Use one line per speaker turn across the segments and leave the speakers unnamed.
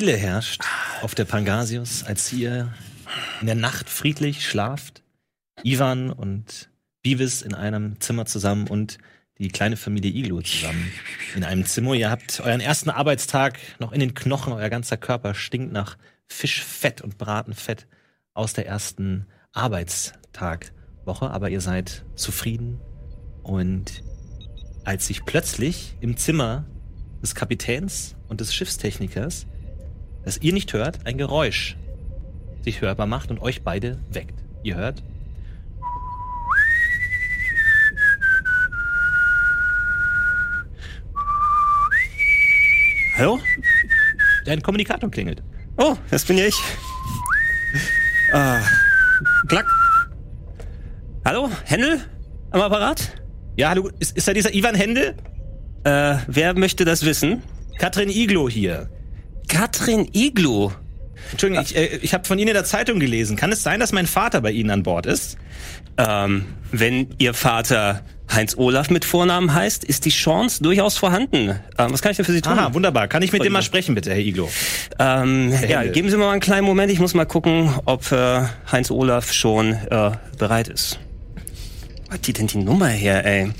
Stille herrscht auf der Pangasius, als ihr in der Nacht friedlich schlaft. Ivan und Beavis in einem Zimmer zusammen und die kleine Familie Iglo zusammen in einem Zimmer. Ihr habt euren ersten Arbeitstag noch in den Knochen, euer ganzer Körper stinkt nach Fischfett und Bratenfett aus der ersten Arbeitstagwoche, aber ihr seid zufrieden und als sich plötzlich im Zimmer des Kapitäns und des Schiffstechnikers, das ihr nicht hört, ein Geräusch sich hörbar macht und euch beide weckt. Ihr hört
Hallo?
Dein Kommunikator klingelt.
Oh, das bin ja ich. Äh, klack. Hallo, Händel am Apparat?
Ja, hallo, ist, ist da dieser Ivan Händel?
Äh, wer möchte das wissen?
Katrin Iglo hier.
Katrin Iglu.
Entschuldigung, ich, äh, ich habe von Ihnen in der Zeitung gelesen. Kann es sein, dass mein Vater bei Ihnen an Bord ist?
Ähm, wenn Ihr Vater Heinz Olaf mit Vornamen heißt, ist die Chance durchaus vorhanden. Ähm, was kann ich denn für Sie tun?
Aha, wunderbar. Kann ich mit dem mal sprechen, bitte, Herr Iglo?
Ähm, ja,
Händel.
geben Sie mir mal einen kleinen Moment. Ich muss mal gucken, ob äh, Heinz Olaf schon äh, bereit ist. Was hat die denn die Nummer her, ey?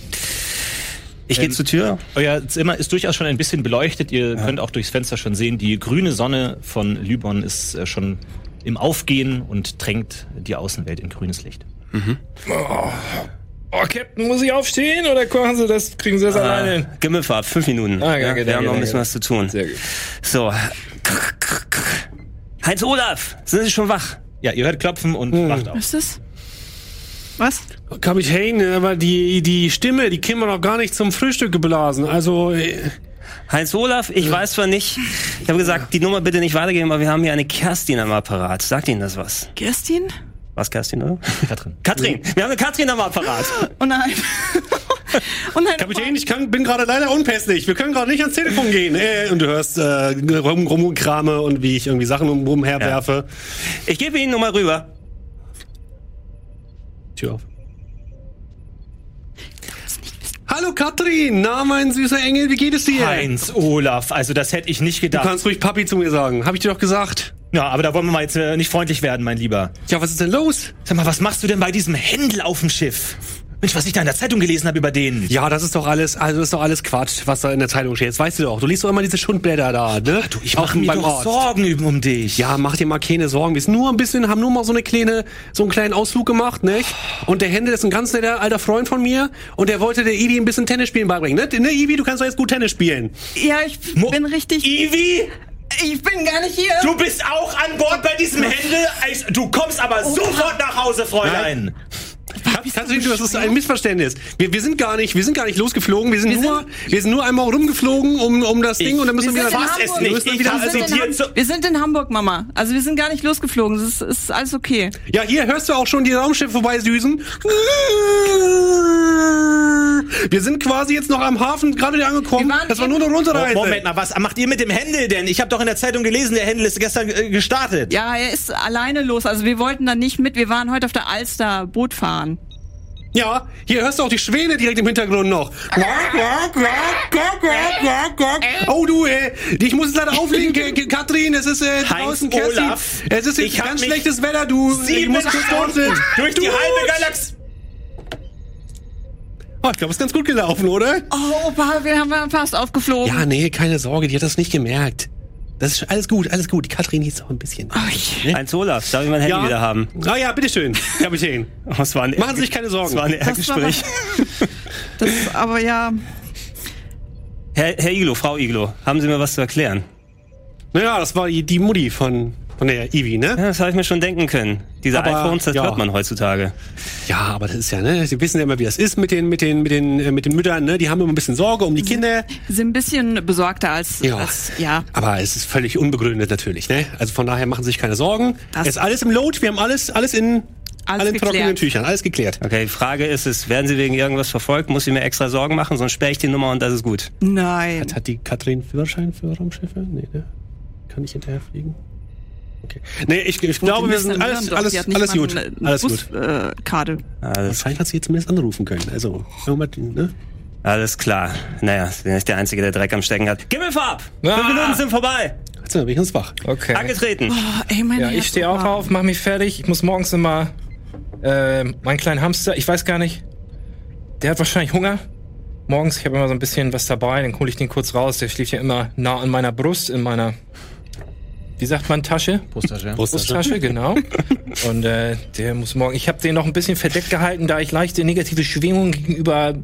Ich gehe
Ähm,
zur Tür.
Euer Zimmer ist durchaus schon ein bisschen beleuchtet. Ihr könnt auch durchs Fenster schon sehen, die grüne Sonne von Lybon ist äh, schon im Aufgehen und tränkt die Außenwelt in grünes Licht.
Oh, Captain, muss ich aufstehen oder kochen Sie das, kriegen Sie das alleine hin?
Gimmelfahrt, fünf Minuten.
Ah, danke,
ja, wir
danke,
haben noch ein
danke.
bisschen was zu tun.
Sehr gut.
So. Heinz Olaf, sind Sie schon wach?
Ja, ihr hört Klopfen und wacht auf.
Was ist das? Was?
Kapitän, aber die, die Stimme, die käme noch gar nicht zum Frühstück geblasen. Also, äh,
Heinz Olaf, ich weiß zwar nicht, ich habe gesagt, die Nummer bitte nicht weitergeben, aber wir haben hier eine Kerstin am Apparat. Sagt Ihnen das was?
Kerstin?
Was, Kerstin, oder?
Katrin.
Katrin, wir haben eine Katrin am Apparat.
Oh nein. oh nein.
Kapitän, ich kann, bin gerade leider unpässlich. Wir können gerade nicht ans Telefon gehen. Äh, und du hörst äh, rum, rumkrame und wie ich irgendwie Sachen um, umherwerfe.
Ich gebe Ihnen Nummer rüber.
Tür auf. Hallo Katrin, na mein süßer Engel, wie geht es dir?
Heinz, Olaf, also das hätte ich nicht
Du
gedacht.
kannst ruhig Papi zu mir sagen. Hab ich dir doch gesagt.
Ja, aber da wollen wir mal jetzt äh, nicht freundlich werden, mein Lieber.
Ja, was ist denn los?
Sag mal, was machst du denn bei diesem Händel auf dem Schiff? Mensch, was ich da in der Zeitung gelesen habe über den.
Ja, das ist doch alles, also das ist doch alles Quatsch, was da in der Zeitung steht. Das weißt du doch. Du liest doch immer diese Schundblätter da, ne?
Du, ich mache mir doch
Ort.
Sorgen um, um dich.
Ja, mach dir mal keine Sorgen. Wir sind nur ein bisschen, haben nur mal so eine kleine, so einen kleinen Ausflug gemacht, nicht? Und der Händel ist ein ganz netter alter Freund von mir und der wollte der Ivi ein bisschen Tennis spielen beibringen, ne? Ne, Ivi, du kannst doch jetzt gut Tennis spielen.
Ja, ich
Mo-
bin richtig.
Ivi,
Ich bin gar nicht hier.
du bist auch an Bord bei diesem Händel. Du kommst aber sofort nach Hause, Fräulein.
Katrin, du, das ist ein Missverständnis. Wir, wir sind gar nicht, wir sind gar nicht losgeflogen. Wir sind nur, wir sind nur einmal rumgeflogen um, um das Ding und dann müssen wir,
wir
wieder
sind
es nicht?
wir
Ich
wieder
wir, sind in wir sind Hamburg, Mama. Also wir sind gar nicht losgeflogen. Das ist, ist alles okay.
Ja, hier hörst du auch schon die Raumschiffe vorbeisüßen. Wir sind quasi jetzt noch am Hafen gerade wieder angekommen.
Wir
Das war nur eine Rundreise.
Oh, Moment mal, was macht ihr mit dem Händel denn? Ich habe doch in der Zeitung gelesen, der Händel ist gestern äh, gestartet.
Ja, er ist alleine los. Also wir wollten da nicht mit. Wir waren heute auf der Alster Boot fahren.
Ja, hier hörst du auch die Schwäne direkt im Hintergrund noch. Oh du, äh, ich muss jetzt leider auflegen, Katrin, es ist äh, draußen Kerstin.
Olaf,
Es ist
ich
jetzt ganz schlechtes Wetter, du. Ich
Sieben
muss.
Stunden durch die
Du-
halbe Galaxie.
Oh, ich glaube, es ist ganz gut gelaufen, oder?
Oh, Opa, wir haben fast aufgeflogen.
Ja, nee, keine Sorge, die hat das nicht gemerkt. Das ist alles gut, alles gut. Die Katrin hieß auch ein bisschen.
Ui.
Heinz Olaf, darf ich mein Handy
Ja.
wieder haben?
Ah ja, bitteschön, Kapitän.
Das war ein
Machen Sie sich keine Sorgen.
Das war ein
Das war
Ehrgespräch.
Das, aber ja,
Herr, Herr Iglo, Frau Iglo, haben Sie mir was zu erklären?
Naja, das war die, die Mutti von, von der Ivi, ne?
Ja, das habe ich mir schon denken können. Diese
Aber,
iPhones, das
ja.
hört man heutzutage.
Ja, aber das ist ja, ne? Sie wissen ja immer, wie das ist mit den, mit den, mit den, äh, mit den Müttern, ne? Die haben immer ein bisschen Sorge um die Kinder.
sind ein bisschen besorgter als
Ja.
als, ja.
Aber es ist völlig unbegründet natürlich, ne? Also von daher machen Sie sich keine Sorgen.
Das-
es ist alles im Load, wir haben alles, alles in,
Alles geklärt.
trockenen Tüchern, alles geklärt.
Okay, die Frage ist es, werden Sie wegen irgendwas verfolgt? Muss ich mir extra Sorgen machen? Sonst sperre ich die Nummer und das ist gut.
Nein.
Hat die Katrin Führerschein für Raumschiffe? Nee, ne? Kann ich hinterher fliegen? Okay. Nee, ich, ich glaube, wir sind alles, alles, alles gut. Alles gut.
Äh, Karte.
Alles,
Wahrscheinlich hat sie jetzt zumindest anrufen können. Also, irgendwas, ne?
alles klar. Naja, bin nicht der Einzige, der Dreck am Stecken hat. Gimmelfarb!
Ah.
Fünf Minuten sind vorbei.
Jetzt bin ich ins Wach.
Okay.
Angetreten.
Oh, ey, mein
Ja, ich stehe auch
warm.
auf, mach mich fertig. Ich muss morgens immer äh, meinen kleinen Hamster, ich weiß gar nicht, der hat wahrscheinlich Hunger. Morgens, ich habe immer so ein bisschen was dabei, dann hole ich den kurz raus. Der schläft ja immer nah an meiner Brust, in meiner, wie sagt man, Tasche?
Brusttasche.
Brusttasche, genau. Und äh, der muss morgen. Ich habe den noch ein bisschen verdeckt gehalten, da ich leichte negative Schwingungen gegenüber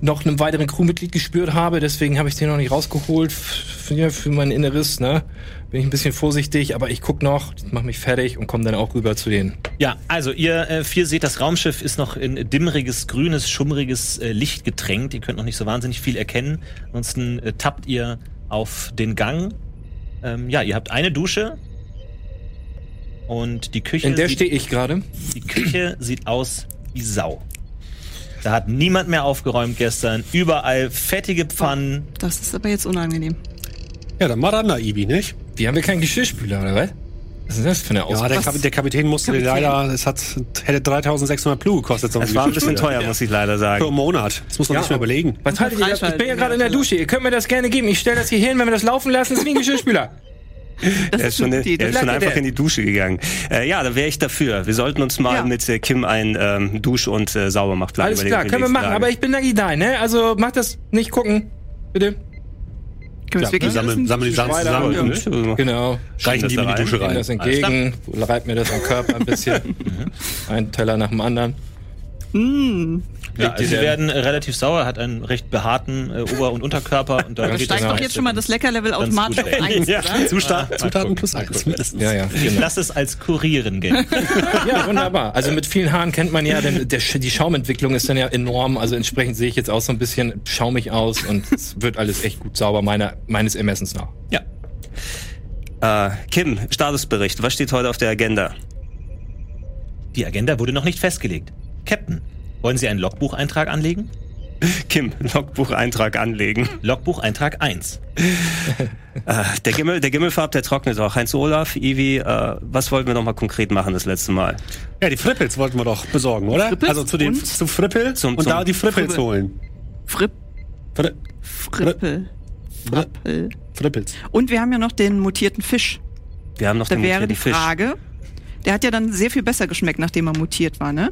noch einem weiteren Crewmitglied gespürt habe. Deswegen habe ich den noch nicht rausgeholt für, für mein Inneres. Ne, bin ich ein bisschen vorsichtig, aber ich guck noch, mach mich fertig und komme dann auch rüber zu denen.
Ja, also ihr äh, vier seht, das Raumschiff ist noch in dimmeriges, grünes, schummriges äh, Licht getränkt. Ihr könnt noch nicht so wahnsinnig viel erkennen. Ansonsten äh, tappt ihr auf den Gang. Ähm, ja, ihr habt eine Dusche. Und die Küche,
In der
sieht,
stehe ich gerade.
die Küche sieht aus wie Sau. Da hat niemand mehr aufgeräumt gestern. Überall fettige Pfannen.
Das ist aber jetzt unangenehm.
Ja, dann mal ran da, Ibi, nicht?
Die haben wir keinen Geschirrspüler, oder was? Was ist das für eine
Ja,
Auswahl?
der, Kap der Kapitän musste
Kapitän.
leider, es hat, hätte 3600 Plu gekostet. so
Es war ein bisschen teuer, muss ich leider
Pro
sagen.
Monat. Das muss man
Ja,
nicht mehr überlegen.
Was haltet ihr? da- Ich bin ja gerade in der
ja.
Dusche. Ihr könnt mir das gerne geben. Ich stelle das hier hin, wenn wir das laufen lassen, ist wie ein Geschirrspüler.
Das
Er ist schon,
eine gute
er ist schon einfach in die Dusche gegangen. Äh, ja, da wäre ich dafür. Wir sollten uns mal
Ja.
mit äh, Kim ein ähm, Dusch- und äh, Saubermachplan
Alles
überlegen
klar,
die
können wir machen.
Tage.
Aber ich bin Nagidai, ne? Also macht das nicht gucken. Bitte.
Können wir
Ja,
es wirklich
sammeln, sammeln die Sachen zusammen. Ne?
ne?
Genau.
Reichen die mir
da
die Dusche rein.
das entgegen, reibt mir das am Körper ein bisschen. ein Teller nach dem anderen.
Mm,
Ja, also sie werden relativ sauer, hat einen recht beharten äh, Ober- und Unterkörper. Und da
steigt doch jetzt schon mal das Leckerlevel automatisch auf
gut.
eins,
Ja.
oder?
Zutaten, Zutaten plus eins. mindestens.
Ja, ja,
Ich
genau.
lasse es als Kurieren gehen.
Ja, wunderbar. Also mit vielen Haaren kennt man ja, denn der, die Schaumentwicklung ist dann ja enorm. Also entsprechend sehe ich jetzt auch so ein bisschen schaumig aus und es wird alles echt gut sauber, meiner, meines Ermessens nach.
ja.
Äh, Kim, Statusbericht. Was steht heute auf der Agenda?
Die Agenda wurde noch nicht festgelegt. Captain, wollen Sie einen Logbucheintrag anlegen?
Kim, Logbucheintrag anlegen.
Logbucheintrag 1.
Äh, der Gimmel, der Gimmelfarb, der trocknet auch. Heinz Olaf, Ivi, äh, was wollten wir noch mal konkret machen das letzte Mal?
Ja, die Frippels wollten wir doch besorgen, oder?
Frippels
Also zu den
und?
zu Frippel
Zum-
und
zum
da die Frippels
Frippel.
holen.
Fripp,
Fri
Frippel. Frippel.
Frippels.
Und wir haben ja noch den mutierten Fisch.
Wir haben noch
Da
den
wäre die
mutierten Fisch.
Frage, der hat ja dann sehr viel besser geschmeckt, nachdem er mutiert war, ne?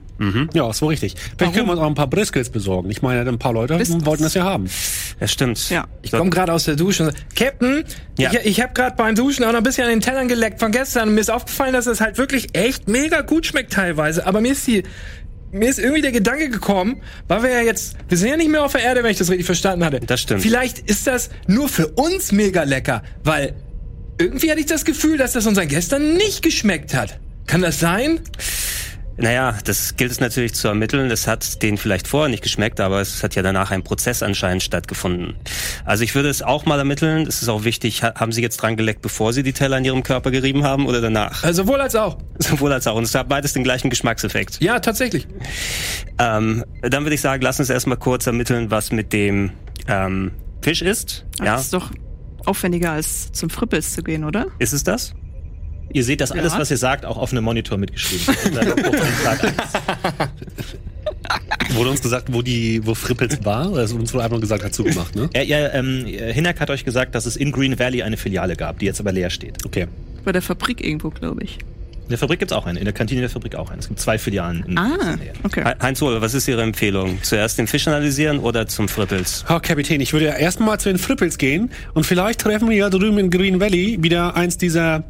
Ja, ist wohl richtig. Vielleicht können wir uns auch ein paar Briskets besorgen. Ich meine, ein paar Leute
Briskets.
wollten das ja haben.
Ja, stimmt.
Ja.
Ich komme gerade aus der Dusche Captain,
Ja.
ich, ich habe gerade beim Duschen auch noch ein bisschen an den Tellern geleckt von gestern. Und mir ist aufgefallen, dass es halt wirklich echt mega gut schmeckt teilweise. Aber mir ist die, mir ist irgendwie der Gedanke gekommen, weil wir ja jetzt, wir sind ja nicht mehr auf der Erde, wenn ich das richtig verstanden hatte.
Das stimmt.
Vielleicht ist das nur für uns mega lecker, weil irgendwie hatte ich das Gefühl, dass das unseren Gästen nicht geschmeckt hat. Kann das sein?
Naja, das gilt es natürlich zu ermitteln. Das hat denen vielleicht vorher nicht geschmeckt, aber es hat ja danach ein Prozess anscheinend stattgefunden. Also ich würde es auch mal ermitteln. Es ist auch wichtig, ha- haben Sie jetzt dran geleckt, bevor Sie die Teller in Ihrem Körper gerieben haben oder danach?
Also sowohl als auch.
Sowohl als auch. Und es hat beides den gleichen Geschmackseffekt.
Ja, tatsächlich.
Ähm, dann würde ich sagen, lass uns erstmal kurz ermitteln, was mit dem ähm, Fisch ist.
Aber
Ja,
Das ist doch aufwendiger, als zum Frippels zu gehen, oder?
ist es das?
Ihr seht das alles,
Ja.
was ihr sagt, auch auf einem Monitor mitgeschrieben. 1.
Wurde uns gesagt, wo die, wo Frippels war? Oder ist uns wohl einfach nur gesagt, hat zugemacht, ne?
Ja, ja, ähm, Hinak hat euch gesagt, dass es in Green Valley eine Filiale gab, die jetzt aber leer steht.
Okay.
Bei der Fabrik irgendwo, glaube ich.
In der Fabrik gibt's auch eine, in der Kantine der Fabrik auch eine. Es gibt zwei Filialen in
Ah, okay.
He- Heinz Hohle, was ist Ihre Empfehlung? Zuerst den Fisch analysieren oder zum Frippels?
Oh, Kapitän, ich würde ja erstmal zu den Frippels gehen und vielleicht treffen wir ja drüben in Green Valley wieder eins dieser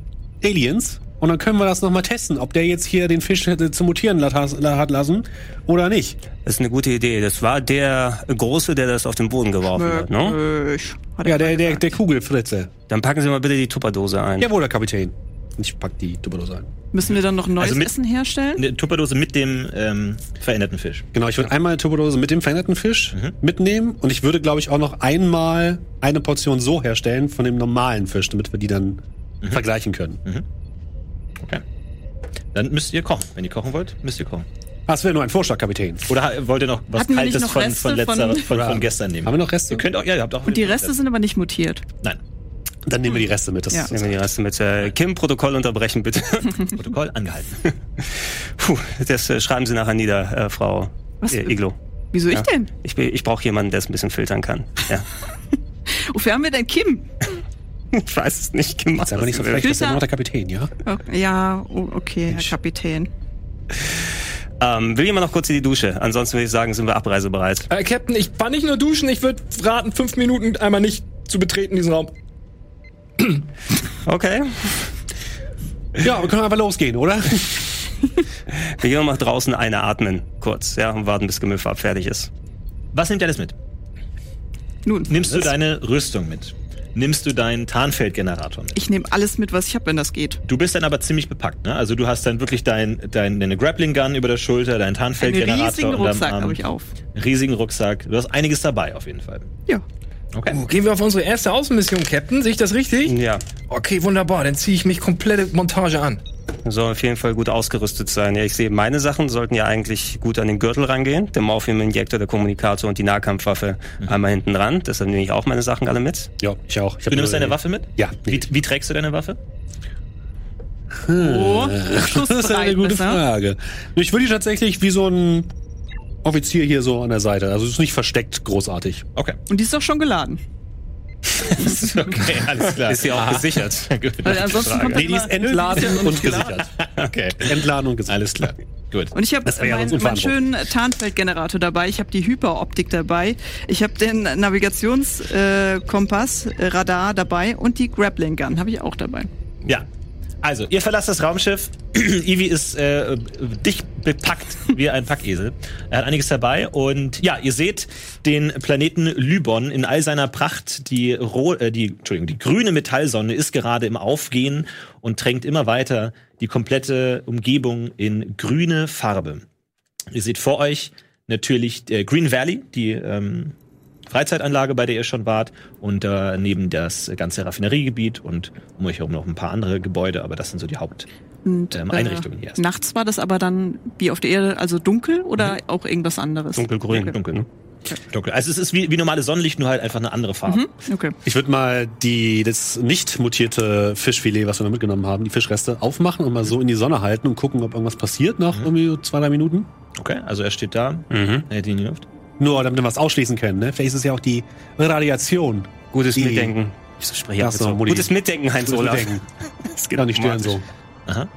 Aliens und dann können wir das nochmal testen, ob der jetzt hier den Fisch hätte zu mutieren hat lassen oder nicht.
Das ist eine gute Idee. Das war der Große, der das auf den Boden geworfen hat, ne?
Fisch. Hat
Ja,
er
der, der, der Kugelfritze.
Dann packen Sie mal bitte die Tupperdose ein.
Jawohl, der Kapitän. Ich pack die Tupperdose ein.
Müssen wir dann noch neues
Also mit-
Essen herstellen?
Eine Tupperdose mit dem ähm, veränderten Fisch.
Genau, ich würde einmal eine Tupperdose mit dem veränderten Fisch mitnehmen und ich würde, glaube ich, auch noch einmal eine Portion so herstellen von dem normalen Fisch, damit wir die dann vergleichen können.
Okay. Dann müsst ihr kochen. Wenn ihr kochen wollt, müsst ihr kochen.
Ah, es wäre nur ein Vorschlag, Kapitän.
Oder wollt ihr noch was
Hatten
Kaltes
noch
von, von, letzter,
von-
von, von, gestern nehmen?
Haben wir noch Reste?
Ihr könnt auch, ja, ihr habt auch.
Und die Reste sind aber nicht mutiert.
Nein.
Dann nehmen wir die Reste mit. Das
Ja.
Nehmen wir die Reste mit. Äh, Kim, Protokoll unterbrechen, bitte.
Protokoll angehalten.
Puh, das äh, schreiben Sie nachher nieder, äh, Frau
Was?
äh, Iglo.
Wieso
Ja.
ich denn?
Ich, ich brauche jemanden, der es ein bisschen filtern kann. Ja.
Wofür haben wir denn Kim?
Ich weiß es nicht gemacht.
Ist aber nicht so frech, das ist
Grüße.
ja noch der Kapitän, ja?
Ja, oh, okay, Herr Kapitän.
Ähm, will jemand noch kurz in die Dusche? Ansonsten würde ich sagen, sind wir abreisebereit.
Äh, Captain, ich war nicht nur duschen, ich würde raten, fünf Minuten einmal nicht zu betreten, diesen Raum.
Okay.
Ja, wir können einfach losgehen, oder?
Wir gehen mal draußen eine atmen, kurz, ja, und warten, bis Gemüllfarb fertig ist.
Was nimmt alles mit?
Nun,
Nimmst du deine Rüstung mit? Nimmst du deinen Tarnfeldgenerator mit?
ich nehme alles mit, was ich habe, wenn das geht.
Du bist dann aber ziemlich bepackt, ne? Also du hast dann wirklich dein, dein, deine Grappling Gun über der Schulter, deinen
Einen
Tarnfeldgenerator
riesigen
unterm
Rucksack habe ich auf.
riesigen Rucksack. Du hast einiges dabei auf jeden Fall.
Ja.
Okay.
Oh, gehen wir auf unsere erste Außenmission, Captain? Sehe ich das richtig?
Ja,
Okay, wunderbar. Dann ziehe ich mich komplette Montage an.
Sollen auf jeden Fall gut ausgerüstet sein. Ja, ich sehe, meine Sachen sollten ja eigentlich gut an den Gürtel rangehen. Der Morphium-Injektor, der Kommunikator und die Nahkampfwaffe einmal hinten dran. Deshalb nehme ich auch meine Sachen alle mit.
Ja, ich auch. Ich
Du nimmst deine Waffe mit?
Ja.
Wie, wie trägst du deine Waffe?
Oh,
Das ist eine gute
besser.
Frage. Ich würde die tatsächlich wie so ein Offizier hier so an der Seite. Also es ist nicht versteckt großartig.
Okay.
Und die ist doch schon geladen.
okay, alles klar.
Ist sie auch gesichert?
Gut.
Weil ansonsten kommt
Nee, die ist entladen und gesichert.
Okay.
Entladen und gesichert.
Alles klar. Gut.
Und ich habe
ja
meinen meinen schönen Tarnfeldgenerator dabei. Ich habe die Hyperoptik dabei. Ich habe den Navigationskompass, äh, Kompass, äh, Radar dabei und die Grappling Gun habe ich auch dabei.
Ja. Also, ihr verlasst das Raumschiff. Ivi ist äh, dicht bepackt wie ein Packesel. Er hat einiges dabei und ja, ihr seht den Planeten Lybon in all seiner Pracht. Die, ro äh, die, Entschuldigung, die grüne Metallsonne ist gerade im Aufgehen und tränkt immer weiter die komplette Umgebung in grüne Farbe. Ihr seht vor euch natürlich äh, Green Valley, die ähm, Freizeitanlage, bei der ihr schon wart, und daneben das ganze Raffineriegebiet und um euch herum noch ein paar andere Gebäude, aber das sind so die Haupt.
Und,
Ähm, Einrichtungen hier erst.
Nachts war das aber dann wie auf der Erde, also dunkel oder auch irgendwas anderes?
Dunkelgrün.
Okay.
Dunkel, ne? Dunkel. Also es ist wie, wie normales Sonnenlicht, nur halt einfach eine andere Farbe.
Mhm. Okay.
Ich würde mal die, das nicht mutierte Fischfilet, was wir da mitgenommen haben, die Fischreste, aufmachen und mal so in die Sonne halten und gucken, ob irgendwas passiert nach irgendwie so zwei, drei Minuten.
Okay, also er steht da,
Mhm.
er hält ihn in die Luft.
Nur damit wir was ausschließen können, ne? Vielleicht ist es ja auch die Radiation.
Gutes
Die-
Mitdenken. Ich spreche
Das
so. Gutes Mitdenken, Heinz
Gutes
Olaf.
Mitdenken.
Das geht
Kann nicht stören so.
Aha.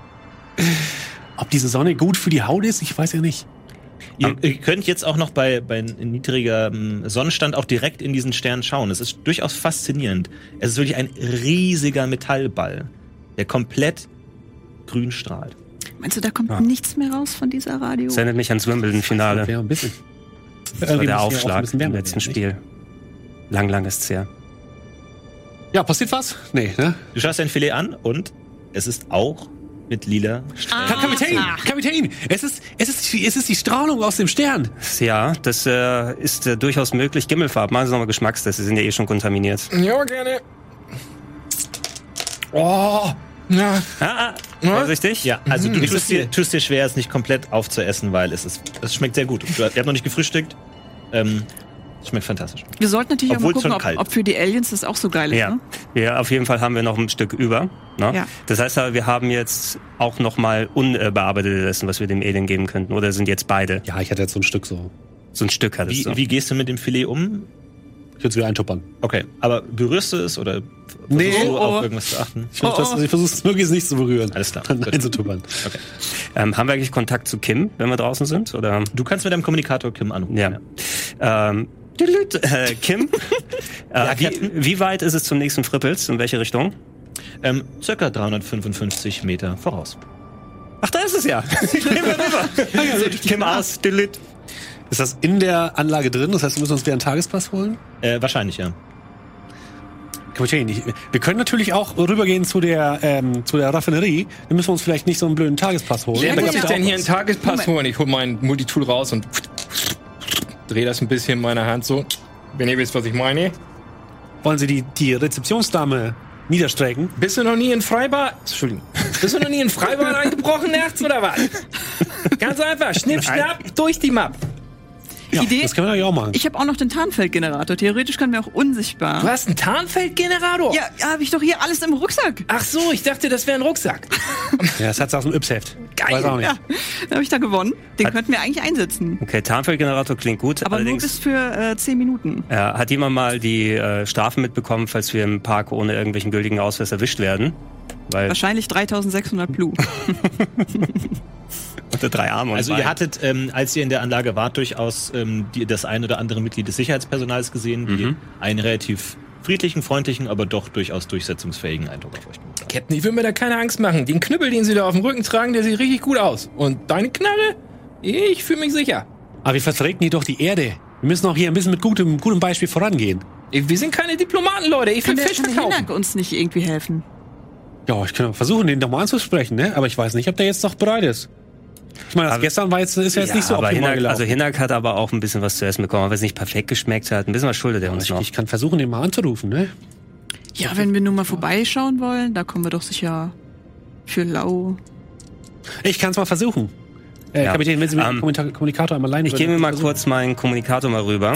Ob diese Sonne gut für die Haut ist, ich weiß ja nicht.
Ihr, ihr könnt jetzt auch noch bei, bei niedrigerem Sonnenstand auch direkt in diesen Stern schauen. Es ist durchaus faszinierend. Es ist wirklich ein riesiger Metallball, der komplett grün strahlt.
Meinst du, da kommt
Ja.
nichts mehr raus von dieser Radio?
Das erinnert mich ans Wimbledon-Finale.
Ja, ein bisschen.
Das war der Aufschlag im letzten Spiel. Lang, lang ist's her.
Ja, passiert was? Nee, ne?
Du schaust dein Filet an und es ist auch mit lila Streifen.
Ka- Kapitän, Kapitän, es ist, es ist, es ist die Strahlung aus dem Stern.
Ja, das äh, ist äh, durchaus möglich. Gimmelfarb, machen Sie nochmal Geschmackstest, Sie sind ja eh schon kontaminiert.
Ja, gerne. Oh, ja.
Ah, ah, vorsichtig.
Ja, also du
Nicht so
tust dir, tust dir schwer, es nicht komplett aufzuessen, weil es ist, es schmeckt sehr gut. Du, ihr habt noch nicht gefrühstückt. Ähm, es schmeckt fantastisch.
Wir sollten natürlich auch mal gucken,
schon
ob,
kalt
ob für die Aliens das auch so geil ist.
Ja.
Ne?
ja, auf jeden Fall haben wir noch ein Stück über. Ne?
Ja.
Das heißt aber, wir haben jetzt auch noch mal unbearbeitetes Essen, was wir dem Alien geben könnten. Oder sind jetzt beide?
Ja, ich hatte jetzt so ein Stück so.
So ein Stück hattest
Wie,
du.
wie gehst du mit dem Filet um?
Ich würde es wieder eintuppern.
Okay, aber berührst du es oder versuchst
Nee.
du
Oh,
auf irgendwas zu achten?
Ich versuche
Oh, oh.
versuch es möglichst nicht zu berühren.
Alles klar,
Dann
gut.
einzutuppern.
Ähm, haben wir eigentlich Kontakt zu Kim, wenn wir draußen sind? Oder?
Du kannst mit deinem Kommunikator Kim anrufen.
Ja. Ähm, tüdelüt, äh, Kim,
Ja,
äh, wie, wie weit ist es zum nächsten Frippels? In welche Richtung?
Ähm, circa 355 Meter voraus.
Ach, da ist es ja. Rüber. Kim aus. tüdelüt.
Ist das in der Anlage drin? Das heißt, wir müssen uns wieder einen Tagespass holen?
Äh, wahrscheinlich, ja.
Kapitän, ich, wir können natürlich auch rübergehen zu der, ähm, zu der Raffinerie. Dann müssen wir uns vielleicht nicht so einen blöden Tagespass holen.
Wer muss
gut,
ich
ja.
denn hier einen Tagespass
Moment.
holen? Ich hol mein Multitool raus und drehe das ein bisschen in meiner Hand so. Wenn ihr wisst, was ich meine.
Wollen Sie die, die Rezeptionsdame niederstrecken?
Bist du noch nie in Freibad? Entschuldigung. Bist du noch nie in Freibad eingebrochen nachts oder was? Ganz einfach. Schnipp, schnapp, durch die Map.
Ja,
Idee.
das können wir doch auch machen.
Ich habe auch noch den Tarnfeldgenerator. Theoretisch können wir auch unsichtbar.
Du hast einen Tarnfeldgenerator?
Ja, ja habe ich doch hier alles im Rucksack.
Ach so, ich dachte, das wäre ein Rucksack.
ja, das hat's aus dem Yps-Heft.
Geil.
Weiß auch nicht.
Ja, da habe ich da gewonnen. Den könnten wir eigentlich einsetzen.
Okay, Tarnfeldgenerator klingt gut.
Aber nur
allerdings
bis für äh, 10 Minuten.
ja, hat jemand mal die äh, Strafen mitbekommen, falls wir im Park ohne irgendwelchen gültigen Ausweis erwischt werden? Weil
Wahrscheinlich 3600 Blue.
unter drei Arme und
Also ihr hattet, ähm, als ihr in der Anlage wart, durchaus ähm, die, das ein oder andere Mitglied des Sicherheitspersonals gesehen, die
Mhm.
einen relativ friedlichen, freundlichen, aber doch durchaus durchsetzungsfähigen Eindruck auf euch gemacht haben.
Captain, ich will mir da keine Angst machen. Den Knüppel, den sie da auf dem Rücken tragen, der sieht richtig gut aus. Und deine Knarre? Ich fühle mich sicher.
Aber wir vertreten hier doch die Erde. Wir müssen auch hier ein bisschen mit gutem, gutem Beispiel vorangehen.
Wir sind keine Diplomaten, Leute. Ich will
der,
Fisch
kann
verkaufen.
Hinak uns nicht irgendwie helfen?
Ja, ich kann auch versuchen, den nochmal anzusprechen, ne? Aber ich weiß nicht, ob der jetzt noch bereit ist. Ich meine, das
Aber-
gestern war jetzt, ist ja jetzt nicht so
aber
optimal
Hinak,
gelaufen.
also Hinak hat aber auch ein bisschen was zu essen bekommen, weil es nicht perfekt geschmeckt hat. Ein bisschen was schuldet er uns
ich,
noch.
ich kann versuchen, den mal anzurufen, ne?
Ja, wenn wir nur mal vorbeischauen wollen, da kommen wir doch sicher für lau.
Ich kann es mal versuchen. Äh,
Ja.
Kapitän, wenn Sie mit dem
Ähm,
Kommunika- Kommunikator einmal alleine
Ich gebe mir mal kurz meinen Kommunikator mal rüber.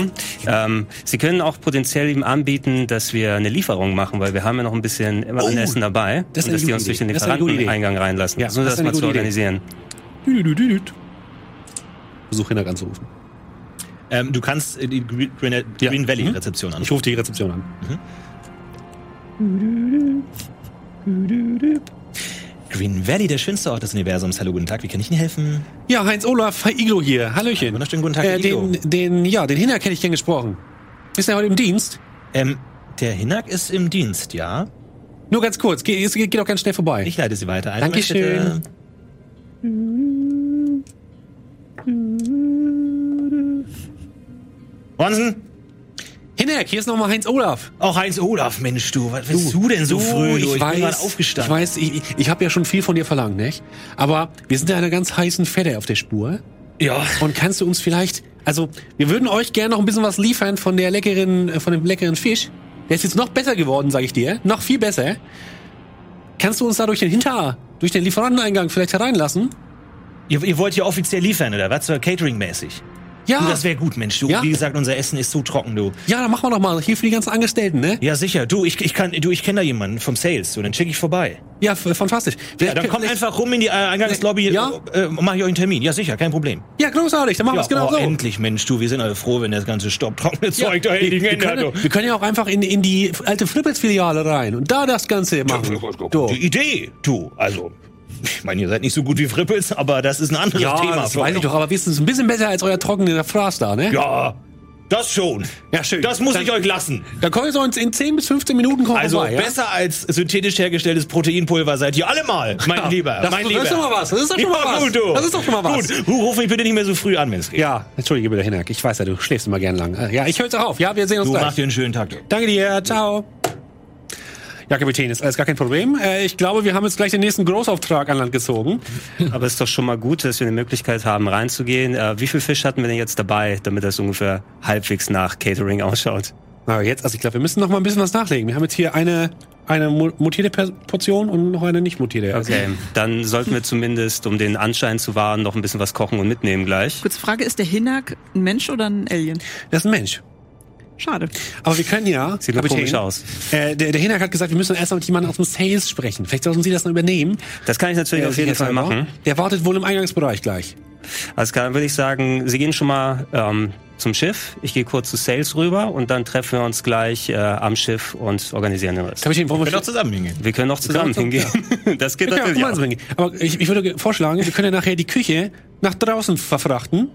Ähm, Sie können auch potenziell ihm anbieten, dass wir eine Lieferung machen, weil wir haben ja noch ein bisschen immer an
Oh,
Essen dabei.
das ist
und dass die uns durch den. Lieferanteneingang reinlassen.
Ja,
Versuchen
das
das, mal zu
gute Idee.
Organisieren.
Düdüdüdüdüd. Versuch Hinak anzurufen.
Ähm, du kannst äh, die Green, Green,
Ja.
Valley
Mhm.
Rezeption
Ich
anrufen.
rufe die Rezeption an.
Green Valley, der schönste Ort des Universums. Hallo, guten Tag, wie kann ich Ihnen helfen?
Ja, Heinz Olaf, Herr Iglo hier. Hallöchen.
Wunderschönen guten Tag,
Äh,
Herr Iglo.
den, den, ja, den Hinak hätte ich gern gesprochen. Ist er heute im Dienst?
Ähm, der Hinak ist im Dienst, ja.
Nur ganz kurz, geht, geht, geht auch ganz schnell vorbei.
Ich leite Sie weiter. Einen Moment,
Dankeschön.
bitte. Ronsen?
Hinak, hier ist nochmal Heinz Olaf.
Auch Heinz Olaf, Mensch, du, was bist du, denn so früh? Du,
ich,
bin gerade
weiß,
aufgestanden.
ich weiß, ich, ich, ich habe ja schon viel von dir verlangt, nicht? Aber wir sind ja einer ganz heißen Fette auf der Spur.
Ja.
Und kannst du uns vielleicht, also wir würden euch gerne noch ein bisschen was liefern von der leckeren, äh, von dem leckeren Fisch. Der ist jetzt noch besser geworden, sag ich dir, noch viel besser. Kannst du uns da durch den Hinter, durch den Lieferanteneingang vielleicht hereinlassen?
Ihr, ihr wollt ja offiziell liefern, oder was? So Catering-mäßig.
Ja,
Du, das wäre gut, Mensch. Du,
Ja.
wie gesagt, unser Essen ist so trocken, du.
ja, dann machen wir doch mal hier für die ganzen Angestellten, ne?
Ja, sicher. Du, ich, ich kann, du, ich kenne da jemanden vom Sales. So, dann schicke ich vorbei.
Ja, fantastisch.
Ja, dann kommt einfach rum in die äh, Eingangslobby.
Ja.
Äh, mach ich euch einen Termin. Ja, sicher, kein Problem.
Ja, großartig, dann machen wir
Ja,
es genau
oh,
so.
endlich, Mensch, du. Wir sind alle froh, wenn das ganze staubtrockene
Ja,
Zeug da
wir,
endlich
wir,
ändert.
können, wir können ja auch einfach in, in die alte Flippels-Filiale rein und da das Ganze machen. Du.
Die Idee, du. Also, ich meine, ihr seid nicht so gut wie Frippels, aber das ist ein anderes
Ja,
Thema.
das weiß ich doch, aber wissen Sie, ein bisschen besser als euer trockener Fraß da, ne?
Ja, das schon.
Ja, schön.
Das muss
Dann-
ich euch lassen.
Dann kommen wir so in, in 10 bis 15 Minuten kommen
Also
vorbei, ja?
besser als synthetisch hergestelltes Proteinpulver seid ihr alle mal, mein
Ja,
Lieber.
das-
mein
das
Lieber.
ist doch mal was, das ist doch schon mal
Ja,
was.
Gut, du.
Das ist doch schon mal was.
Gut, ruf mich bitte nicht mehr so früh an, wenn es geht.
Ja, entschuldige bitte, Hinak. Ich weiß ja, du schläfst immer gern lang. Ja, ich höre jetzt auch auf. Ja, wir sehen uns
Du
gleich.
mach dir einen schönen Tag, du.
Danke dir, ciao. Ja, Kapitän, ist alles gar kein Problem. Äh, ich glaube, wir haben jetzt gleich den nächsten Großauftrag an Land gezogen.
Aber es ist doch schon mal gut, dass wir eine Möglichkeit haben, reinzugehen. Äh, wie viel Fisch hatten wir denn jetzt dabei, damit das ungefähr halbwegs nach Catering ausschaut?
Na, jetzt, also ich glaube, wir müssen noch mal ein bisschen was nachlegen. Wir haben jetzt hier eine, eine mu- mutierte Portion und noch eine nicht mutierte. Also,
Okay, dann sollten wir zumindest, um den Anschein zu wahren, noch ein bisschen was kochen und mitnehmen gleich.
Kurze Frage, ist der Hinak ein Mensch oder ein Alien?
Das ist ein Mensch.
Schade.
Aber wir können ja.
Sieht
Kapitän,
komisch aus.
Äh, der, der Hinak hat gesagt, wir müssen erst mal mit jemandem aus dem Sales sprechen. Vielleicht sollten Sie das noch übernehmen.
Das kann ich natürlich
Äh,
auf jeden Fall machen.
Der wartet wohl im Eingangsbereich gleich.
Also kann, würde ich sagen, Sie gehen schon mal ähm, zum Schiff. Ich gehe kurz zu Sales rüber und dann treffen wir uns gleich äh, am Schiff und organisieren den Rest.
Kapitän, wollen wir
Wir können auch zusammen hingehen.
Wir können noch zusammen
können auch-
hingehen. Das geht
Wir auch
natürlich auch.
Aber ich, ich würde vorschlagen, wir können ja nachher die Küche nach draußen verfrachten,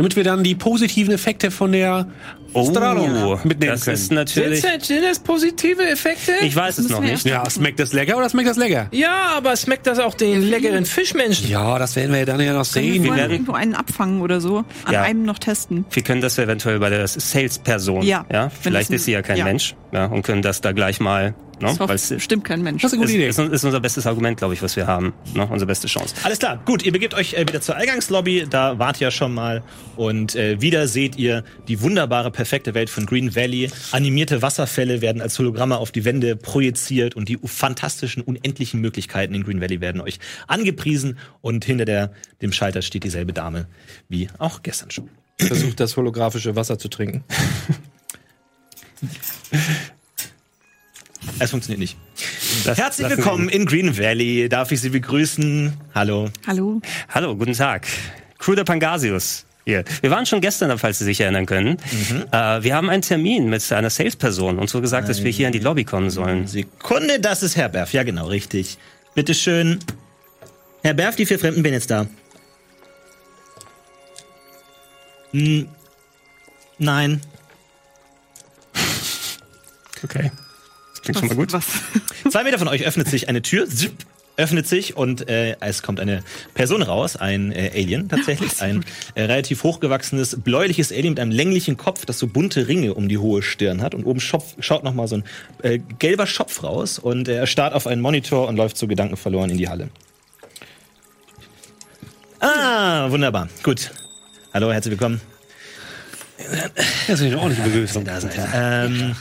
damit wir dann die positiven Effekte von der Strahlung mitnehmen
das
können.
ist natürlich...
Sind, sind das positive Effekte?
Ich weiß es
müssen
noch
wir
nicht.
ja, schmeckt das lecker oder schmeckt das lecker?
ja, aber schmeckt das auch den leckeren Fischmenschen?
Ja, das werden wir ja dann ja noch
Können wir
sehen.
vorher
werden-
irgendwo einen abfangen oder so? An
Ja.
einem noch testen?
Wir können das eventuell bei der Sales-Person.
Ja,
ja? Vielleicht
das
ist sie ja kein
ja.
Mensch. Ja, und können das da gleich mal. Ne?
Das bestimmt kein Mensch.
Das ist eine gute
ist,
Idee.
ist, ist unser bestes Argument, glaube ich, was wir haben. Ne? Unsere beste Chance.
Alles klar, gut, ihr begebt euch äh, wieder zur Eingangslobby, da wart ihr ja schon mal und äh, wieder seht ihr die wunderbare, perfekte Welt von Green Valley. Animierte Wasserfälle werden als Hologramme auf die Wände projiziert und die fantastischen, unendlichen Möglichkeiten in Green Valley werden euch angepriesen und hinter der, dem Schalter steht dieselbe Dame wie auch gestern schon.
versucht, das holographische Wasser zu trinken.
Es funktioniert nicht.
Das-
Herzlich
lassen
willkommen in Green Valley. Darf ich Sie begrüßen? Hallo.
Hallo.
Hallo, guten Tag. Crew der Pangasius. Hier. Wir waren schon gestern da, falls Sie sich erinnern können. Äh, wir haben einen Termin mit einer Salesperson und so gesagt, dass wir hier in die Lobby kommen sollen.
Sekunde, das ist Herr Berf. Ja, genau, richtig. Bitte schön. Herr Berf, die vier Fremden bin jetzt da. Hm, nein.
Okay. Das klingt schon mal gut.
Was?
Zwei Meter von euch öffnet sich eine Tür, zipp, öffnet sich und äh, es kommt eine Person raus, ein äh, Alien tatsächlich, ein äh, relativ hochgewachsenes, bläuliches Alien mit einem länglichen Kopf, das so bunte Ringe um die hohe Stirn hat und oben schopf, schaut noch mal so ein äh, gelber Schopf raus und äh, er starrt auf einen Monitor und läuft so Gedanken verloren in die Halle. Ah, wunderbar, gut. Hallo, herzlich willkommen.
Das ist eine ordentliche Begrüßung.
Da seid ihr. Ähm,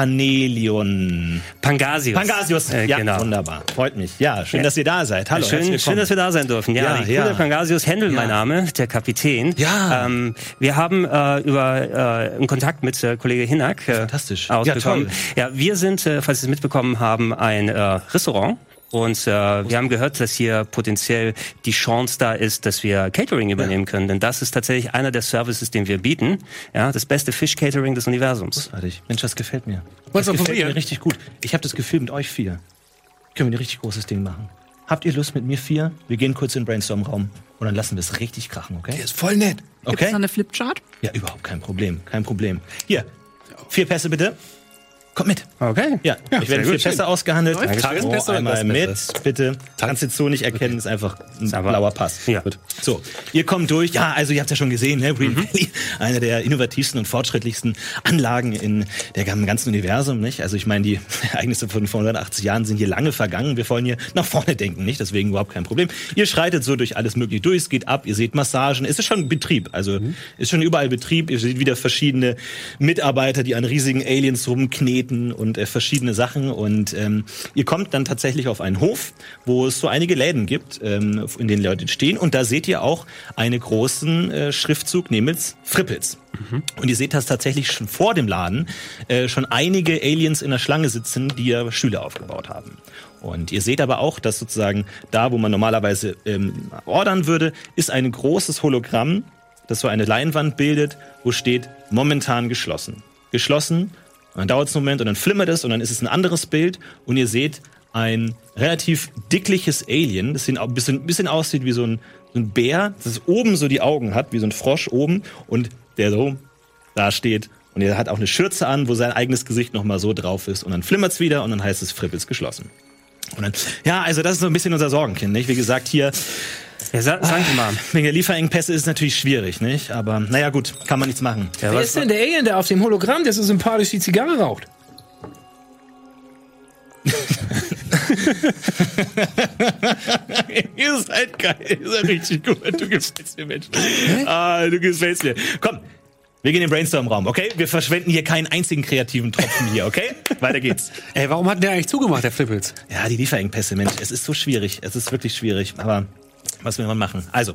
Panelion.
Pangasius.
Pangasius.
Äh,
ja,
genau.
wunderbar. Freut mich. Ja, schön,
Ja.
dass ihr da seid. Hallo,
schön, schön, dass wir da sein dürfen. Ja,
Ja, ja.
Pangasius, Händel mein Name, der Kapitän.
Ja.
Ähm, wir haben äh, über äh, einen Kontakt mit äh, Kollege Hinak äh,
Fantastisch.
ausbekommen.
Ja,
Ja, wir sind, äh, falls Sie es mitbekommen haben, ein äh, Restaurant. Und äh, wir haben gehört, dass hier potenziell die Chance da ist, dass wir Catering übernehmen können. Denn das ist tatsächlich einer der Services, den wir bieten. Ja, das beste Fish-Catering des Universums.
Großartig. Mensch, das gefällt mir.
Wollt's
das
mal
gefällt
probieren?
mir richtig gut. Ich habe das Gefühl, mit euch vier können wir ein richtig großes Ding machen. Habt ihr Lust mit mir vier? Wir gehen kurz in den Brainstorm-Raum und dann lassen wir es richtig krachen, okay?
ist voll nett.
Gibt es
Okay?
da eine Flipchart?
Ja, überhaupt kein Problem. Kein Problem. Hier, vier Pässe bitte. Kommt mit.
Okay.
Ja, ich werde vier Pässe ausgehandelt.
Dankeschön.
Oh,
Pässe,
einmal mit, bitte. Kannst jetzt so nicht erkennen, ist einfach ein
aber-
blauer Pass.
Ja.
Gut. So, ihr kommt durch. Ja, also ihr habt ja schon gesehen, ne? Green Valley, eine der innovativsten und fortschrittlichsten Anlagen in der ganzen Universum, nicht? Also ich meine, die Ereignisse von vor 180 Jahren sind hier lange vergangen. Wir wollen hier nach vorne denken, nicht? Deswegen überhaupt kein Problem. Ihr schreitet so durch alles mögliche durch, es geht ab, ihr seht Massagen. Es ist schon Betrieb, also ist schon überall Betrieb. Ihr seht wieder verschiedene Mitarbeiter, die an riesigen Aliens rumkneten und äh, verschiedene Sachen. Und ähm, ihr kommt dann tatsächlich auf einen Hof, wo es so einige Läden gibt, ähm, in denen Leute stehen. Und da seht ihr auch einen großen äh, Schriftzug, nämlich Frippels. Und ihr seht das tatsächlich schon vor dem Laden äh, schon einige Aliens in der Schlange sitzen, die ja Stühle aufgebaut haben. Und ihr seht aber auch, dass sozusagen da, wo man normalerweise ähm, ordern würde, ist ein großes Hologramm, das so eine Leinwand bildet, wo steht momentan geschlossen. Geschlossen, und dann dauert es einen Moment und dann flimmert es und dann ist es ein anderes Bild und ihr seht ein relativ dickliches Alien, das ein bisschen, bisschen aussieht wie so ein, so ein Bär, das oben so die Augen hat, wie so ein Frosch oben und der so da steht und er hat auch eine Schürze an, wo sein eigenes Gesicht nochmal so drauf ist und dann flimmert's wieder und dann heißt es Frippels geschlossen. Und dann, ja, also das ist so ein bisschen unser Sorgenkind, nicht? Wie gesagt, hier
Ja, sa sagen Sie mal.
wegen der Lieferengpässe ist es natürlich schwierig, nicht? Aber naja, gut, kann man nichts machen.
Ja,
Wer ist denn der Alien, der auf dem Hologramm, der so sympathisch die Zigarre raucht?
Ihr seid geil, ihr seid richtig gut. Du gefällst mir, Mensch. Ah, du gefällst mir. Komm, wir gehen in den Brainstorm-Raum, okay? Wir verschwenden hier keinen einzigen kreativen Tropfen hier, okay? Weiter geht's.
Ey, warum hat der eigentlich zugemacht, der Flippels?
Ja, die Lieferengpässe, Mensch, es ist so schwierig. Es ist wirklich schwierig, aber was will man machen? Also,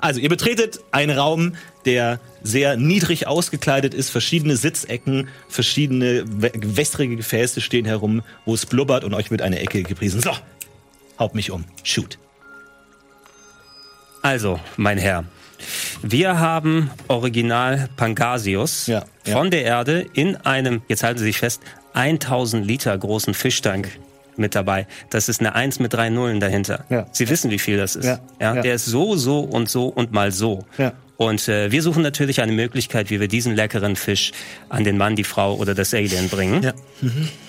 also ihr betretet einen Raum, der sehr niedrig ausgekleidet ist, verschiedene Sitzecken, verschiedene wä- wässrige Gefäße stehen herum, wo es blubbert und euch wird eine Ecke gepriesen. So, haut mich um. Shoot.
Also, mein Herr, wir haben Original Pangasius
Ja, ja.
von der Erde in einem, jetzt halten Sie sich fest, 1000 Liter großen Fischtank mit dabei. Das ist eine Eins mit drei Nullen dahinter.
Ja.
Sie wissen, wie viel das ist.
Ja, ja.
Der ist so, so und so und mal so.
Ja.
Und äh, wir suchen natürlich eine Möglichkeit, wie wir diesen leckeren Fisch an den Mann, die Frau oder das Alien bringen.
Ja.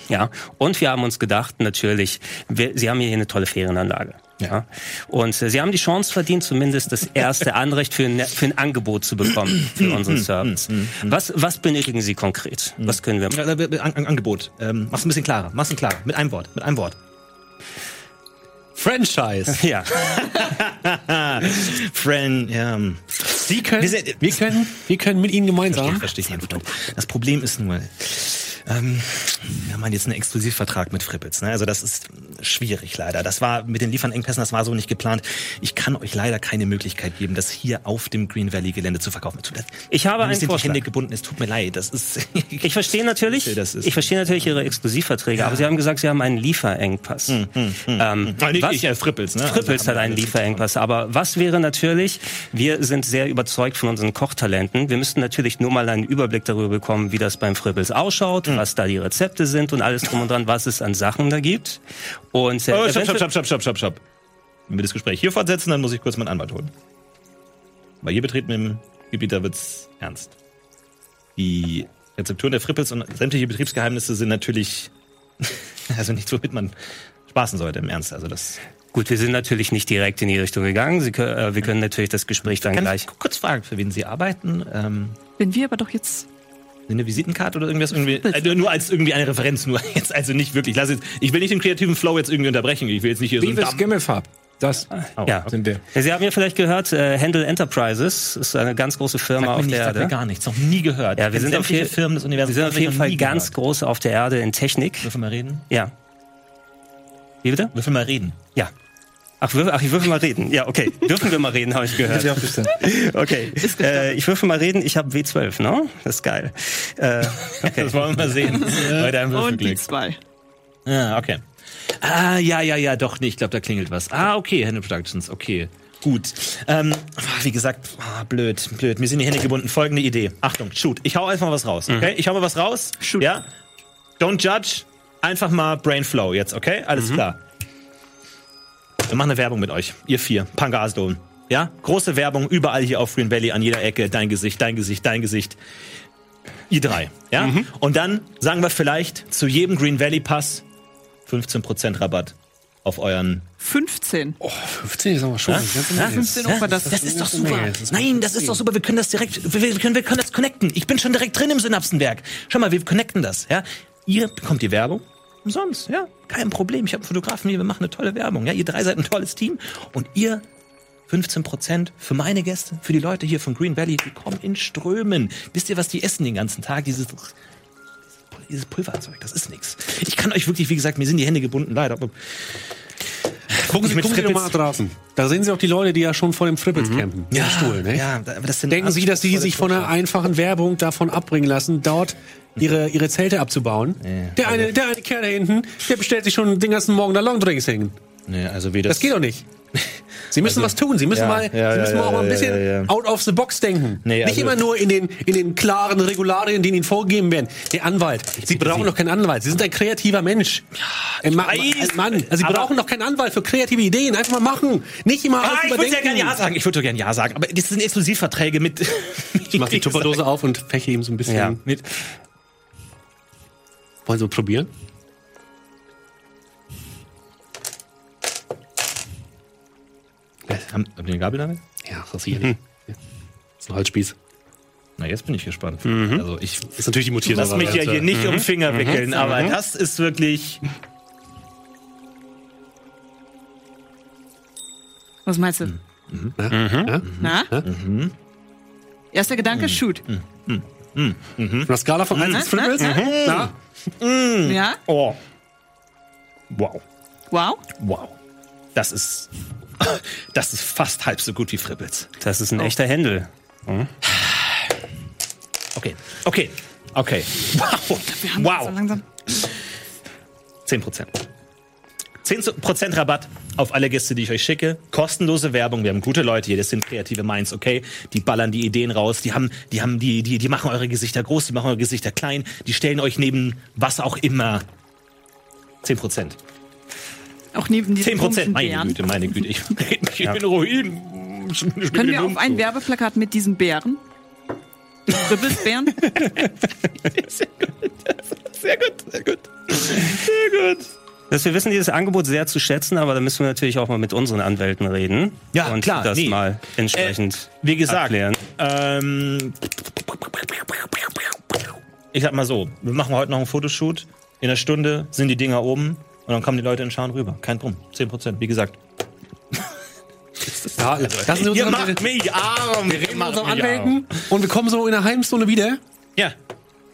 Ja, und wir haben uns gedacht, natürlich, wir, Sie haben hier eine tolle Ferienanlage. Ja. Und äh, Sie haben die Chance verdient, zumindest das erste Anrecht für ein, für ein Angebot zu bekommen für unseren Service. Was, was benötigen Sie konkret? Was können wir machen?
An An Angebot. Ähm, mach's ein bisschen klarer. Mach's ein klarer. Mit einem Wort. Mit einem Wort.
Franchise.
Ja,
Friend, ja.
Sie können,
Wir
wir können, wir können mit Ihnen gemeinsam.
Verstehe ich, mein. Das Problem ist nur, Ähm, wir haben halt jetzt einen Exklusivvertrag mit Frippels. Ne? Also das ist schwierig leider. Das war mit den Lieferengpässen, das war so nicht geplant. Ich kann euch leider keine Möglichkeit geben, das hier auf dem Green Valley Gelände zu verkaufen.
Ich habe einen
sind die
Vorschlag.
Hände gebunden. Es tut mir leid. Das ist.
Ich verstehe natürlich, ich verstehe natürlich Ihre Exklusivverträge, aber Sie haben gesagt, Sie haben einen Lieferengpass. Ähm,
Nein, nicht
was-
ich, äh, Frippels. Ne?
Frippels
Also,
hat einen Lieferengpass. Aber was wäre natürlich, wir sind sehr überzeugt von unseren Kochtalenten. Wir müssten natürlich nur mal einen Überblick darüber bekommen, wie das beim Frippels ausschaut,
Hm.
was da die Rezepte sind und alles drum und dran, was es an Sachen da gibt. Und äh,
Oh, stopp, stopp, stopp, stopp, stopp, stopp, stopp. Wenn wir das Gespräch hier fortsetzen, dann muss ich kurz meinen Anwalt holen. Weil hier betreten im Gebiet, da wird's ernst. Die Rezepturen der Frippels und sämtliche Betriebsgeheimnisse sind natürlich, also nichts, womit man spaßen sollte, im Ernst. Also das
Gut, wir sind natürlich nicht direkt in die Richtung gegangen. Sie, können- äh, wir können natürlich das Gespräch dann
kann
gleich.
ich kurz fragen, für wen Sie arbeiten? Ähm,
Wenn wir aber doch jetzt.
Eine Visitenkarte oder irgendwas? Irgendwie, äh, nur als irgendwie eine Referenz, nur jetzt also nicht wirklich. Lass jetzt, ich will nicht den kreativen Flow jetzt irgendwie unterbrechen. Ich will jetzt nicht hier so
Beavis
Damm-
Gimmelfarb. Das
Oh,
Ja.
sind wir.
Sie haben ja vielleicht gehört, äh, Handle Enterprises ist eine ganz große Firma auf
nicht,
der Erde.
gar nichts, noch nie gehört.
Ja, wir sind auf
Firmen des Universums.
wir sind auf
ich
jeden Fall ganz
gehört.
groß auf der Erde in Technik.
Würfel mal reden?
Ja. Wie bitte?
Würfel mal reden.
Ja. Ach, würfel, ach, ich würfel mal reden. Ja, okay. Dürfen wir mal reden, habe ich gehört.
Ja, bestimmt.
Okay. Äh, ich würfel mal reden. Ich habe W12, ne? Das ist geil. Äh, okay.
Das wollen wir mal sehen. Bei deinem
Und die zwei.
Ah, okay. Ah, ja, ja, ja, doch nicht. Ich glaube, da klingelt was. Ah, okay, Hände Productions, okay. Gut. Ähm, ah, wie gesagt, ah, blöd, blöd. Mir sind die Hände gebunden. Folgende Idee. Achtung, shoot. Ich hau einfach mal was raus, okay? Ich hau mal was raus.
Shoot.
Ja? Don't judge. Einfach mal Brain Flow jetzt, okay? Alles klar. Wir machen eine Werbung mit euch. Ihr vier. Pangasdom. Ja? Große Werbung überall hier auf Green Valley, an jeder Ecke. Dein Gesicht, dein Gesicht, dein Gesicht. Ihr drei. Ja? Und dann sagen wir vielleicht zu jedem Green Valley Pass 15% Rabatt auf euren
15.
Oh, 15 ist aber schon.
Ja? Ja?
Menge.
15 Euro war das.
Das ist doch super.
Das ist
Nein, das ist doch super. Wir können das direkt, wir, wir, können, wir können das connecten. Ich bin schon direkt drin im Synapsenwerk. Schau mal, wir connecten das. Ja? Ihr bekommt die Werbung umsonst. Ja, kein Problem. Ich habe einen Fotografen hier. Wir machen eine tolle Werbung. Ja, ihr drei seid ein tolles Team und ihr 15% für meine Gäste, für die Leute hier von Green Valley, die kommen in Strömen. Wisst ihr, was die essen den ganzen Tag? Dieses, dieses Pulverzeug, das ist nichts. Ich kann euch wirklich, wie gesagt, mir sind die Hände gebunden, leider. Aber
Gucken Sie,
mit
gucken Sie mal draußen. Da sehen Sie auch die Leute, die ja schon vor dem Frippels campen. Ja, Stuhl, ne?
ja, aber das sind
Denken Sie, dass die sich von einer einfachen Werbung davon abbringen lassen, dort ihre, ihre Zelte abzubauen? Der, eine, der eine Kerl da hinten, der bestellt sich schon den ganzen Morgen da Longdrinks hin.
Nee, also wie
Das geht doch nicht. Sie müssen was tun. Sie müssen
Ja,
mal,
ja,
Sie müssen
ja,
mal auch mal ein bisschen out of the box denken.
Nee,
nicht
also-
immer nur in den, in den klaren Regularien, die Ihnen vorgegeben werden. Der Anwalt. Sie brauchen doch keinen Anwalt. Sie sind ein kreativer Mensch. Ein Ma
weiß.
Mann. Also Sie brauchen doch keinen Anwalt für kreative Ideen. Einfach mal machen. Nicht immer
Ah,
alles
ich würde ja
überdenken.
gerne Ja sagen. Ich würde gerne Ja sagen. Aber das sind Exklusivverträge mit.
Ich mach die Tupperdose auf und fäche ihm so ein bisschen.
Ja.
Mit. Wollen Sie probieren?
Haben, haben die eine Gabel damit?
Ja, das ist hier nicht. Ja. Das ist ein Holzspieß.
Na, jetzt bin ich gespannt. Also ich
Das ist natürlich die mutierte
lass mich ja hier nicht um den Finger wickeln, aber das ist wirklich.
Was meinst du?
Ja?
Na? Erster Gedanke, shoot.
Von der Skala von 1 bis
Na,
5
na,
Na?
Ja?
Oh. Wow.
Wow.
Wow. Das ist. Das ist fast halb so gut wie Frippels.
das ist ein echter Händel.
Okay. Okay. Okay. Wow.
Wir haben
Wow.
so langsam.
10%. 10% Rabatt auf alle Gäste, die ich euch schicke. Kostenlose Werbung. Wir haben gute Leute hier. Das sind kreative Minds, okay? Die ballern die Ideen raus. Die haben, die haben, die, die, die machen eure Gesichter groß. Die machen eure Gesichter klein. Die stellen euch neben was auch immer. 10%.
Auch neben diesen
10%.
komischen
Meine
Bären.
Güte, meine Güte. Ich red mich in Ruin.
Können wir auf ein Werbeplakat mit diesen Bären? Ribbelsbären?
Sehr gut, sehr gut. Sehr gut.
Dass wir wissen dieses Angebot sehr zu schätzen, aber da müssen wir natürlich auch mal mit unseren Anwälten reden.
Ja,
und
klar,
das
nee.
mal entsprechend
Wie gesagt,
abklären.
ähm, ich sag mal so, wir machen heute noch einen Fotoshoot. In einer Stunde sind die Dinger oben und dann kommen die Leute in Schauen rüber. Kein Drum. 10 Prozent, wie gesagt.
Ja, lassen Sie uns
Ihr macht mich arm.
wir reden mit unseren Anwälten und wir kommen so in einer halben Stunde wieder.
Ja.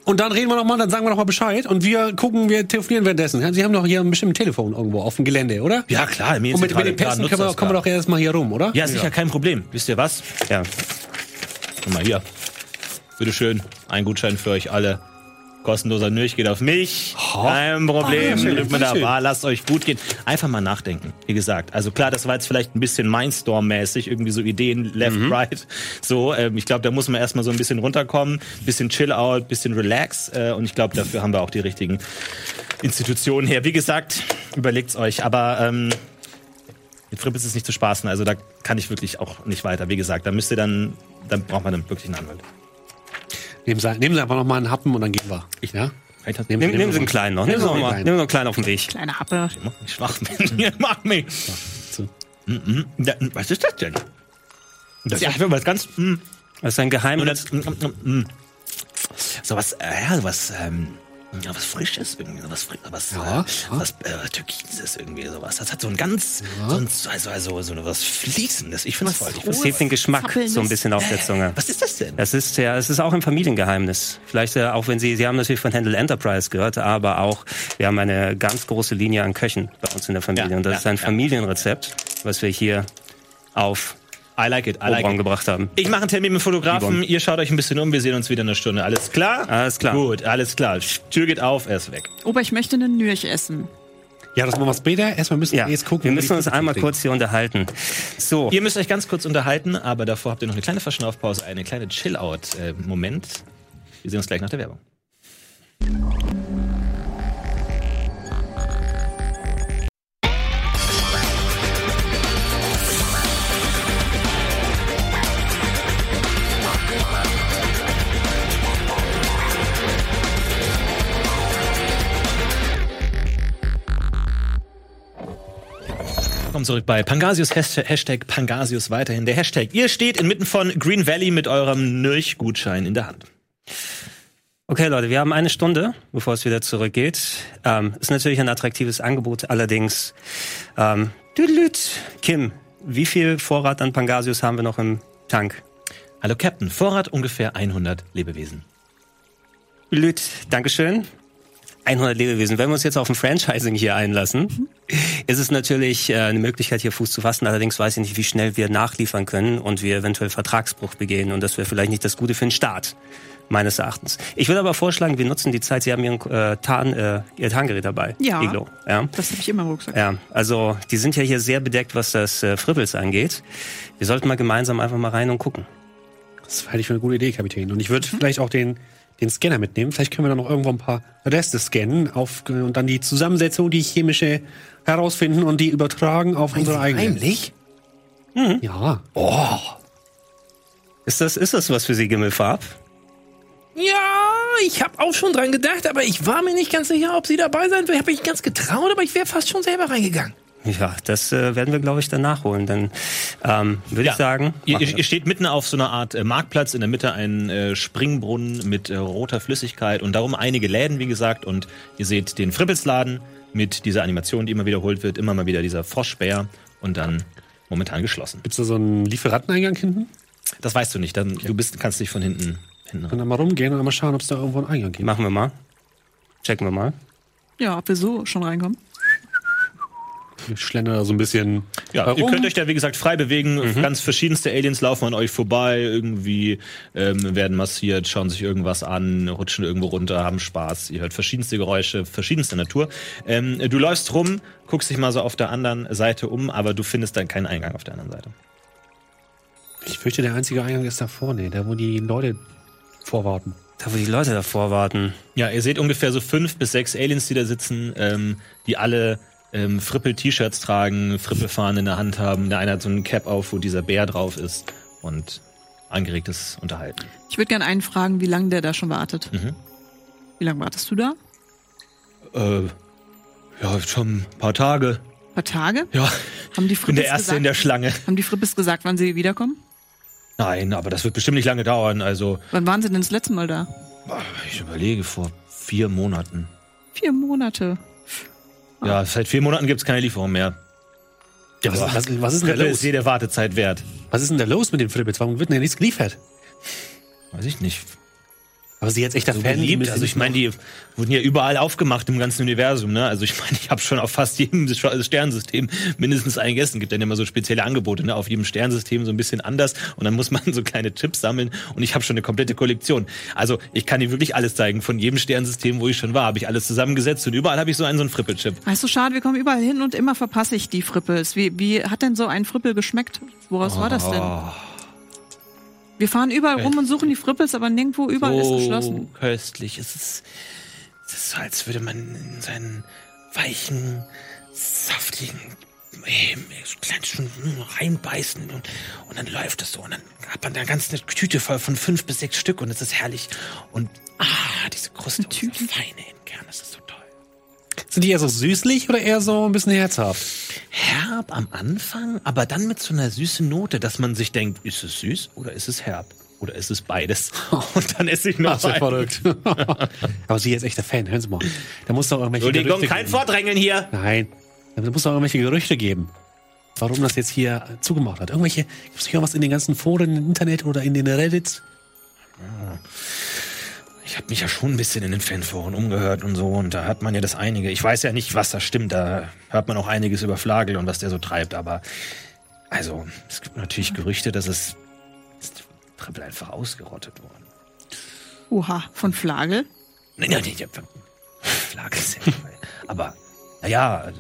Und dann reden wir noch mal, dann sagen wir noch mal Bescheid und wir gucken, wir telefonieren währenddessen. Sie haben doch hier ein bestimmtes Telefon irgendwo auf dem Gelände, oder?
Ja, klar, mir
Und mit, mit den Pässen können wir, kommen wir doch erst mal hier rum, oder?
Ja, sicher, kein Problem. Wisst ihr was?
Ja.
Guck mal hier. Bitteschön, ein Gutschein für euch alle. Kostenloser Milch geht auf mich. Kein Problem. Drückt mir da war, lasst euch gut gehen. Einfach mal nachdenken. Wie gesagt, also klar, das war jetzt vielleicht ein bisschen Mindstorm-mäßig, irgendwie so Ideen left, right. So, ähm, ich glaube, da muss man erstmal so ein bisschen runterkommen, bisschen Chill-out, bisschen Relax. Äh, und ich glaube, dafür haben wir auch die richtigen Institutionen her. Wie gesagt, überlegt's euch. Aber ähm, mit Frippels ist es nicht zu spaßen. Also da kann ich wirklich auch nicht weiter. Wie gesagt, da müsst ihr dann, dann braucht man dann wirklich einen Anwalt.
Nehmen Sie, nehmen Sie einfach noch mal einen Happen und dann gehen wir. Ich, ja?
Nehmen
Nehmen-
Nehmen, nehmen Sie einen kleinen noch. Nehmen Sie noch
einen
mal.
kleinen.
Nehmen Sie noch einen kleinen auf den Weg.
Kleine Happe.
Mach mich schwach bin. Mach mich.
So.
Mhm. Was ist das denn? Das ist ja was ganz. Mm,
Das ist ein Geheimnis.
mm. So was, äh, ja, so was, ähm, ja, was Frisches irgendwie, so was, Fri- was,
Ja,
äh,
ja.
was äh, Türkises irgendwie, sowas. Das hat so ein ganz, so, ein, also, also, so eine, was Fließendes. Ich finde das toll. Ich
Das hebt den Geschmack so ein bisschen auf der Zunge.
Was ist das denn?
Das ist ja, es ist auch ein Familiengeheimnis. Vielleicht äh, auch wenn Sie, Sie haben natürlich von Handle Enterprise gehört, aber auch wir haben eine ganz große Linie an Köchen bei uns in der Familie
Ja,
und das
ja,
ist ein
ja.
Familienrezept, was wir hier auf
I like it, I like it.
gebracht haben.
Ich mache einen Termin mit dem Fotografen,
Yvonne.
ihr schaut euch ein bisschen um, wir sehen uns wieder in einer Stunde. Alles klar?
Alles klar.
Gut, alles klar. Tür geht auf, er ist weg.
Ober, ich möchte einen Nürch essen.
Ja, das machen wir später. Erstmal müssen
Ja,
wir jetzt gucken.
wir müssen uns einmal
kriegen.
kurz hier unterhalten. So,
Ihr müsst euch ganz kurz unterhalten, aber davor habt ihr noch eine kleine Verschnaufpause, eine kleine Chill-Out-Moment. Wir sehen uns gleich nach der Werbung. Willkommen zurück bei Pangasius, Hashtag, Hashtag Pangasius weiterhin. Der Hashtag. Ihr steht inmitten von Green Valley mit eurem Nürch-Gutschein in der Hand.
okay Leute, wir haben eine Stunde, bevor es wieder zurückgeht. Ähm, ist natürlich ein attraktives Angebot, allerdings ähm. Kim, wie viel Vorrat an Pangasius haben wir noch im Tank?
Hallo Captain, Vorrat ungefähr 100 Lebewesen.
Lüt, Dankeschön. 100 Lebewesen. Wenn wir uns jetzt auf ein Franchising hier einlassen, ist es natürlich äh, eine Möglichkeit, hier Fuß zu fassen. Allerdings weiß ich nicht, wie schnell wir nachliefern können und wir eventuell Vertragsbruch begehen. Und das wäre vielleicht nicht das Gute für den Staat, meines Erachtens. Ich würde aber vorschlagen, wir nutzen die Zeit. Sie haben Ihren äh, Tarn, äh, Ihr Tarngerät dabei.
Ja.
Iglo. Ja.
Das habe ich immer im Rucksack.
Ja, also die sind ja hier sehr bedeckt, was das äh, Frippels angeht. Wir sollten mal gemeinsam einfach mal rein und gucken.
Das halte ich für eine gute Idee, Kapitän. Und ich würde vielleicht auch den, den Scanner mitnehmen. Vielleicht können wir dann noch irgendwo ein paar Reste scannen auf, und dann die Zusammensetzung, die chemische herausfinden und die übertragen auf unsere eigene.
Heimlich?
Ja.
Ist das, ist das was für Sie, Gimmelfarb?
Ja, ich habe auch schon dran gedacht, aber ich war mir nicht ganz sicher, ob sie dabei sein will. Ich habe mich ganz getraut, aber ich wäre fast schon selber reingegangen.
Ja, das äh, werden wir, glaube ich, dann nachholen. Dann ähm, würde ich sagen,
Ihr, ihr, ihr steht mitten auf so einer Art äh, Marktplatz, in der Mitte ein äh, Springbrunnen mit äh, roter Flüssigkeit und darum einige Läden, wie gesagt. Und ihr seht den Frippelsladen mit dieser Animation, die immer wiederholt wird, immer mal wieder dieser Froschbär und dann momentan geschlossen.
Gibt's da so einen Lieferanteneingang hinten?
Das weißt du nicht, dann, du bist, kannst dich von hinten, hinten
Können wir mal rumgehen und mal schauen, ob es da irgendwo einen Eingang gibt.
machen wir mal. Checken wir mal.
Ja, ob wir so schon reinkommen.
Ich schlender da so ein bisschen
Ja, ihr
herum.
könnt euch da, wie gesagt, frei bewegen. Ganz verschiedenste Aliens laufen an euch vorbei, irgendwie ähm, werden massiert, schauen sich irgendwas an, rutschen irgendwo runter, haben Spaß. Ihr hört verschiedenste Geräusche, verschiedenste Natur. Ähm, du läufst rum, guckst dich mal so auf der anderen Seite um, aber du findest dann keinen Eingang auf der anderen Seite.
Ich fürchte, der einzige Eingang ist da vorne, da wo die Leute vorwarten.
Da, wo die Leute davor warten.
Ja, ihr seht ungefähr so fünf bis sechs Aliens, die da sitzen, ähm, die alle ähm, Frippel-T-Shirts tragen, Frippelfahnen in der Hand haben. Der eine hat so einen Cap auf, wo dieser Bär drauf ist und angeregtes Unterhalten.
Ich würde gerne einen fragen, wie lange der da schon wartet.
Mhm.
Wie lange wartest du da?
Äh, ja, schon ein paar Tage.
Ein paar Tage?
Ja,
Haben die
ich bin der
Frippes
Erste
gesagt,
in der Schlange.
haben die Frippes gesagt, wann sie wiederkommen?
Nein, aber das wird bestimmt nicht lange dauern. Also,
Wann waren sie denn das letzte Mal da?
ich überlege, vor vier Monaten.
Vier Monate.
Ja, seit vier Monaten gibt's keine Lieferung mehr.
Ja, was, was, was ist denn da los?
ist jede Wartezeit wert.
Was ist denn da los mit den Frippels? Warum wird denn nichts geliefert?
Weiß ich nicht.
Aber sie jetzt echter
so
Fan. müssen
Also ich meine, die wurden ja überall aufgemacht im ganzen Universum. Ne? Also ich meine, ich habe schon auf fast jedem Sternensystem mindestens einen gegessen. Gibt dann immer so spezielle Angebote. Ne? Auf jedem Sternsystem so ein bisschen anders. Und dann muss man so kleine Chips sammeln. Und ich habe schon eine komplette Kollektion. Also ich kann dir wirklich alles zeigen. Von jedem Sternsystem, wo ich schon war, habe ich alles zusammengesetzt. Und überall habe ich so einen so einen Frippelchip.
Weißt du, schade, wir kommen überall hin und immer verpasse ich die Frippels. Wie, wie hat denn so ein Frippel geschmeckt? Woraus war das denn? Wir fahren überall rum und suchen die Frippels, aber nirgendwo überall ist
so
geschlossen.
köstlich. Es ist, es ist so, als würde man in seinen weichen, saftigen kleinen Stunden reinbeißen und, und dann läuft es so und dann hat man da ganz eine Tüte voll von fünf bis sechs Stück und es ist herrlich und ah, diese Kruste diese feine im Kern, das ist so.
Sind die eher so süßlich oder eher so ein bisschen herzhaft?
Herb am Anfang, aber dann mit so einer süßen Note, dass man sich denkt, ist es süß oder ist es herb? Oder ist es beides? Und dann esse ich noch einen.
verrückt. Aber sie ist echter Fan, hören Sie mal. Da muss doch irgendwelche
Entschuldigung,
Gerüchte
kein
geben.
Vordrängeln hier.
Nein. Da muss doch irgendwelche Gerüchte geben. Warum das jetzt hier zugemacht hat. Irgendwelche, gibt es nicht irgendwas in den ganzen Foren im Internet oder in den Reddits?
Ich habe mich ja schon ein bisschen in den Fanforen umgehört und so und da hat man ja das einige. Ich weiß ja nicht, was da stimmt. Da hört man auch einiges über Flagel und was der so treibt. Aber also es gibt natürlich Gerüchte, dass es ist Triple einfach ausgerottet worden.
Oha, von Flagel?
Nein, nein, nein, Flagel ist ja nicht. Aber naja, also,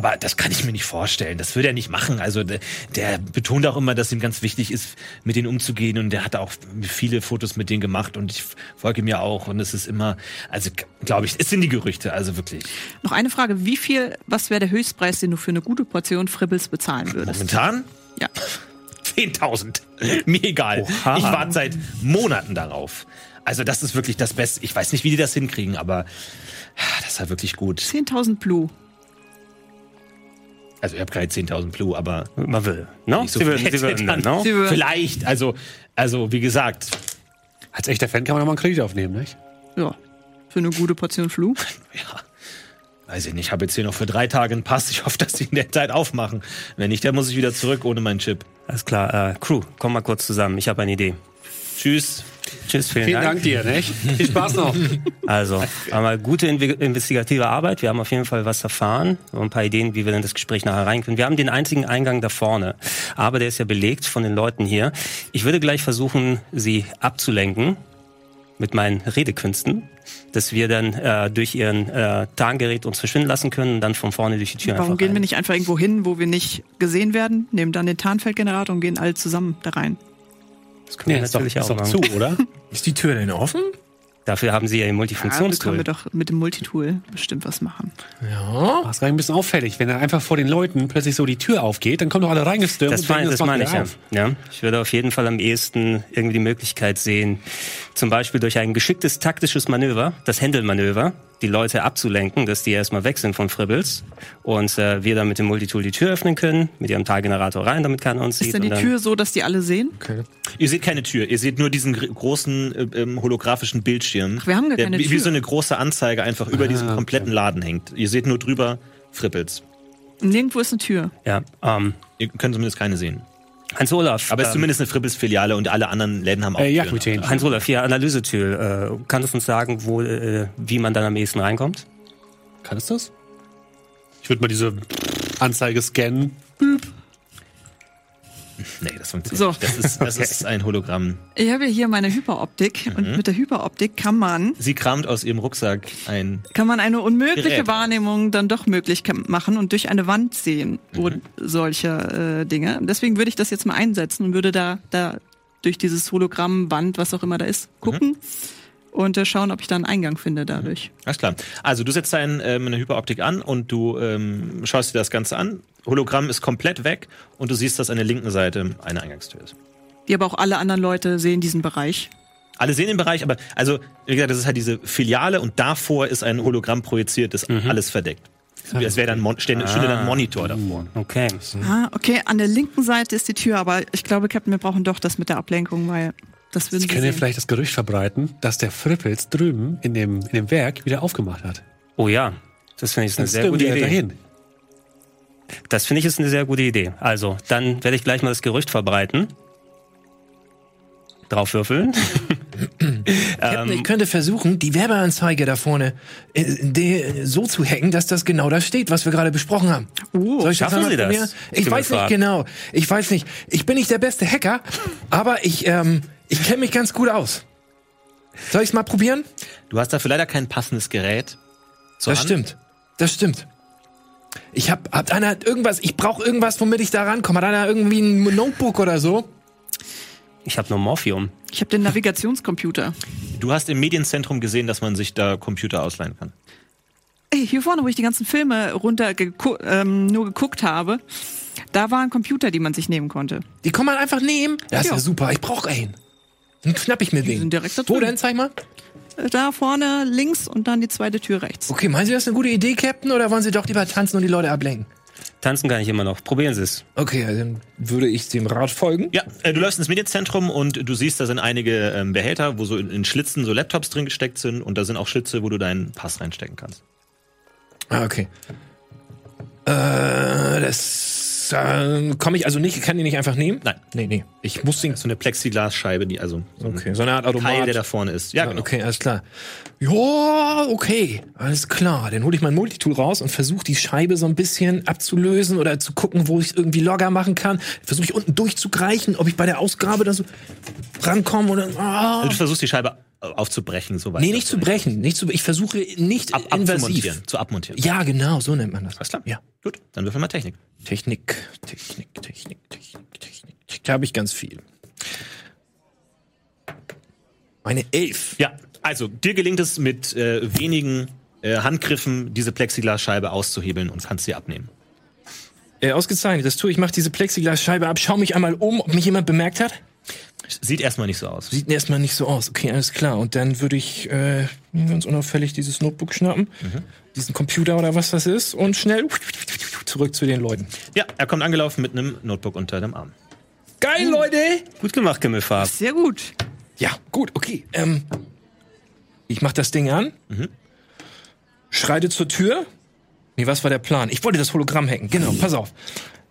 aber das kann ich mir nicht vorstellen. Das würde er nicht machen. Also der, der betont auch immer, dass ihm ganz wichtig ist, mit denen umzugehen. Und der hat auch viele Fotos mit denen gemacht und ich folge ihm ja auch. Und es ist immer, also glaube ich, es sind die Gerüchte, also wirklich.
Noch eine Frage, wie viel, was wäre der Höchstpreis, den du für eine gute Portion Fribbels bezahlen würdest?
Momentan
Ja.
10.000. Mir egal.
Oha.
Ich warte seit Monaten darauf. Also das ist wirklich das Beste. Ich weiß nicht, wie die das hinkriegen, aber ah, das ja wirklich gut.
10.000 Blue.
Also ich habe keine 10.000 Blue, aber
Man will. No?
nicht so
Sie würden,
viel
sie würden dann, no?
Sie würden-
Vielleicht, also, also wie gesagt,
Als echter Fan kann man doch mal einen Kredit aufnehmen, nicht?
Ja. Für eine gute Portion Flu.
ja, weiß ich nicht, ich habe jetzt hier noch für drei Tage einen Pass. Ich hoffe, dass sie in der Zeit aufmachen. Wenn nicht, dann muss ich wieder zurück ohne meinen Chip.
Alles klar. Äh, Crew, komm mal kurz zusammen. Ich habe eine Idee.
Tschüss.
Tschüss, vielen,
Vielen
Dank.
Dank dir, nicht? Viel Spaß noch.
Also, einmal gute Inve- investigative Arbeit. Wir haben auf jeden Fall was erfahren. So ein paar Ideen, wie wir in das Gespräch nachher rein können. Wir haben den einzigen Eingang da vorne. Aber der ist ja belegt von den Leuten hier. Ich würde gleich versuchen, sie abzulenken mit meinen Redekünsten, dass wir dann äh, durch ihren äh, Tarngerät uns verschwinden lassen können und dann von vorne durch die Tür
Warum
einfach
gehen
rein.
wir nicht einfach irgendwo hin, wo wir nicht gesehen werden, nehmen dann den Tarnfeldgenerator und gehen alle zusammen da rein?
Das können wir
Ja, ist doch,
natürlich
ist
auch
doch
machen.
zu, oder?
Ist die Tür denn offen?
Dafür haben sie ja ihr
Ja, da können
Multifunktionstool.
wir doch mit dem Multitool bestimmt was machen.
Ja.
Das ist ein bisschen auffällig, wenn dann einfach vor den Leuten plötzlich so die Tür aufgeht, dann kommen doch alle reingestürmt.
Das,
und
mein,
denken,
das
macht
meine ich ja. ja. Ich würde auf jeden Fall am ehesten irgendwie die Möglichkeit sehen, zum Beispiel durch ein geschicktes taktisches Manöver, das Händelmanöver, die Leute abzulenken, dass die erstmal weg sind von Fribbles und äh, wir dann mit dem Multitool die Tür öffnen können, mit ihrem Targenerator rein, damit keiner uns
Ist
sieht.
denn die
dann,
Tür so, dass die alle sehen?
Ihr seht keine Tür, ihr seht nur diesen gr- großen äh, ähm, holographischen Bildschirm.
Ach, wir haben gar
der
keine
wie, wie
Tür.
so eine große Anzeige einfach über diesem
okay.
kompletten Laden hängt. Ihr seht nur drüber Frippels.
Nirgendwo ist eine Tür.
Ja, ähm,
Ihr könnt zumindest keine sehen.
Hans Olaf.
Aber es ist
ähm,
zumindest eine Frippels-Filiale und alle anderen Läden haben auch
Äh, ja,
Türen.
Hans Olaf, hier Analysetool. Äh, kannst du uns sagen, wo, äh, wie man dann am ehesten reinkommt?
Kann es das? Ich würde mal diese Anzeige scannen.
Nee, das funktioniert
So.
nicht. Das ist, das ist ein Hologramm.
Ich habe ja hier meine Hyperoptik und mit der Hyperoptik kann man
Sie kramt aus ihrem Rucksack ein.
kann man eine unmögliche
Gerät.
Wahrnehmung dann doch möglich machen und durch eine Wand sehen und solche äh, Dinge. Deswegen würde ich das jetzt mal einsetzen und würde da da durch dieses Hologramm Wand, was auch immer da ist, gucken und äh, schauen, ob ich da einen Eingang finde dadurch.
Alles klar. Also du setzt dein, ähm, eine Hyperoptik an und du ähm, schaust dir das Ganze an. Hologramm ist komplett weg und du siehst, dass an der linken Seite eine Eingangstür ist.
Die aber auch alle anderen Leute sehen diesen Bereich.
Alle sehen den Bereich, aber also, wie gesagt, das ist halt diese Filiale und davor ist ein Hologramm projiziert, das alles verdeckt. Es wäre dann stände, stünde dann ein Monitor davor.
Okay.
Ah, okay, an der linken Seite ist die Tür, aber ich glaube, Captain, wir brauchen doch das mit der Ablenkung, weil das würden
Sie
Sie
können ja vielleicht das Gerücht verbreiten, dass der Frippels drüben in dem, in dem Werk wieder aufgemacht hat.
Oh ja, das finde ich eine
Dann
sehr gute Idee.
dahin.
Das finde ich ist eine sehr gute Idee. Also, dann werde ich gleich mal das Gerücht verbreiten. Drauf würfeln.
Captain, ich könnte versuchen, die Werbeanzeige da vorne äh, so zu hacken, dass das genau das steht, was wir gerade besprochen haben. Soll ich
schaffen
einmal
Sie das?
Ich
Kim
weiß nicht genau. Ich weiß nicht. Ich bin nicht der beste Hacker, aber ich, ähm, ich kenne mich ganz gut aus. Soll ich es mal probieren?
Du hast dafür leider kein passendes Gerät. zur
Das
Hand.
stimmt. Das stimmt. Ich hab, hat einer irgendwas, ich brauche irgendwas, womit ich da rankomme. Hat einer irgendwie ein Notebook oder so?
Ich habe nur Morphium.
Ich habe den Navigationscomputer.
Du hast im Medienzentrum gesehen, dass man sich da Computer ausleihen kann.
Ey, hier vorne, wo ich die ganzen Filme runter ähm, nur geguckt habe, da waren Computer, die man sich nehmen konnte.
Die kann man einfach nehmen. Das ist
Ja.
ja super. Ich brauche einen. Dann schnapp ich mir den.
sind direkt da
Wo denn? Zeig mal.
Äh, Da vorne links und dann die zweite Tür rechts.
Okay, meinen Sie das ist eine gute Idee, Captain, oder wollen Sie doch lieber tanzen und die Leute ablenken?
Tanzen kann ich immer noch. Probieren Sie es.
Okay, dann würde ich dem Rat folgen.
Ja, äh, du läufst ins Medienzentrum und du siehst, da sind einige ähm, Behälter, wo so in, in Schlitzen so Laptops drin gesteckt sind und da sind auch Schlitze, wo du deinen Pass reinstecken kannst.
Ah, okay. Äh, das äh, komme ich also nicht, kann die nicht einfach nehmen?
Nein.
Nee, nee. Ich muss den.
So eine Plexiglasscheibe, die also so
Okay, so eine Art Automat.
Teil, der da vorne ist. Ja,
Ja,
genau.
okay, alles klar. Ja, okay, alles klar. Dann hole ich mein Multitool raus und versuche die Scheibe so ein bisschen abzulösen oder zu gucken, wo ich irgendwie Logger machen kann. Versuche ich unten durchzugreifen, ob ich bei der Ausgabe da so rankomme oder. Ah.
Also du versuchst die Scheibe aufzubrechen, soweit.
Nee, nicht zu brechen. Nicht zu, ich versuche nicht
Ab,
invasiv.
Zu abmontieren.
Ja, genau, so nennt man das.
Alles klar.
Ja.
Gut, dann würfel mal Technik.
Technik, Technik, Technik, Technik, Technik. Da habe ich ganz viel. Eine Elf.
Ja, also dir gelingt es mit äh, wenigen äh, Handgriffen, diese Plexiglasscheibe auszuhebeln und kannst sie abnehmen.
Äh, ausgezeichnet, das tue ich. Ich mache diese Plexiglasscheibe ab, schau mich einmal um, ob mich jemand bemerkt hat.
Sieht erstmal nicht so aus.
Sieht erstmal nicht so aus. Okay, alles klar. Und dann würde ich äh, ganz unauffällig dieses Notebook schnappen, diesen Computer oder was das ist und schnell zurück zu den Leuten.
Ja, er kommt angelaufen mit einem Notebook unter dem Arm.
Geil, Leute!
Gut gemacht, Gimmelfarb.
Sehr gut.
Ja, gut, okay. Ähm, ich mach das Ding an, schreite zur Tür. Nee, was war der Plan? Ich wollte das Hologramm hacken. Genau, pass auf.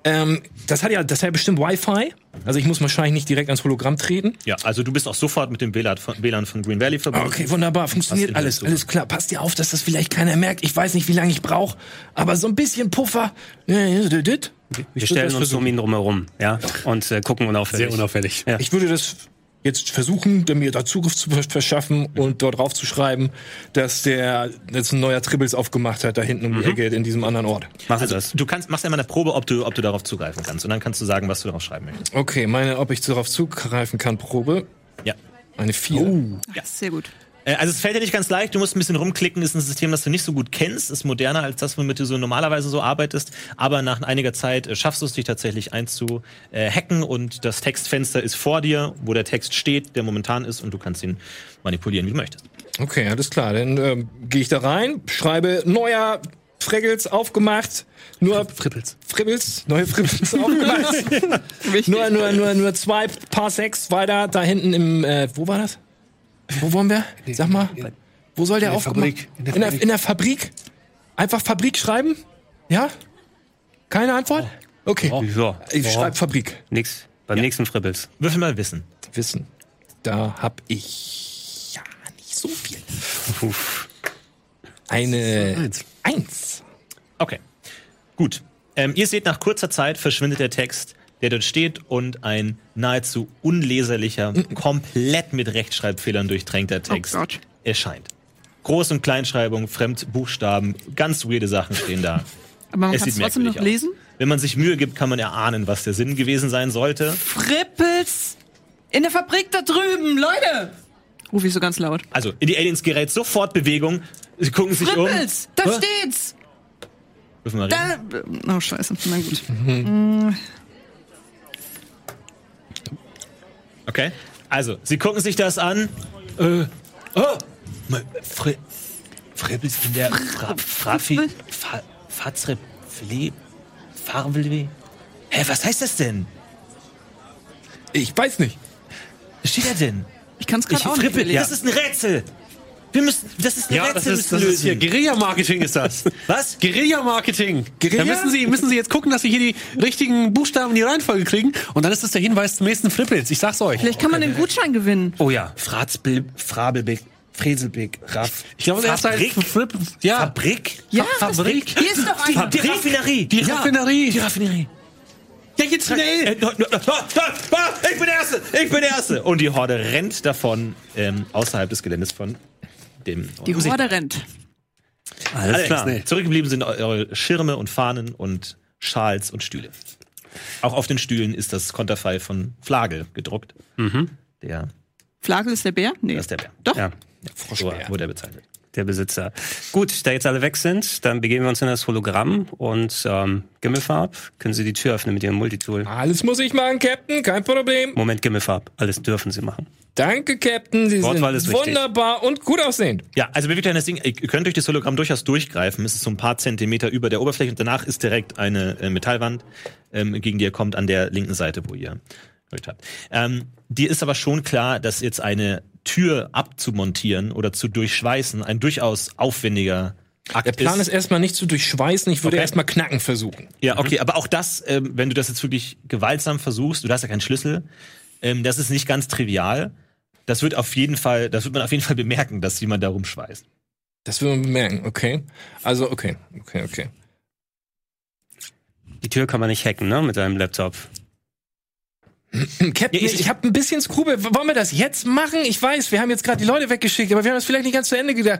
Ähm, das hat ja, das hat ja bestimmt Wi-Fi. Also ich muss wahrscheinlich nicht direkt ans Hologramm treten.
Ja, also du bist auch sofort mit dem WLAN von, WLAN von Green Valley verbunden.
Okay, wunderbar. Funktioniert alles. Alles klar. Passt dir auf, dass das vielleicht keiner merkt. Ich weiß nicht, wie lange ich brauche. Aber so ein bisschen Puffer.
Wir stellen uns um ihn drumherum, ja, und äh, gucken unauffällig.
Sehr unauffällig.
Ja.
Ich würde das jetzt versuchen, mir da Zugriff zu verschaffen und dort drauf zu schreiben, dass der jetzt ein neuer Tribbles aufgemacht hat, da hinten um die Ecke in diesem anderen Ort.
Machen
Also,
das.
du kannst, machst ja mal eine Probe, ob du, ob du darauf zugreifen kannst. Und dann kannst du sagen, was du darauf schreiben möchtest.
Okay, meine, ob ich darauf zugreifen kann, Probe.
Ja.
Eine 4.
Ja. Sehr gut.
Äh, Also es fällt dir nicht ganz leicht, du musst ein bisschen rumklicken, ist ein System, das du nicht so gut kennst, ist moderner als das, womit du so normalerweise so arbeitest, aber nach einiger Zeit äh, schaffst du es dich tatsächlich einzuhacken äh, hacken und das Textfenster ist vor dir, wo der Text steht, der momentan ist und du kannst ihn manipulieren, wie du möchtest.
Okay, alles klar. Dann ähm, gehe ich da rein, schreibe neuer Freggels aufgemacht. Nur
Frippels.
Fribbels, neue Fribbels aufgemacht. nur, nur, nur, nur zwei Paar sechs weiter da hinten im, äh, wo war das? Wo wollen wir? Sag mal, wo soll der
der
aufgemacht?
In der
in, der,
Fabrik.
in der Fabrik? Einfach Fabrik schreiben? Ja? Keine Antwort? Okay.
Ja,
Ich schreibe Fabrik.
nix. Beim nächsten Fribbels.
Würfel mal Wissen.
Wissen. Da hab ich ja nicht so viel.
Uff.
Eine
Eins.
Eins.
Okay, gut. Ähm, ihr seht, nach kurzer Zeit verschwindet der Text, der dort steht und ein nahezu unleserlicher, komplett mit Rechtschreibfehlern durchtränkter Text
Oh
erscheint. Groß- und Kleinschreibung, Fremdbuchstaben, ganz weirde Sachen stehen da.
Aber man
Es
kann es trotzdem noch
merkwürdig aus.
lesen.
Wenn man sich Mühe gibt, kann man erahnen, was der Sinn gewesen sein sollte.
Frippels! In der Fabrik da drüben, Leute! Ruf ich so ganz laut.
Also, in die Aliens gerät sofort Bewegung. Sie gucken sich um.
Frippels! Da
Hä?
steht's!
Würfel mal reden.
Da, oh, scheiße. Na gut.
Okay. Also, sie gucken sich das an. Äh, oh, mein Fre Frebbels in der Fra Frafi Fa Fazre Fle Farvle. Hä, was heißt das denn?
Ich weiß nicht.
Was steht da denn?
Ich kann es gerade auch nicht.
Das ist ein Rätsel. Wir müssen, das ist eine
Ja, das ist, das ist hier Guerilla-Marketing ist das.
Was?
Guerilla-Marketing.
Guerilla?
Da müssen Sie, müssen Sie jetzt gucken, dass Sie hier die richtigen Buchstaben in die Reihenfolge kriegen. Und dann ist das der Hinweis zum nächsten Frippels. Ich sag's euch.
Vielleicht kann man den Gutschein gewinnen.
Oh ja.
Fratzbil, Frabelbeck, Freselbeck, Raff.
Ich glaube, ist halt
Fabrik?
Fripp, ja.
Fabrik?
Ja,
Fabrik.
Hier ist doch einer.
Die Raffinerie.
Die Raffinerie.
Die Raffinerie.
Ja, jetzt schnell.
Äh, Ich bin der Erste! Ich bin der Erste! Und die Horde rennt davon ähm, außerhalb des Geländes von dem.
Die Horde rennt.
Alles
Alles
klar.
klar. Zurückgeblieben sind eure Schirme und Fahnen und Schals und Stühle. Auch auf den Stühlen ist das Konterfei von Flagel gedruckt. Der,
Flagel ist der Bär? Nee.
das ist der Bär.
Doch.
Ja,
So wurde er bezeichnet.
Der Besitzer. Gut, da jetzt alle weg sind, dann begeben wir uns in das Hologramm und ähm, Gimmelfarb, können Sie die Tür öffnen mit Ihrem Multitool.
Alles muss ich machen, Captain, kein Problem.
Moment, Gimmelfarb, alles dürfen Sie machen.
Danke, Captain. Sie
Wortwahl ist
sind wunderbar und gut aussehend.
Ja, also bewegt euch das Ding, ihr könnt durch das Hologramm durchaus durchgreifen. Es ist so ein paar Zentimeter über der Oberfläche und danach ist direkt eine äh, Metallwand, ähm, gegen die ihr kommt an der linken Seite, wo ihr gedrückt habt. Ähm, dir ist aber schon klar, dass jetzt eine Tür abzumontieren oder zu durchschweißen ein durchaus aufwendiger Akt
Der Plan ist erstmal nicht zu durchschweißen, ich würde
Okay.
erstmal knacken versuchen.
Ja, okay, aber auch das, ähm, wenn du das jetzt wirklich gewaltsam versuchst, du hast ja keinen Schlüssel, ähm, das ist nicht ganz trivial. Das wird auf jeden Fall, das wird man auf jeden Fall bemerken, dass jemand da rumschweißt.
Das will man bemerken, okay. Also, okay, okay, okay.
Die Tür kann man nicht hacken, ne, mit einem Laptop.
Captain,
Ja,
ich,
ich-
ich habe ein bisschen Skrupel. Wollen wir das jetzt machen? Ich weiß, wir haben jetzt gerade die Leute weggeschickt, aber wir haben das vielleicht nicht ganz zu Ende gedacht.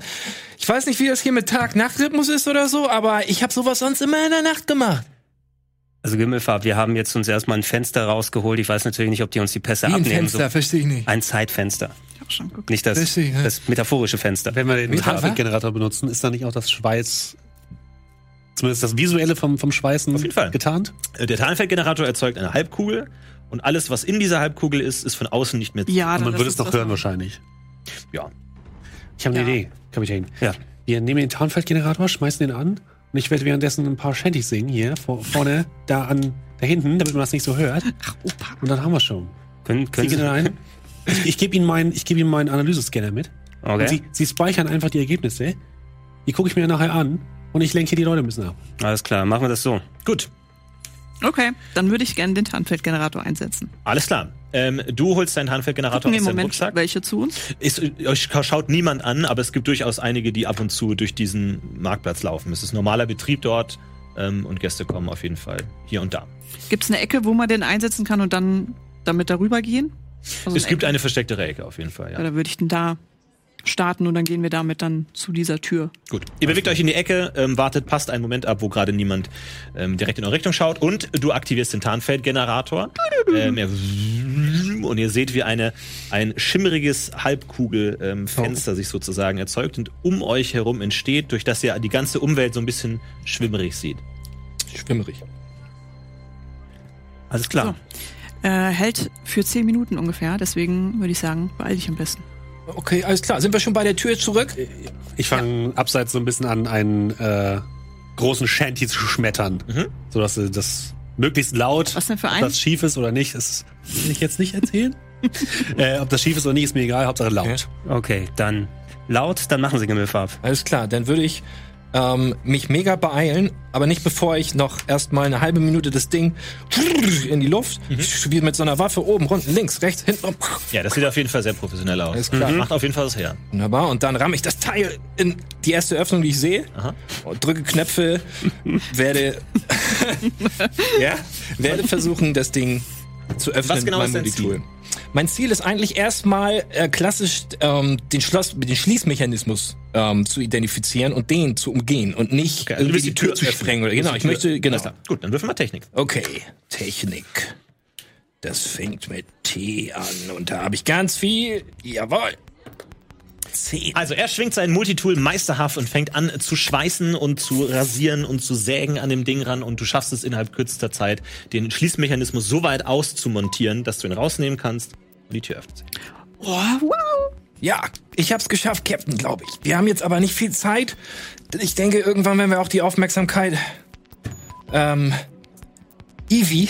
Ich weiß nicht, wie das hier mit Tag-Nacht-Rhythmus ist oder so, aber ich habe sowas sonst immer in der Nacht gemacht.
Also Gimmelfarb, wir haben jetzt uns erstmal ein Fenster rausgeholt. Ich weiß natürlich nicht, ob die uns die Pässe
Wie ein
abnehmen.
Fenster, verstehe ich nicht.
So ein Zeitfenster,
Ich hab schon geguckt.
nicht das,
Richtig, ja.
das metaphorische Fenster.
Wenn wir den
Mit
Tarnfeldgenerator benutzen, ist da nicht auch das Schweiß, zumindest das Visuelle vom, vom Schweißen
Auf jeden Fall.
getarnt?
Äh, Der Tarnfeldgenerator erzeugt eine Halbkugel und alles, was in dieser Halbkugel ist, ist von außen nicht mehr zu
Ja,
man würde es
das
hören wahrscheinlich.
Ja.
Ich habe eine
Ja.
Idee, Kapitän.
Ja.
Wir nehmen den Tarnfeldgenerator, schmeißen den an und ich werde währenddessen ein paar Shanties singen hier vor, vorne, da an, da hinten, damit man das nicht so hört.
Ach, Opa.
Und dann haben wir schon.
Können,
Sie
können
gehen
Sie,
rein. Ich, ich gebe Ihnen meinen, ich gebe Ihnen meinen Analysescanner mit. Und
okay,
Sie, Sie speichern einfach die Ergebnisse. Die gucke ich mir nachher an und ich lenke hier die Leute ein bisschen ab.
alles klar, machen wir das so.
Gut,
Okay, dann würde ich gerne den Tarnfeldgenerator einsetzen.
alles klar. Ähm, du holst deinen Tarnfeldgenerator
Gucken
aus
im
deinem
Moment
Rucksack.
welche zu uns.
Ist, euch schaut niemand an, aber es gibt durchaus einige, die ab und zu durch diesen Marktplatz laufen. Es ist normaler Betrieb dort ähm, und Gäste kommen auf jeden Fall hier und da.
Gibt es eine Ecke, wo man den einsetzen kann und dann damit darüber gehen? Also
es gibt
Ecke.
eine verstecktere Ecke auf jeden Fall,
Ja,
ja.
würde ich den da starten und dann gehen wir damit dann zu dieser Tür.
Gut. Ihr bewegt euch in die Ecke, ähm, wartet, passt einen Moment ab, wo gerade niemand ähm, direkt in eure Richtung schaut und du aktivierst den Tarnfeldgenerator. ähm, und ihr seht, wie eine, ein schimmeriges Halbkugelfenster ähm, sich sozusagen erzeugt und um euch herum entsteht, durch das ihr die ganze Umwelt so ein bisschen schwimmerig seht.
Schwimmerig.
Alles klar.
Äh, hält für zehn Minuten ungefähr, deswegen würde ich sagen, beeil dich am besten.
Okay, alles klar. Sind wir schon bei der Tür zurück?
Ich fange abseits so ein bisschen an, einen äh, großen Shanty zu schmettern.
Mhm.
Sodass äh, das möglichst laut,
Was denn für
ob
ein?
das schief ist oder nicht, ist, will ich jetzt nicht erzählen. äh, ob das schief ist oder nicht, ist mir egal, Hauptsache laut.
Okay, dann laut, dann machen Sie Gimmelfarb.
Alles klar, dann würde ich ähm, mich mega beeilen, aber nicht bevor ich noch erstmal eine halbe Minute das Ding in die Luft, wie mit so einer Waffe oben, unten, links, rechts, hinten.
Ja, das sieht auf jeden Fall sehr professionell aus.
Alles klar.
Macht auf jeden Fall was her.
Wunderbar. Und dann ramme ich das Teil in die erste Öffnung, die ich sehe.
Aha.
Und drücke Knöpfe, werde, ja, werde versuchen, das Ding zu öffnen
Was genau
mit
ist
meinem? Multitool. Mein Ziel ist eigentlich erstmal äh, klassisch ähm, den, Schloss, den Schließmechanismus ähm, zu identifizieren und den zu umgehen und nicht
Okay, also
irgendwie die Tür zu
öffnen.
sprengen. Oder, genau, ich
Tür-
möchte, genau.
Klar. Gut, dann würfeln wir Technik.
Okay, Technik. Das fängt mit T an und da habe ich ganz viel. Jawohl. Zehn.
Also er schwingt sein Multitool meisterhaft und fängt an zu schweißen und zu rasieren und zu sägen an dem Ding ran und du schaffst es innerhalb kürzester Zeit, den Schließmechanismus so weit auszumontieren, dass du ihn rausnehmen kannst und die Tür öffnet sich.
Oh, wow.
Ja, ich hab's geschafft, Captain, glaube ich. Wir haben jetzt aber nicht viel Zeit. Ich denke, irgendwann werden wir auch die Aufmerksamkeit. Ähm. Ivy.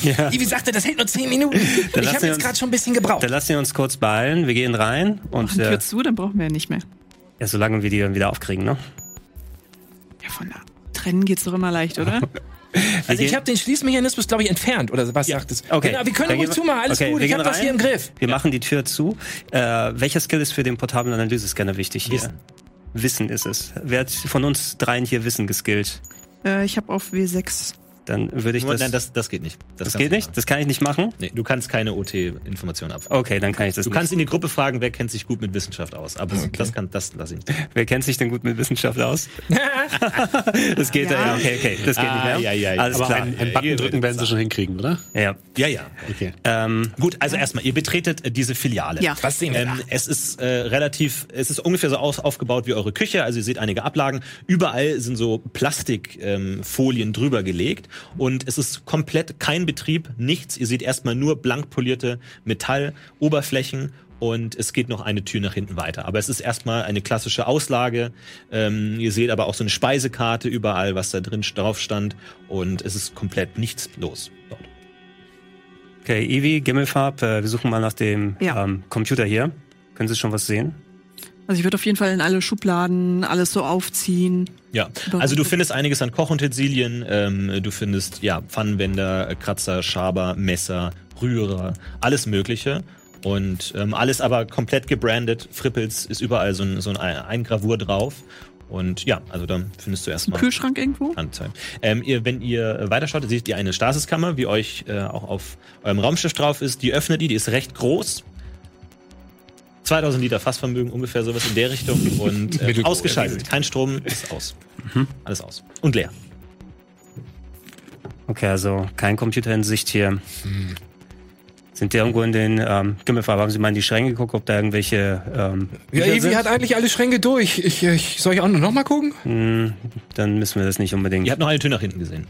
Ja.
Ivy sagte, das hält nur zehn Minuten. ich
lassen
habe
wir
jetzt gerade schon ein bisschen gebraucht.
Dann lassen wir uns kurz beeilen. Wir gehen rein und
Machen
äh,
Tür zu, dann brauchen wir ja nicht mehr.
Ja, solange wir die dann wieder aufkriegen, ne?
Ja, von da trennen geht's doch immer leicht, oder?
Also ich habe den Schließmechanismus, glaube ich, entfernt. Oder was sagt es?
Okay.
Genau, wir können
Dann
ruhig
wir-
zumachen, alles
okay,
gut.
wir
Ich habe das hier im Griff.
Wir machen die Tür zu. Äh, welcher Skill ist für den portablen Analysescanner wichtig hier?
Wissen.
Wissen ist es. Wer hat von uns dreien hier Wissen geskillt?
äh, ich habe auf W6.
Dann würde ich
Nur,
das.
nein, das, das geht nicht.
das
kannst
geht nicht?
machen.
Das kann ich nicht machen?
Nee, du kannst keine OT-Informationen abfragen.
Okay, dann kann ich das
Du
nicht.
kannst in die Gruppe fragen, wer kennt sich gut mit Wissenschaft aus. Aber das kann, das lass ich nicht.
Wer kennt sich denn gut mit Wissenschaft aus? das geht ja.
Ja.
okay, okay. Das geht
Ah,
nicht mehr.
ja, ja, ja.
Alles
Aber
klar.
ein, ein Button drücken werden sie schon hinkriegen, oder?
ja.
Ja, ja.
Okay.
Ähm,
Gut, also erstmal, ihr betretet äh, diese Filiale.
Ja.
Was sehen wir
Ähm,
da?
es ist äh, relativ, es ist ungefähr so aus, aufgebaut wie eure Küche. Also ihr seht einige Ablagen. Überall sind so Plastikfolien ähm, drüber gelegt und es ist komplett kein Betrieb, nichts. Ihr seht erstmal nur blank polierte Metalloberflächen und es geht noch eine Tür nach hinten weiter. Aber es ist erstmal eine klassische Auslage. Ähm, ihr seht aber auch so eine Speisekarte überall, was da drin drauf stand und es ist komplett nichts los dort.
okay, Ivi, Gimmelfarb, äh, wir suchen mal nach dem
Ja.
ähm, Computer hier. Können Sie schon was sehen?
Also ich würde auf jeden Fall in alle Schubladen alles so aufziehen.
Ja, also du findest einiges an Kochutensilien, ähm, du findest ja Pfannenwender, äh, Kratzer, Schaber, Messer, Rührer, alles Mögliche und ähm, alles aber komplett gebrandet. Frippels ist überall so ein, so ein Eingravur drauf und ja, also dann findest du erstmal
Kühlschrank irgendwo?
Anzeigen. Ähm, ihr, wenn ihr weiterschaut, seht ihr eine Stasiskammer, wie euch äh, auch auf eurem Raumschiff drauf ist. Die öffnet die, die ist recht groß. 2000 Liter Fassvermögen, ungefähr sowas in der Richtung. Und äh, ausgeschaltet. Kein Strom, ist aus. Alles aus. Und leer.
Okay, also kein Computer in Sicht hier. Sind die irgendwo in den ähm, Gimmelfarb? Haben Sie mal in die Schränke geguckt, ob da irgendwelche ähm,
Ja, Evi
sind?
hat eigentlich alle Schränke durch. Ich, ich, soll ich auch noch mal gucken?
Hm, dann müssen wir das nicht unbedingt.
Ihr habt noch eine Tür nach hinten gesehen.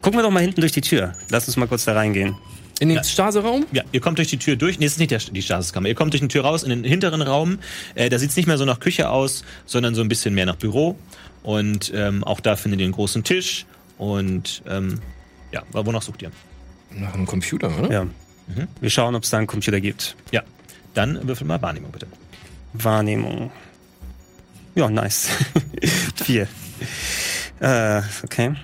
Gucken wir doch mal hinten durch die Tür. Lass uns mal kurz da reingehen.
In den Staseraum?
Ja, ihr kommt durch die Tür durch. Nee, es ist nicht der, die Stasiskammer. Ihr kommt durch die Tür raus in den hinteren Raum. Äh, da sieht's nicht mehr so nach Küche aus, sondern so ein bisschen mehr nach Büro. Und ähm, auch da findet ihr einen großen Tisch. Und ähm, ja, wonach sucht ihr?
Nach einem Computer, oder?
Ja. Wir schauen, ob es da einen Computer gibt.
Ja, dann würfel mal Wahrnehmung bitte.
Wahrnehmung. Ja, nice. Vier. Äh, okay.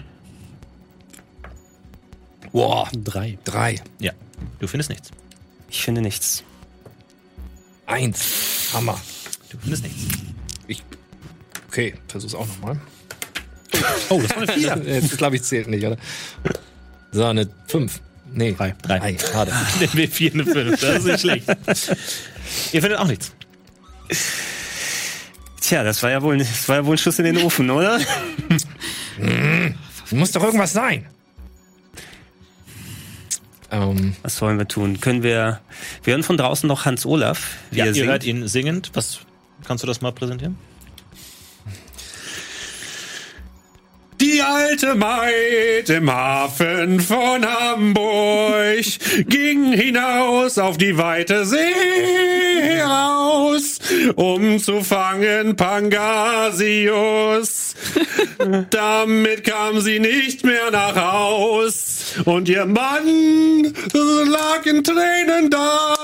Boah,
Drei.
drei.
Ja, du findest nichts.
Ich finde nichts.
Eins. Hammer.
Du findest nichts.
Ich, okay, versuch's auch nochmal.
Oh, das war eine Vier.
Jetzt glaube ich zählt nicht, oder? So, eine fünf. Nee,
Drei.
Drei.
Schade.
Eine W4, eine 5, das ist nicht schlecht. ihr findet auch nichts.
Tja, das war ja wohl, das war ja wohl ein Schuss in den Ofen, oder?
Muss doch irgendwas sein. Ähm,
Was wollen wir tun? Können wir, wir hören von draußen noch Hans Olaf, wie
Ja,
er
ihr
singt.
hört ihn singend. Was kannst du das mal präsentieren?
Die alte Maid im Hafen von Hamburg ging hinaus auf die weite See raus, um zu fangen Pangasius. Damit kam sie nicht mehr nach Haus und ihr Mann lag in Tränen da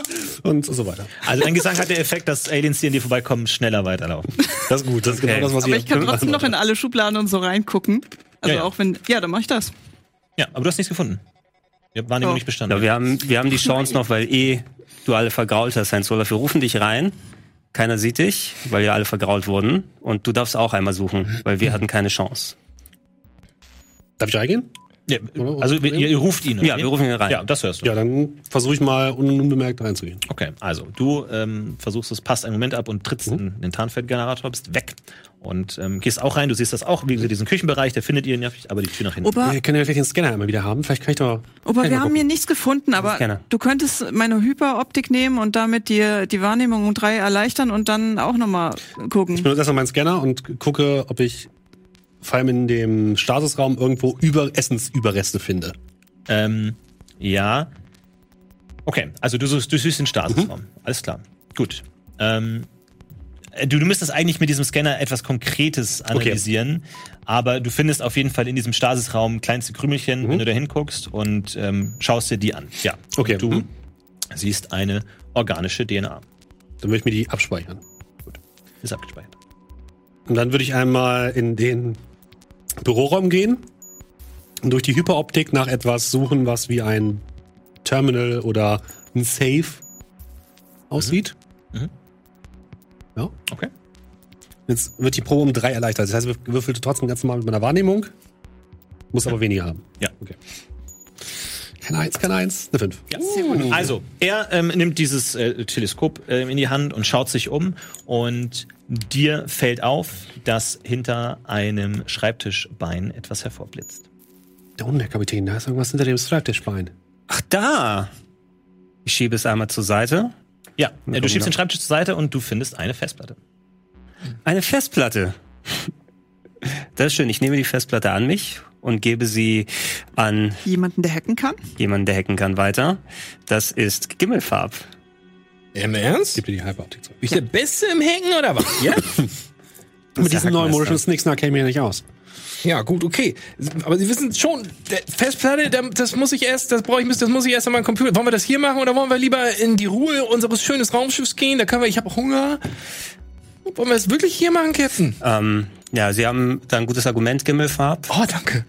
und so weiter.
Also dein Gesang hat der Effekt, dass Aliens, die an dir vorbeikommen, schneller weiterlaufen.
Das ist gut, das ist genau das, was
Aber
ihr
ich kann trotzdem noch in alle Schubladen und so reingucken. Also
Ja, ja.
auch wenn. Ja, dann mach ich das.
Ja, aber du hast nichts gefunden. Habt Wahrnehmung
Oh.
nicht bestanden.
Ja, wir haben, wir haben die Chance noch, weil eh du alle vergrault hast, Hans Olaf. Wir rufen dich rein. Keiner sieht dich, weil wir alle vergrault wurden. Und du darfst auch einmal suchen, weil wir hatten keine Chance.
Darf ich reingehen?
Ja, also ihr, ihr ruft ihn.
Ja,
okay?
wir rufen ihn rein.
Ja, das hörst du.
Ja, dann versuche ich mal un- unbemerkt reinzugehen.
Okay, also du ähm, versuchst es, passt einen Moment ab und trittst
Mhm.
in den Tarnfeldgenerator, bist weg. Und ähm, gehst auch rein, du siehst das auch, wie gesagt, diesen Küchenbereich, der findet ihr nicht, aber die Tür nach hinten.
Opa,
Wir können ja vielleicht den Scanner einmal wieder haben. Vielleicht kann ich doch.
Opa wir haben hier nichts gefunden, aber du könntest meine Hyperoptik nehmen und damit dir die Wahrnehmung um drei erleichtern und dann auch nochmal gucken.
Ich benutze erstmal meinen Scanner und gucke, ob ich vor allem in dem Stasisraum irgendwo über Essensüberreste finde.
Ähm, ja. Okay, also du suchst, du suchst den Stasisraum.
Mhm.
Alles klar. Gut. Ähm, äh, du, du müsstest eigentlich mit diesem Scanner etwas Konkretes analysieren, aber du findest auf jeden Fall in diesem Stasisraum kleinste Krümelchen, wenn du da hinguckst und ähm, schaust dir die an. Ja.
Mhm. Okay.
Und du
Mhm.
siehst eine organische DNA.
Dann möchte ich mir die abspeichern.
Ist abgespeichert.
Und dann würde ich einmal in den Büroraum gehen und durch die Hyperoptik nach etwas suchen, was wie ein Terminal oder ein Safe aussieht.
Mhm.
Ja.
Okay.
Jetzt wird die Probe um drei erleichtert. Das heißt, ich würfelte trotzdem ganz normal mit meiner Wahrnehmung. Muss aber weniger haben.
Ja.
Okay. Keine Eins, keine Eins, eine Fünf.
Ja. Also, er ähm, nimmt dieses äh, Teleskop ähm, in die Hand und schaut sich um und dir fällt auf, dass hinter einem Schreibtischbein etwas hervorblitzt.
Da unten, Herr Kapitän, da ist irgendwas hinter dem Schreibtischbein.
Ach, da! Ich schiebe es einmal zur Seite.
Ja, äh, du schiebst den Schreibtisch zur Seite und du findest eine Festplatte.
Eine Festplatte. Das ist schön. Ich nehme die Festplatte an mich und gebe sie an
Jemanden, der hacken kann?
jemanden, der hacken kann, weiter. Das ist Gimmelfarb.
Im Ernst?
Gib dir die Hyperoptik zurück.
Bin ich der Beste im Hacken oder was? Ja?
Mit diesem
Hackmeister.
neumodischen Snicksnack käme ich nicht aus.
ja, gut, okay. Aber Sie wissen schon, der Festplatte, da- das muss ich erst, das brauche ich, das muss ich erst an meinem Computer. Wollen wir das hier machen oder wollen wir lieber in die Ruhe unseres schönen Raumschiffs gehen? Da können wir, ich habe Hunger. Wollen wir es wirklich hier machen, Captain?
Ähm, ja, Sie haben da ein gutes Argument, Gimmelfarb.
Oh, danke.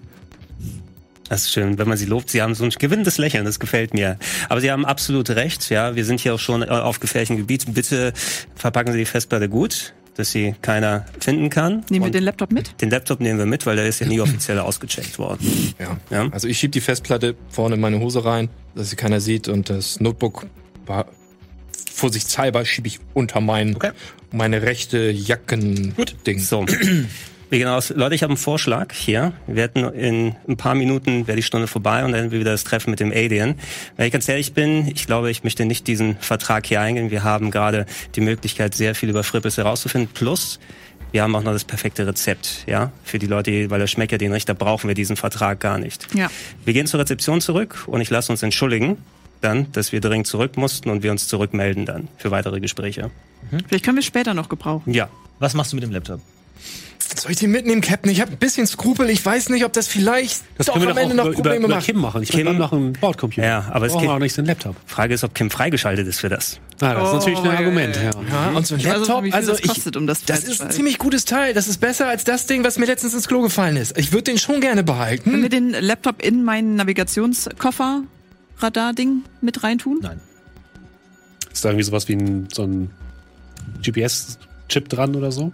Das ist schön, wenn man sie lobt. Sie haben so ein gewinnendes Lächeln, das gefällt mir. Aber Sie haben absolut recht, ja. Wir sind hier auch schon äh, auf gefährlichem Gebiet. Bitte verpacken Sie die Festplatte gut, dass sie keiner finden kann.
Nehmen wir den Laptop mit?
den Laptop nehmen wir mit, weil der ist ja nie offiziell ausgecheckt worden.
Ja.
Ja.
Also ich schieb die Festplatte vorne in meine Hose rein, dass sie keiner sieht und das Notebook war vorsichtshalber schiebe ich unter mein,
Okay.
meine rechte Jacken-Ding.
So. Wie genau. Leute, ich habe einen Vorschlag hier. Wir hätten in ein paar Minuten wäre die Stunde vorbei und dann hätten wir wieder das Treffen mit dem Alien. Wenn ich ganz ehrlich bin, ich glaube, ich möchte nicht diesen Vertrag hier eingehen. Wir haben gerade die Möglichkeit, sehr viel über Frippes herauszufinden. Plus, wir haben auch noch das perfekte Rezept, ja, für die Leute, weil der schmeckt ja den Richter, brauchen wir diesen Vertrag gar nicht.
Ja.
Wir gehen zur Rezeption zurück und ich lasse uns entschuldigen, dann, dass wir dringend zurück mussten und wir uns zurückmelden dann für weitere Gespräche.
Vielleicht können wir es später noch gebrauchen.
Ja.
Was machst du mit dem Laptop?
Soll ich den mitnehmen, Captain? Ich habe ein bisschen Skrupel. Ich weiß nicht, ob das vielleicht
Das
doch
können wir
am
doch auch
Ende noch
über, über,
Probleme
über
macht.
Kim machen. Ich
Kim-
dann noch ein Bordcomputer.
Ja, aber es geht-
auch nicht so einen Laptop.
Frage ist, ob Kim freigeschaltet ist für das.
Ah, das ist natürlich ein
ja,
Argument.
ja,
Ja,
und so ein
Ich
Laptop,
viel
also
das
ich,
kostet, um das
das ist ein ziemlich gutes Teil. Das ist besser als das Ding, was mir letztens ins Klo gefallen ist. Ich würde den schon gerne
Können
behalten.
wir den Laptop in meinen Navigationskoffer Radar-Ding mit reintun?
Nein.
Ist da irgendwie sowas wie ein, so ein GPS-Chip dran oder so?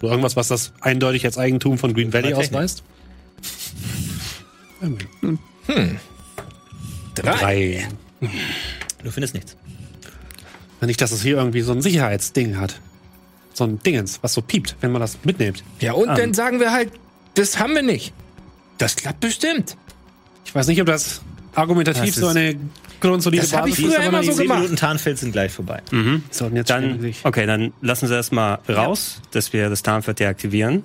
Oder irgendwas, was das eindeutig als Eigentum von Green Valley ausweist?
Drei.
Drei.
Du findest nichts.
Nicht, dass es hier irgendwie so ein Sicherheitsding hat. So ein Dingens, was so piept, wenn man das mitnimmt.
Ja, und
Ähm.
dann sagen wir halt, das haben wir nicht. Das klappt bestimmt.
Ich weiß nicht, ob das argumentativ
Das
so eine grundsolide
Das ich
Basis
früher
ist, aber
immer
die
so gemacht.
Minuten Tarnfeld sind gleich vorbei.
sollten jetzt
Dann,
schnell sich-
okay, dann lassen Sie das mal raus, dass wir das Tarnfeld deaktivieren.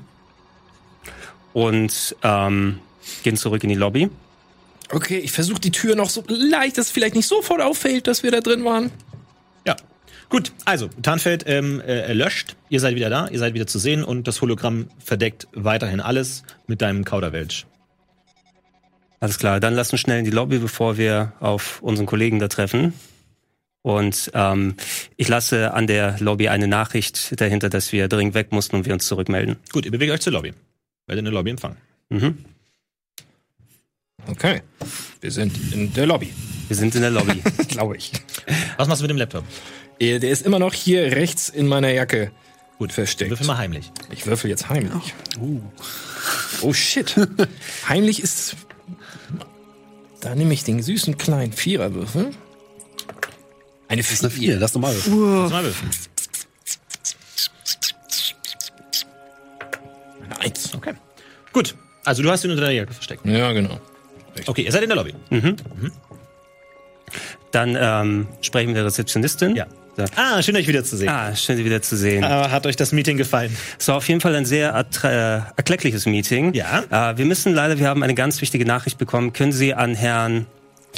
Und ähm, gehen zurück in die Lobby.
Okay, ich versuche die Tür noch so leicht, dass es vielleicht nicht sofort auffällt, dass wir da drin waren.
Ja. Gut, also, Tarnfeld ähm, äh, löscht. Ihr seid wieder da, ihr seid wieder zu sehen und das Hologramm verdeckt weiterhin alles mit deinem Kauderwelsch.
Alles klar, dann lassen schnell in die Lobby, bevor wir auf unseren Kollegen da treffen. Und ähm, ich lasse an der Lobby eine Nachricht dahinter, dass wir dringend weg mussten und wir uns zurückmelden.
Gut, ihr bewegt euch zur Lobby. Werdet in der Lobby empfangen.
Mhm.
Okay, wir sind in der Lobby,
Wir sind in der Lobby.
glaube ich.
Was machst du mit dem Laptop?
Eh, Der ist immer noch hier rechts in meiner Jacke
Gut,
versteckt.
Würfel mal heimlich.
Ich würfel jetzt heimlich. Oh shit. heimlich ist. Da nehme ich den süßen kleinen Viererwürfel. Eine
Das ist eine Vier, das ist normal.
Kannst du mal würfeln.
Eine Eins.
Okay. Gut. Also du hast ihn unter der Jacke versteckt.
Ja, genau.
Okay, ihr seid in der Lobby.
Dann ähm, sprechen wir mit der Rezeptionistin.
Ja.
So.
Ah, schön euch wiederzusehen.
Ah, schön, Sie wieder zu sehen.
Aber hat euch das Meeting gefallen?
Es war auf jeden Fall ein sehr äh, erkleckliches Meeting.
Ja.
Äh, wir müssen leider, wir haben eine ganz wichtige Nachricht bekommen. Können Sie an Herrn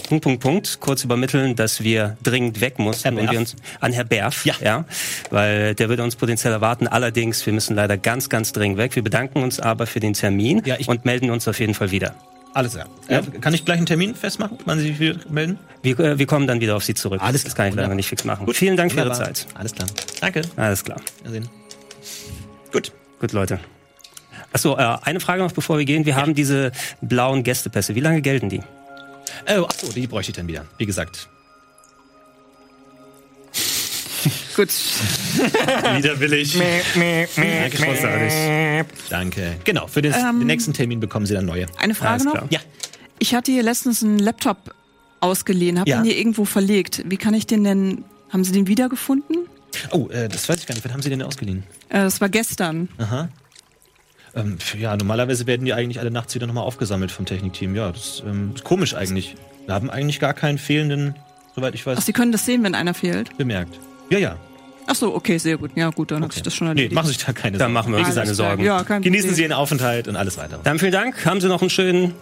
Punkt, Punkt, Punkt kurz übermitteln, dass wir dringend weg mussten und wir uns an Herr Berf,
Ja.
ja, weil der würde uns potenziell erwarten. Allerdings, wir müssen leider ganz, ganz dringend weg. Wir bedanken uns aber für den Termin
Ja, ich-
und melden uns auf jeden Fall wieder.
Alles klar. Äh, kann ich gleich einen Termin festmachen, wann Sie sich melden?
Wir, äh, wir kommen dann wieder auf Sie zurück.
Alles
das
klar.
kann ich leider
Wunderbar.
nicht fix machen. Vielen Dank für Ihre
Wunderbar.
Zeit.
Alles klar. Danke.
Alles klar.
Wiedersehen. Gut.
Gut, Leute. Achso, äh, eine Frage noch, bevor wir gehen. Wir haben diese blauen Gästepässe. Wie lange gelten die?
Oh, achso, die bräuchte ich dann wieder. Wie gesagt.
Gut.
Widerwillig. Danke, großartig. Danke. Genau, für den,
Ähm,
den nächsten Termin bekommen Sie dann neue.
Eine Frage
Alles
noch.
klar.
Ja.
Ich hatte hier letztens einen Laptop ausgeliehen, habe
Ja.
den hier irgendwo verlegt. Wie kann ich den denn, haben Sie den wiedergefunden?
Oh, äh, das weiß ich gar nicht. Wann haben Sie den denn ausgeliehen?
Äh, das war gestern.
Aha. Ähm, ja, normalerweise werden die eigentlich alle nachts wieder nochmal aufgesammelt vom Technikteam. Ja, das ähm, ist komisch eigentlich. Wir haben eigentlich gar keinen fehlenden, soweit ich weiß,
Ach, Sie können das sehen, wenn einer fehlt.
bemerkt. Ja, ja.
Ach so, okay, sehr gut. Ja, gut, dann hat sich das schon
Nee,
erledigt.
machen Sie sich da keine
Dann
Sorgen.
machen wir uns keine. Sorgen.
Ja, kein
Genießen
Problem.
Sie Ihren Aufenthalt und alles weitere.
Dann vielen Dank. Haben Sie noch einen schönen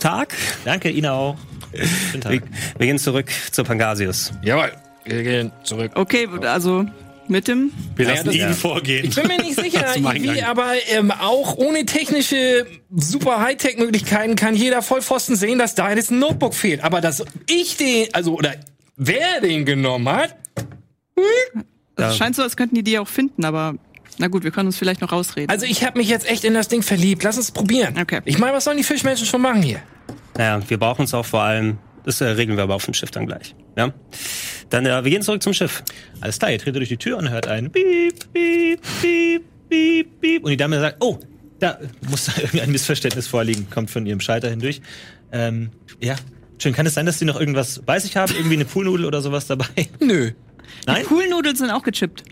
Tag.
Danke Ihnen auch. Schönen
Wir,
Tag.
wir gehen zurück zur Pangasius.
Jawohl. Wir gehen zurück.
Okay, also mit dem.
Wir
Ja,
lassen
das-
ihn
ja.
vorgehen.
Ich bin mir nicht sicher, wie, aber ähm, auch ohne technische super Hightech-Möglichkeiten kann jeder Vollpfosten sehen, dass da jetzt ein Notebook fehlt. Aber dass ich den, also oder wer den genommen hat,
Es scheint so, als könnten die die auch finden, aber na gut, wir können uns vielleicht noch rausreden.
also ich habe mich jetzt echt in das Ding verliebt. Lass uns probieren.
Okay.
Ich meine, was sollen die Fischmenschen schon machen hier?
Naja, wir brauchen es auch vor allem. Das äh, regeln wir aber auf dem Schiff dann gleich. Ja? Dann, äh, wir gehen zurück zum Schiff.
Alles klar, ihr tretet durch die Tür und hört ein Piep, Piep, Piep, Piep, Piep. Und die Dame sagt, oh, da muss da irgendein Missverständnis vorliegen, kommt von ihrem Schalter hindurch. Ähm, ja, schön. Kann es sein, dass Sie noch irgendwas bei sich haben? Irgendwie eine Poolnudel oder sowas dabei?
Nö.
Nein?
Poolnudeln sind auch gechippt.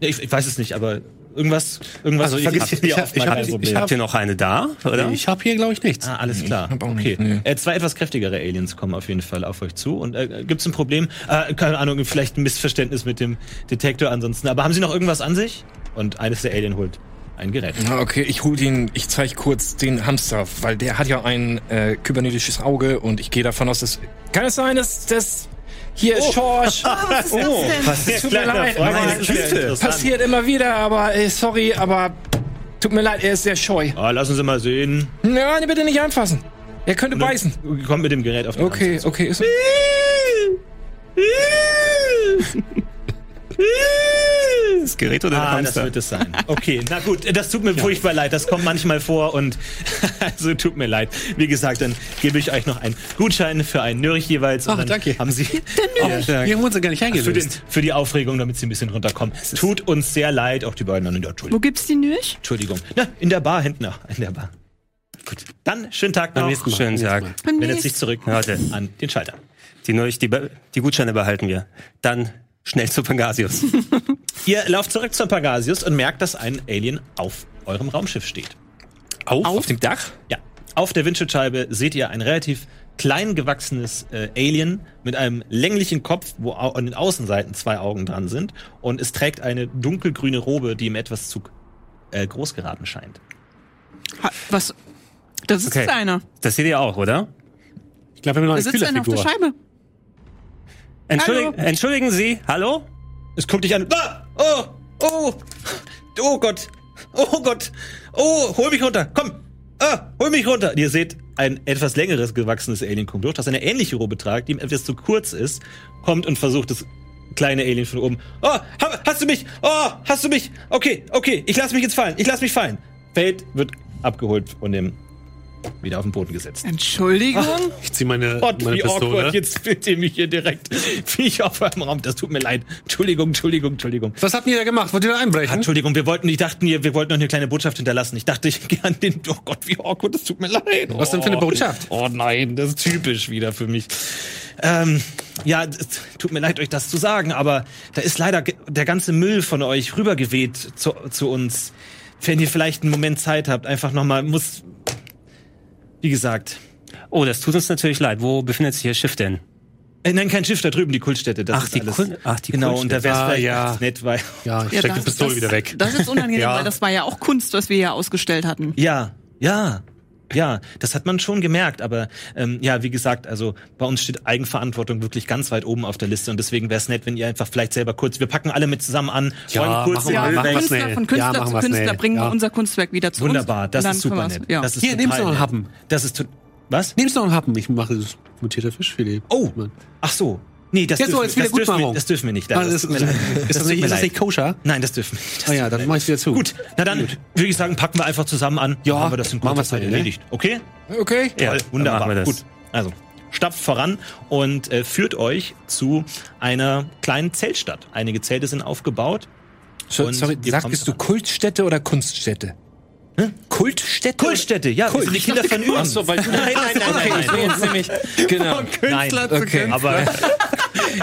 Ich, ich weiß es nicht, aber irgendwas, irgendwas
Also ich
vergisst
hab-
ihr
ich hab-
oft
ich hab- ich hab-
Habt ihr noch eine da, oder?
Ich habe hier, glaube ich, nichts.
Ah, alles klar. okay.
nicht, nee.
Äh, zwei etwas kräftigere Aliens kommen auf jeden Fall auf euch zu. Und äh, gibt es ein Problem? Äh, keine Ahnung, vielleicht ein Missverständnis mit dem Detektor ansonsten. Aber haben Sie noch irgendwas an sich? Und eines der Alien holt ein Gerät.
Na, Okay, ich hol den, ich zeige kurz den Hamster, weil der hat ja ein äh, kybernetisches Auge und ich gehe davon aus, dass kann es sein, dass das hier Schorsch
Oh,
Was
tut mir leid,
Freund,
aber
das ist ja interessant.
passiert immer wieder, aber äh, sorry, aber tut mir leid, er ist sehr scheu.
Ah, lassen Sie mal sehen.
Nein, bitte nicht anfassen. Er könnte beißen.
Kommt mit dem Gerät auf den
Okay,
Anzug.
okay, ist
Das Gerät oder der
Ah, das
Hamster?
wird es sein. Okay, na gut, das tut mir furchtbar leid. Das kommt manchmal vor und also tut mir leid. Wie gesagt, dann gebe ich euch noch einen Gutschein für einen Nürch jeweils. Und
Ach,
dann
danke.
Haben Sie
Wir haben uns ja gar nicht
für, den,
eingelöst.
für die Aufregung, damit Sie ein bisschen runterkommen. Tut uns sehr leid, auch die beiden anderen. Ja,
Wo
Entschuldigung.
gibt's die Nürch?
Entschuldigung. Na, in der Bar hinten. Ach, in der Bar. Gut. Dann schönen Tag
Beim
noch.
nächsten Mal.
Schönen Tag.
nächsten.
Wendet sich zurück
Warte.
an den Schalter.
Die, Neu- die, die Gutscheine behalten wir. Dann schnell zu Pangasius.
Ihr lauft zurück zum Pagasius und merkt, dass ein Alien auf eurem Raumschiff steht.
auf, auf dem Dach.
Ja. Auf der Windschutzscheibe seht ihr ein relativ klein gewachsenes äh, Alien mit einem länglichen Kopf, wo an den Außenseiten zwei Augen dran sind. Und es trägt eine dunkelgrüne Robe, die ihm etwas zu äh, groß geraten scheint.
Ha, was? Das ist
Okay.
einer.
Das seht ihr auch, oder?
Ich glaube, wir haben noch
Da
eine
sitzt einer auf der. Scheibe.
Entschuldigen,
Hallo?
entschuldigen Sie, hallo?
Es guckt dich an. Ah! Oh! Oh! Oh Gott! Oh Gott! Oh, hol mich runter! Komm! Ah, hol mich runter! Und ihr seht ein etwas längeres gewachsenes Alien kommt durch, das eine ähnliche Robe tragt, die ihm etwas zu kurz ist, kommt und versucht das kleine Alien von oben. Oh, ha- hast du mich? Oh, hast du mich? Okay, okay, ich lass mich jetzt fallen. Ich lass mich fallen. Fällt, wird abgeholt und dem wieder auf den Boden gesetzt.
Entschuldigung?
Ich ziehe meine,
Gott,
meine
wie awkward.
Pistole.
Jetzt findet ihr mich hier direkt wie ich auf eurem Raum. Das tut mir leid. Entschuldigung, Entschuldigung, Entschuldigung.
Was habt ihr da gemacht? Wollt ihr da einbrechen?
Entschuldigung, wir wollten, ich dachten, wir, wir wollten noch eine kleine Botschaft hinterlassen. Ich dachte, ich gehe an den. Oh Gott, wie awkward, das tut mir leid.
Was denn für eine
Oh.
Botschaft?
Oh nein, das ist typisch wieder für mich. Ähm, ja, es tut mir leid, euch das zu sagen, aber da ist leider der ganze Müll von euch rübergeweht zu, zu uns. Wenn ihr vielleicht einen Moment Zeit habt, einfach nochmal, muss. Wie gesagt.
Oh, das tut uns natürlich leid. Wo befindet sich Ihr Schiff denn?
Äh, nein, kein Schiff da drüben, die Kultstätte. Das
Ach,
ist
die
alles.
Kul- ach, die
Genau, und da wäre es
Ah,
vielleicht
ja.
nett, weil.
Ja, ich
Ja,
steck die
das-
Pistole wieder weg.
Das ist unangenehm,
Ja.
weil das war ja auch Kunst, was wir ja ausgestellt hatten.
Ja, ja, ja, das hat man schon gemerkt, aber ähm, ja, wie gesagt, also bei uns steht Eigenverantwortung wirklich ganz weit oben auf der Liste und deswegen wäre es nett, wenn ihr einfach vielleicht selber kurz, wir packen alle mit zusammen an,
Ja,
kurz
machen
den
wir,
Müll
machen wir
Künstler,
schnell.
von Künstler
Ja, machen
zu Künstler
schnell.
bringen
Ja.
wir unser Kunstwerk wieder zu
Wunderbar,
uns.
das ist super nett.
Ja.
Das ist
Hier, nimmst du noch einen. Happen.
Das ist was?
Nimmst du noch einen Happen? Ich mache das mutierte Fischfilet.
Oh, ach so. Nee, das,
Ja, so
dürfen,
als
das, dürfen wir, das dürfen wir nicht.
Ah,
Das,
das, ist das,
tut
nicht, ist das nicht koscher?
Nein, das dürfen wir nicht.
Ah ja,
tut mir
dann mach ich wieder zu.
Gut, na dann würde ich sagen, packen wir einfach zusammen an.
Ja,
haben wir das in kurzer
wir's
Zeit
ne?
erledigt. Okay?
Okay.
Ja,
wunderbar. Gut, also stapft voran und äh, führt euch zu einer kleinen Zeltstadt. Einige Zelte sind aufgebaut.
So, sorry,
ihr
sagtest du Kultstätte oder Kunststätte? Kultstätte?
Kultstätte, ja,
Kult.
sind die Kinder von Üben.
Ach so, weil du
nein, nein, nein, nein, nein.
jetzt nämlich, genau.
nein.
Okay.
Aber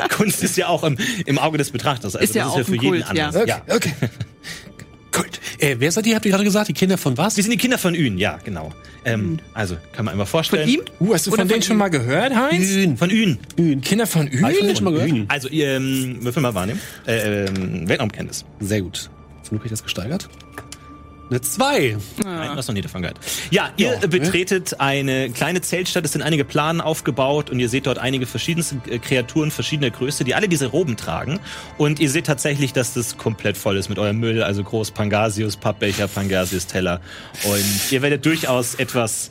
Kunst ist ja auch im, im Auge des Betrachters. Also
Ist ja
das
auch
ist ja
ein
für jeden
Kult, ja.
anders.
Okay, okay.
Gut. Äh, wer seid ihr? Habt ihr gerade gesagt? Die Kinder von was?
Wir sind die Kinder von Ün, ja, genau. Ähm, also, kann man einmal vorstellen.
Von ihm?
Uh, hast du
Oder
von denen
von
schon mal gehört, Heinz?
Hühn.
Von Ün.
Kinder von Ü?
Hab ich von denen schon mal gehört?
Also, ihr ähm, Würfel mal wahrnehmen. Äh, ähm, Weltraumkenntnis.
Sehr gut. Zum Glück habe ich das gesteigert. Eine zwei.
Nein, hast noch nie davon gehört. Ja, ihr
Ja,
betretet eine kleine Zeltstadt. Es sind einige Planen aufgebaut und ihr seht dort einige verschiedenste äh, Kreaturen verschiedener Größe, die alle diese Roben tragen. Und ihr seht tatsächlich, dass das komplett voll ist mit eurem Müll. Also groß Pangasius, Pappbecher, Pangasius, Teller. Und ihr werdet durchaus etwas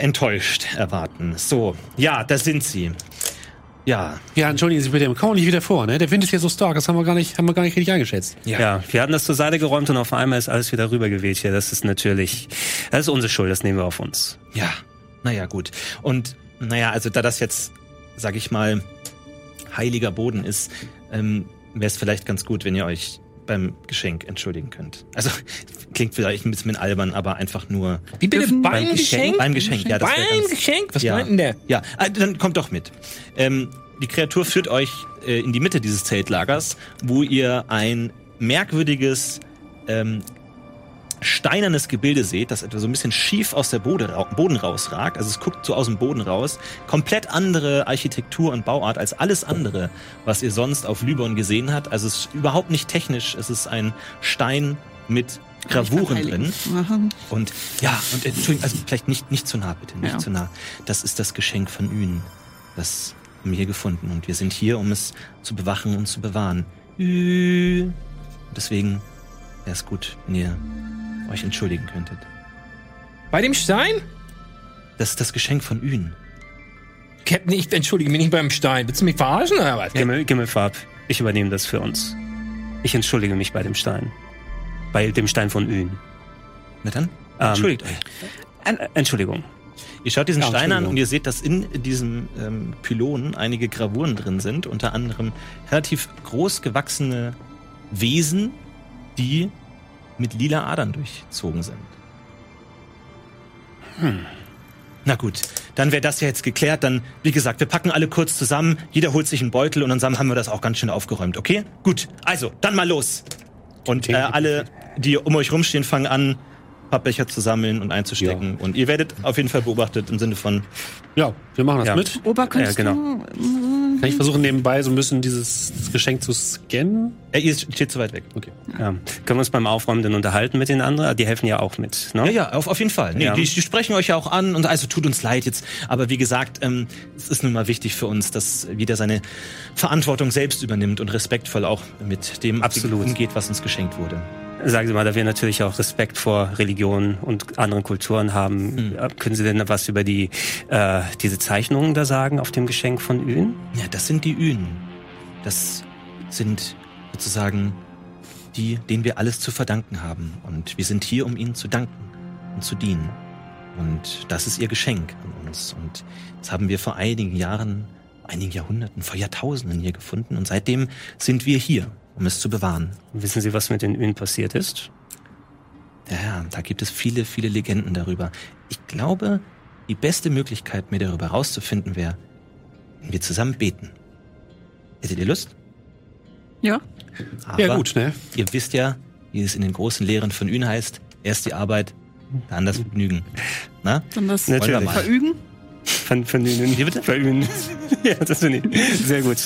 enttäuscht erwarten. So, ja, da sind sie. Ja,
Ja, entschuldigen Sie bitte, kommen wir nicht wieder vor, ne? Der Wind ist hier so stark, das haben wir gar nicht, haben wir gar nicht richtig eingeschätzt.
Ja. wir hatten das zur Seite geräumt und auf einmal ist alles wieder rübergeweht hier. Das ist natürlich, das ist unsere Schuld, das nehmen wir auf uns.
Ja, naja, gut. Und naja, also da das jetzt, sag ich mal, heiliger Boden ist, ähm, wäre es vielleicht ganz gut, wenn ihr euch beim Geschenk entschuldigen könnt. Also klingt vielleicht ein bisschen albern, aber einfach nur
Wie bitte?
Dürfen-
Beim Geschenk?
beim Geschenk. Ja, das
Beim
ganz,
Geschenk? Was
Ja.
meint denn der?
ja, äh, dann kommt doch mit. Ähm, die Kreatur führt euch äh, in die Mitte dieses Zeltlagers, wo ihr ein merkwürdiges ähm, steinernes Gebilde seht, das etwa so ein bisschen schief aus der Boden rausragt. Also es guckt so aus dem Boden raus. Komplett andere Architektur und Bauart als alles andere, was ihr sonst auf Lübon gesehen habt. Also es ist überhaupt nicht technisch. Es ist ein Stein mit Gravuren drin. Und ja, und äh, Entschuldigung, also vielleicht nicht, nicht zu nah, bitte, nicht
Ja.
zu nah. Das ist das Geschenk von Ün. Das haben wir hier gefunden. Und wir sind hier, um es zu bewachen und zu bewahren. Ü. Deswegen wäre es gut, wenn ihr euch entschuldigen könntet.
Bei dem Stein?
Das ist das Geschenk von Ün.
Captain, ich entschuldige mich nicht beim Stein. Willst du mich verarschen oder was?
Gimmel, Gimmelfarb, ich übernehme das für uns. Ich entschuldige mich bei dem Stein. Bei dem Stein von Ün.
Na dann,
Ähm,
entschuldigt euch.
Entschuldigung.
Ihr schaut diesen
Ja,
Stein an und ihr seht, dass in diesem ähm, Pylonen einige Gravuren drin sind, unter anderem relativ groß gewachsene Wesen, die mit lila Adern durchzogen sind. Na gut, dann wäre das ja jetzt geklärt. Dann, wie gesagt, wir packen alle kurz zusammen, jeder holt sich einen Beutel und dann zusammen haben wir das auch ganz schön aufgeräumt, okay? Gut, also, dann mal los. Und äh, alle, die um euch rumstehen, fangen an, Pappbecher zu sammeln und einzustecken. Und ihr werdet auf jeden Fall beobachtet im Sinne von,
Ja, wir machen das
Ja.
mit.
Ober, könntest
Ja,
du...
Kann ich versuchen, nebenbei so ein bisschen dieses Geschenk zu scannen?
äh, ihr steht zu weit weg.
Okay.
Ja. Können wir uns beim Aufräumen denn unterhalten mit den anderen? Die helfen ja auch mit, ne?
Ja, ja, auf, auf jeden Fall. Nee,
Ja.
die, die sprechen euch ja auch an und also tut uns leid jetzt. Aber wie gesagt, ähm, es ist nun mal wichtig für uns, dass jeder seine Verantwortung selbst übernimmt und respektvoll auch mit dem
Absolut.
umgeht, was uns geschenkt wurde.
Sagen Sie mal, da wir natürlich auch Respekt vor Religionen und anderen Kulturen haben, äh, können Sie denn was über die äh, diese Zeichnungen da sagen auf dem Geschenk von Ün?
Ja, das sind die Ünen. Das sind sozusagen die, denen wir alles zu verdanken haben. Und wir sind hier, um ihnen zu danken und zu dienen. Und das ist ihr Geschenk an uns. Und das haben wir vor einigen Jahren, einigen Jahrhunderten, vor Jahrtausenden hier gefunden. Und seitdem sind wir hier, um es zu bewahren.
Wissen Sie, was mit den Ün passiert ist?
Ja, ja, da gibt es viele, viele Legenden darüber. Ich glaube, die beste Möglichkeit, mir darüber rauszufinden, wäre, wenn wir zusammen beten. Hättet ihr Lust?
Ja.
Aber
Ja, gut, ne?
Ihr wisst ja, wie es in den großen Lehren von Ün heißt. Erst die Arbeit, dann das Vergnügen. Na?
Dann das
Natürlich.
Verügen.
Von, von den Ün. Wie bitte? Von Ün. ja, das finde ich. Sehr gut.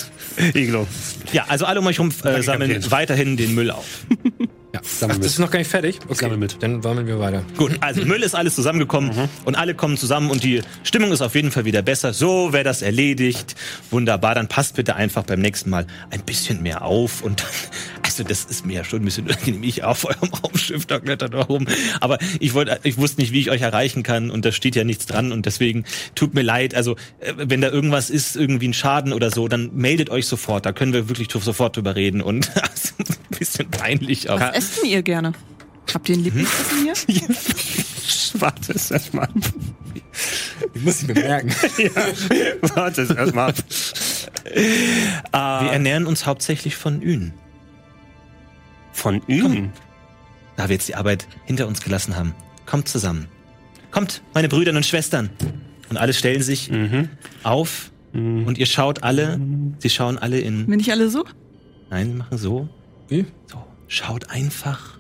Iglo.
Ja, also alle um euch rum äh, sammeln weiterhin den Müll auf.
Ja,
Ach, das ist noch gar nicht fertig? Okay,
Sammel mit.
dann sammeln wir weiter.
Gut, also Müll ist alles zusammengekommen und alle kommen zusammen und die Stimmung ist auf jeden Fall wieder besser. So wäre das erledigt. Wunderbar, dann passt bitte einfach beim nächsten Mal ein bisschen mehr auf und dann, also das ist mir ja schon ein bisschen unangenehm. Ich auf eurem Raumschiff, da klettert da rum. Aber ich wollte, ich wusste nicht, wie ich euch erreichen kann und da steht ja nichts dran und deswegen tut mir leid. Also, äh, wenn da irgendwas ist, irgendwie ein Schaden oder so, dann meldet euch sofort. Da können wir wirklich sofort drüber reden und also, ein bisschen peinlich, aber.
Was esst denn ihr gerne? Habt ihr ein Lieblingsessen hier?
Warte es erstmal.
Ich muss ich mir merken.
Warte es erstmal.
Wir ernähren uns hauptsächlich von Ün.
Von Ün.
Da wir jetzt die Arbeit hinter uns gelassen haben. Kommt zusammen. Kommt, meine Brüder und Schwestern. Und alle stellen sich auf und ihr schaut alle, sie schauen alle in,
Bin ich alle so?
nein, machen so,
Wie?
so, schaut einfach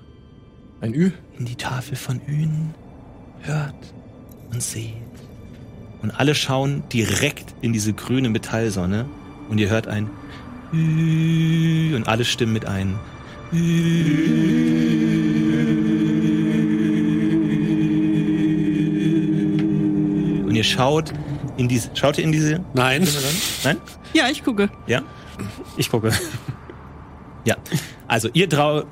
Ein Ü?
in die Tafel von Ün, hört und seht. Und alle schauen direkt in diese grüne Metallsonne und ihr hört ein Ü und alle stimmen mit ein. Ü. Und ihr schaut in diese, schaut ihr in diese,
Nein.
nein?
Ja, ich gucke.
Ja?
Ich gucke.
Ja. Also ihr drei,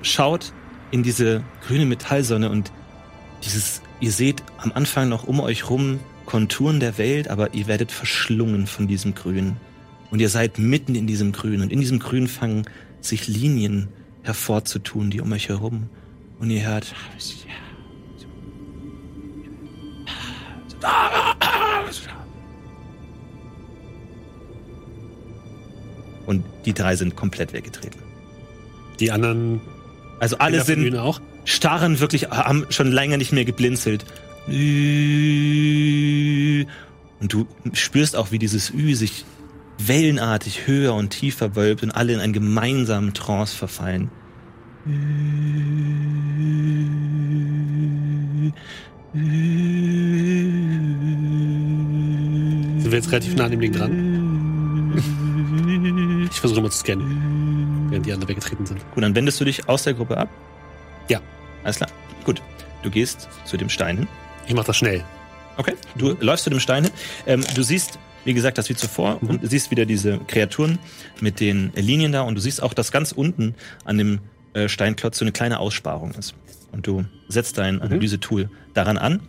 schaut in diese grüne Metallsonne und dieses, ihr seht am Anfang noch um euch rum Konturen der Welt, aber ihr werdet verschlungen von diesem Grün. Und ihr seid mitten in diesem Grün. Und in diesem Grün fangen sich Linien hervorzutun, die um euch herum. Und ihr hört. Und die drei sind komplett weggetreten.
Die anderen
Also alle sind
auch.
starren wirklich, haben schon länger nicht mehr geblinzelt. Und du spürst auch, wie dieses Ü sich wellenartig höher und tiefer wölbt und alle in einen gemeinsamen Trance verfallen.
Sind wir jetzt relativ nah an dem Ding dran? Ich versuche mal zu scannen, während die anderen weggetreten sind.
Gut, dann wendest du dich aus der Gruppe ab.
Ja.
Alles klar. Gut. Du gehst zu dem Stein hin.
Ich mache das schnell.
Okay. Du läufst zu dem Stein hin. Ähm, du siehst, wie gesagt, das wie zuvor und du siehst wieder diese Kreaturen mit den Linien da und du siehst auch, dass ganz unten an dem äh, Steinklotz so eine kleine Aussparung ist. Und du setzt dein Analysetool daran an.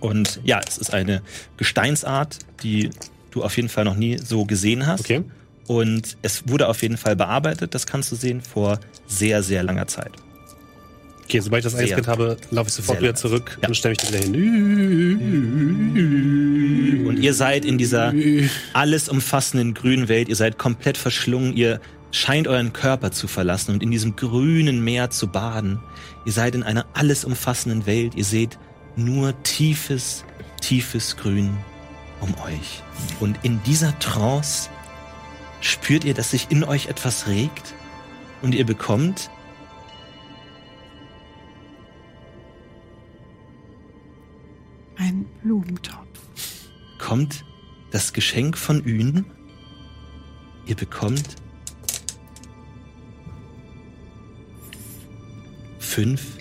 Und ja, es ist eine Gesteinsart, die du auf jeden Fall noch nie so gesehen hast.
Okay.
Und es wurde auf jeden Fall bearbeitet, das kannst du sehen, vor sehr, sehr langer Zeit.
Okay, sobald ich das eingescannt habe, laufe ich sofort wieder zurück
Ja.
und stelle mich da wieder hin.
Und ihr seid in dieser alles umfassenden grünen Welt, ihr seid komplett verschlungen, ihr scheint euren Körper zu verlassen und in diesem grünen Meer zu baden. Ihr seid in einer alles umfassenden Welt, ihr seht nur tiefes, tiefes Grün um euch. Und in dieser Trance spürt ihr, dass sich in euch etwas regt und ihr bekommt
Ein Blumentopf.
kommt das Geschenk von Ün. Ihr bekommt fünf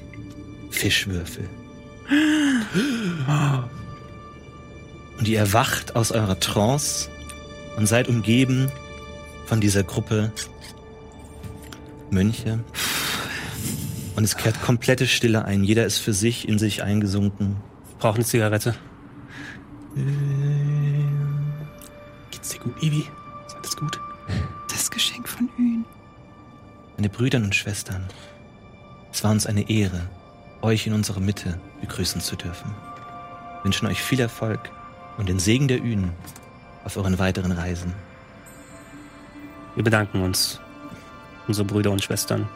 Fischwürfel. Und ihr erwacht aus eurer Trance und seid umgeben von dieser Gruppe Mönche. Und es kehrt komplette Stille ein. Jeder ist für sich in sich eingesunken.
Brauche eine Zigarette.
Geht's dir gut, Ivi? Ist alles gut?
Das Geschenk von Ün.
Meine Brüder und Schwestern, es war uns eine Ehre, euch in unserer Mitte begrüßen zu dürfen. Wir wünschen euch viel Erfolg und den Segen der Ünen auf euren weiteren Reisen.
Wir bedanken uns. Unsere Brüder und Schwestern.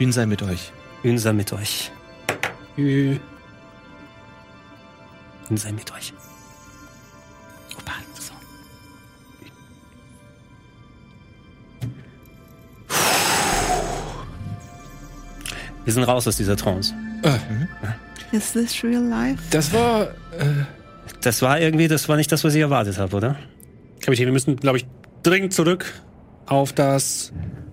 Ün sei mit euch.
Ün sei mit euch.
Ü.
Ün sei mit euch. Wir sind raus aus dieser Trance.
Is this real life?
Das war. Äh,
Das war irgendwie, das war nicht das, was ich erwartet habe, oder?
Kapitän, wir müssen, glaube ich, dringend zurück auf das,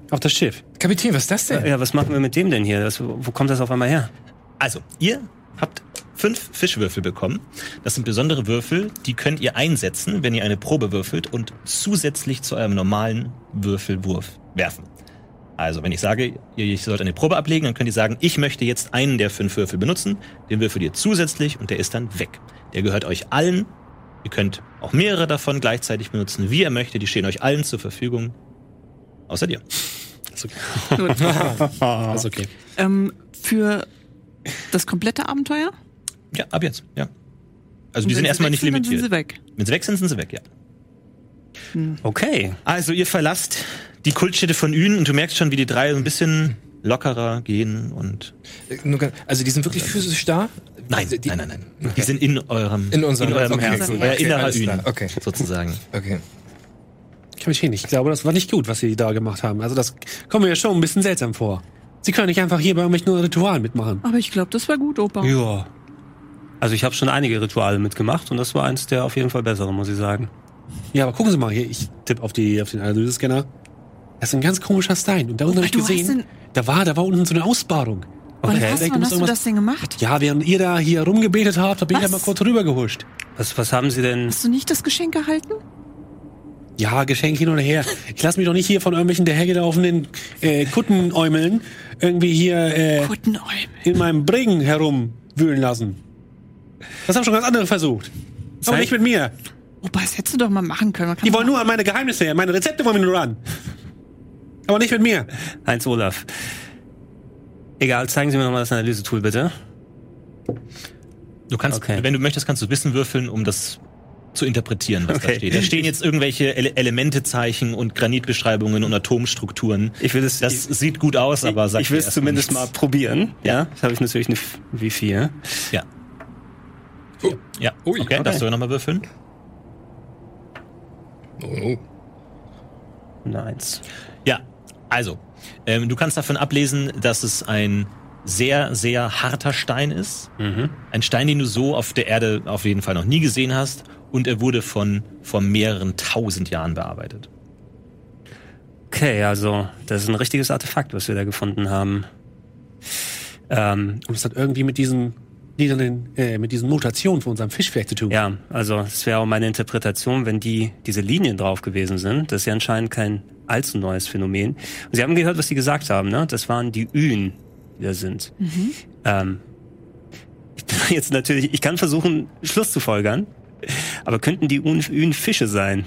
auf das Schiff.
Kapitän, was ist das denn?
Ja, was machen wir mit dem denn hier? Das, wo kommt das auf einmal her?
Also, ihr habt fünf Fischwürfel bekommen. Das sind besondere Würfel, die könnt ihr einsetzen, wenn ihr eine Probe würfelt und zusätzlich zu eurem normalen Würfelwurf werfen. Also, wenn ich sage, ihr ihr sollt eine Probe ablegen, dann könnt ihr sagen, ich möchte jetzt einen der fünf Würfel benutzen, den würfelt ihr zusätzlich und der ist dann weg. Der gehört euch allen. Ihr könnt auch mehrere davon gleichzeitig benutzen, wie ihr möchtet. Die stehen euch allen zur Verfügung. Außer dir.
Ist okay.
Gut.
Ist okay.
ähm, für das komplette Abenteuer?
Ja, ab jetzt, ja. Also die sind erstmal nicht
sind, dann
limitiert.
Sind sie weg.
Wenn sie weg sind, sind sie weg, ja.
Okay.
Also ihr verlasst die Kultstätte von Ün und du merkst schon, wie die drei so ein bisschen lockerer gehen und
Äh, Also die sind wirklich physisch da?
Nein,
Also die,
nein, nein, nein. Die sind in eurem,
In unserem-
eurem
okay,
Herzen, euer
Okay,
innerer Ün,
okay.
sozusagen.
Okay.
Ich kann mich hin. Ich glaube, das war nicht gut, was sie da gemacht haben. Also das kommt mir ja schon ein bisschen seltsam vor. Sie können nicht einfach hier bei irgendwelchen Ritualen mitmachen.
Aber ich glaube, das war gut, Opa.
Ja.
Also ich habe schon einige Rituale mitgemacht und das war eins der auf jeden Fall besseren, muss ich sagen.
Ja, aber gucken Sie mal hier. Ich tippe auf, die, auf den Analysescanner. Das ist ein ganz komischer Stein. Und da unten habe ich gesehen, da war, da war unten so eine Ausbahrung.
Wann
Okay.
hast,
Ich
wann hast du das denn gemacht?
Ja, während ihr da hier rumgebetet habt, hab ich
Was?
da mal kurz rübergehuscht.
Was, was haben Sie denn?
Hast du nicht das Geschenk erhalten?
Ja, Geschenk hin oder her. Ich lasse mich doch nicht hier von irgendwelchen dahergelaufenen äh, Kuttenäumeln irgendwie hier äh, in meinem Bring herumwühlen lassen. Das haben schon ganz andere versucht. Aber nicht mit mir.
Opa, das hättest du doch mal machen können.
Die wollen nur an meine Geheimnisse her. Meine Rezepte wollen wir nur ran. Aber nicht mit mir.
Heinz Olaf. Egal, zeigen Sie mir nochmal das Analysetool, bitte.
Du kannst,
Okay.
wenn du möchtest, kannst du Wissen würfeln, um das zu interpretieren, was da
Okay.
steht. Da stehen jetzt irgendwelche Ele Elementezeichen und Granitbeschreibungen und Atomstrukturen.
Ich will es,
Das sieht gut aus, aber
ich,
sagt
ich will es zumindest mal
nichts.
probieren. Ja, das habe ich natürlich eine wie vier.
Ja.
Oh.
Ja,
Ui,
okay,
okay.
darfst du nochmal würfeln?
Oh, oh.
Eine Eins.
Ja, also, ähm, du kannst davon ablesen, dass es ein sehr, sehr harter Stein ist. Ein Stein, den du so auf der Erde auf jeden Fall noch nie gesehen hast. Und er wurde von vor mehreren tausend Jahren bearbeitet.
Okay, also das ist ein richtiges Artefakt, was wir da gefunden haben. Ähm,
Und es hat irgendwie mit diesen, äh, mit diesen Mutationen von unserem Fisch vielleicht zu tun.
ja, also es wäre auch meine Interpretation, wenn die diese Linien drauf gewesen sind. Das ist ja anscheinend kein allzu neues Phänomen. Und Sie haben gehört, was Sie gesagt haben, ne? Das waren die Ün, die da sind. Ähm, ich bin jetzt natürlich, ich kann versuchen, Schluss zu folgern, aber könnten die Ün, Ün Fische sein?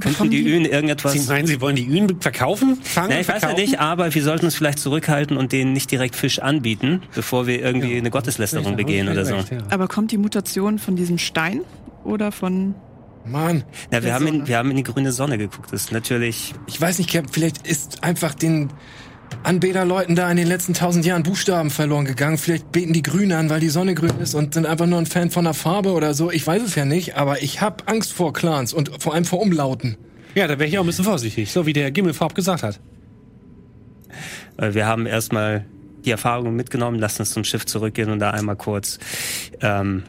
Könnten die Ün irgendetwas...
Sie meinen, Sie wollen die Ünen verkaufen? Fangen,
Na, ich weiß ja
verkaufen?
nicht, aber wir sollten uns vielleicht zurückhalten und denen nicht direkt Fisch anbieten, bevor wir irgendwie eine Gotteslästerung begehen oder so.
ja.
Aber kommt die Mutation von diesem Stein oder von.
Mann,
Na, wir haben, in, wir haben in die grüne Sonne geguckt. Das ist natürlich.
ich weiß nicht, vielleicht ist einfach den Anbeterleuten da in den letzten tausend Jahren Buchstaben verloren gegangen. Vielleicht beten die Grün an, weil die Sonne grün ist und sind einfach nur ein Fan von der Farbe oder so. Ich weiß es ja nicht, aber ich habe Angst vor Clans und vor allem vor Umlauten.
Ja, da wäre ich auch ein bisschen vorsichtig, so wie der Gimmelfarb gesagt hat.
äh, Wir haben erstmal die Erfahrungen mitgenommen, lassen uns zum Schiff zurückgehen und da einmal kurz ähm,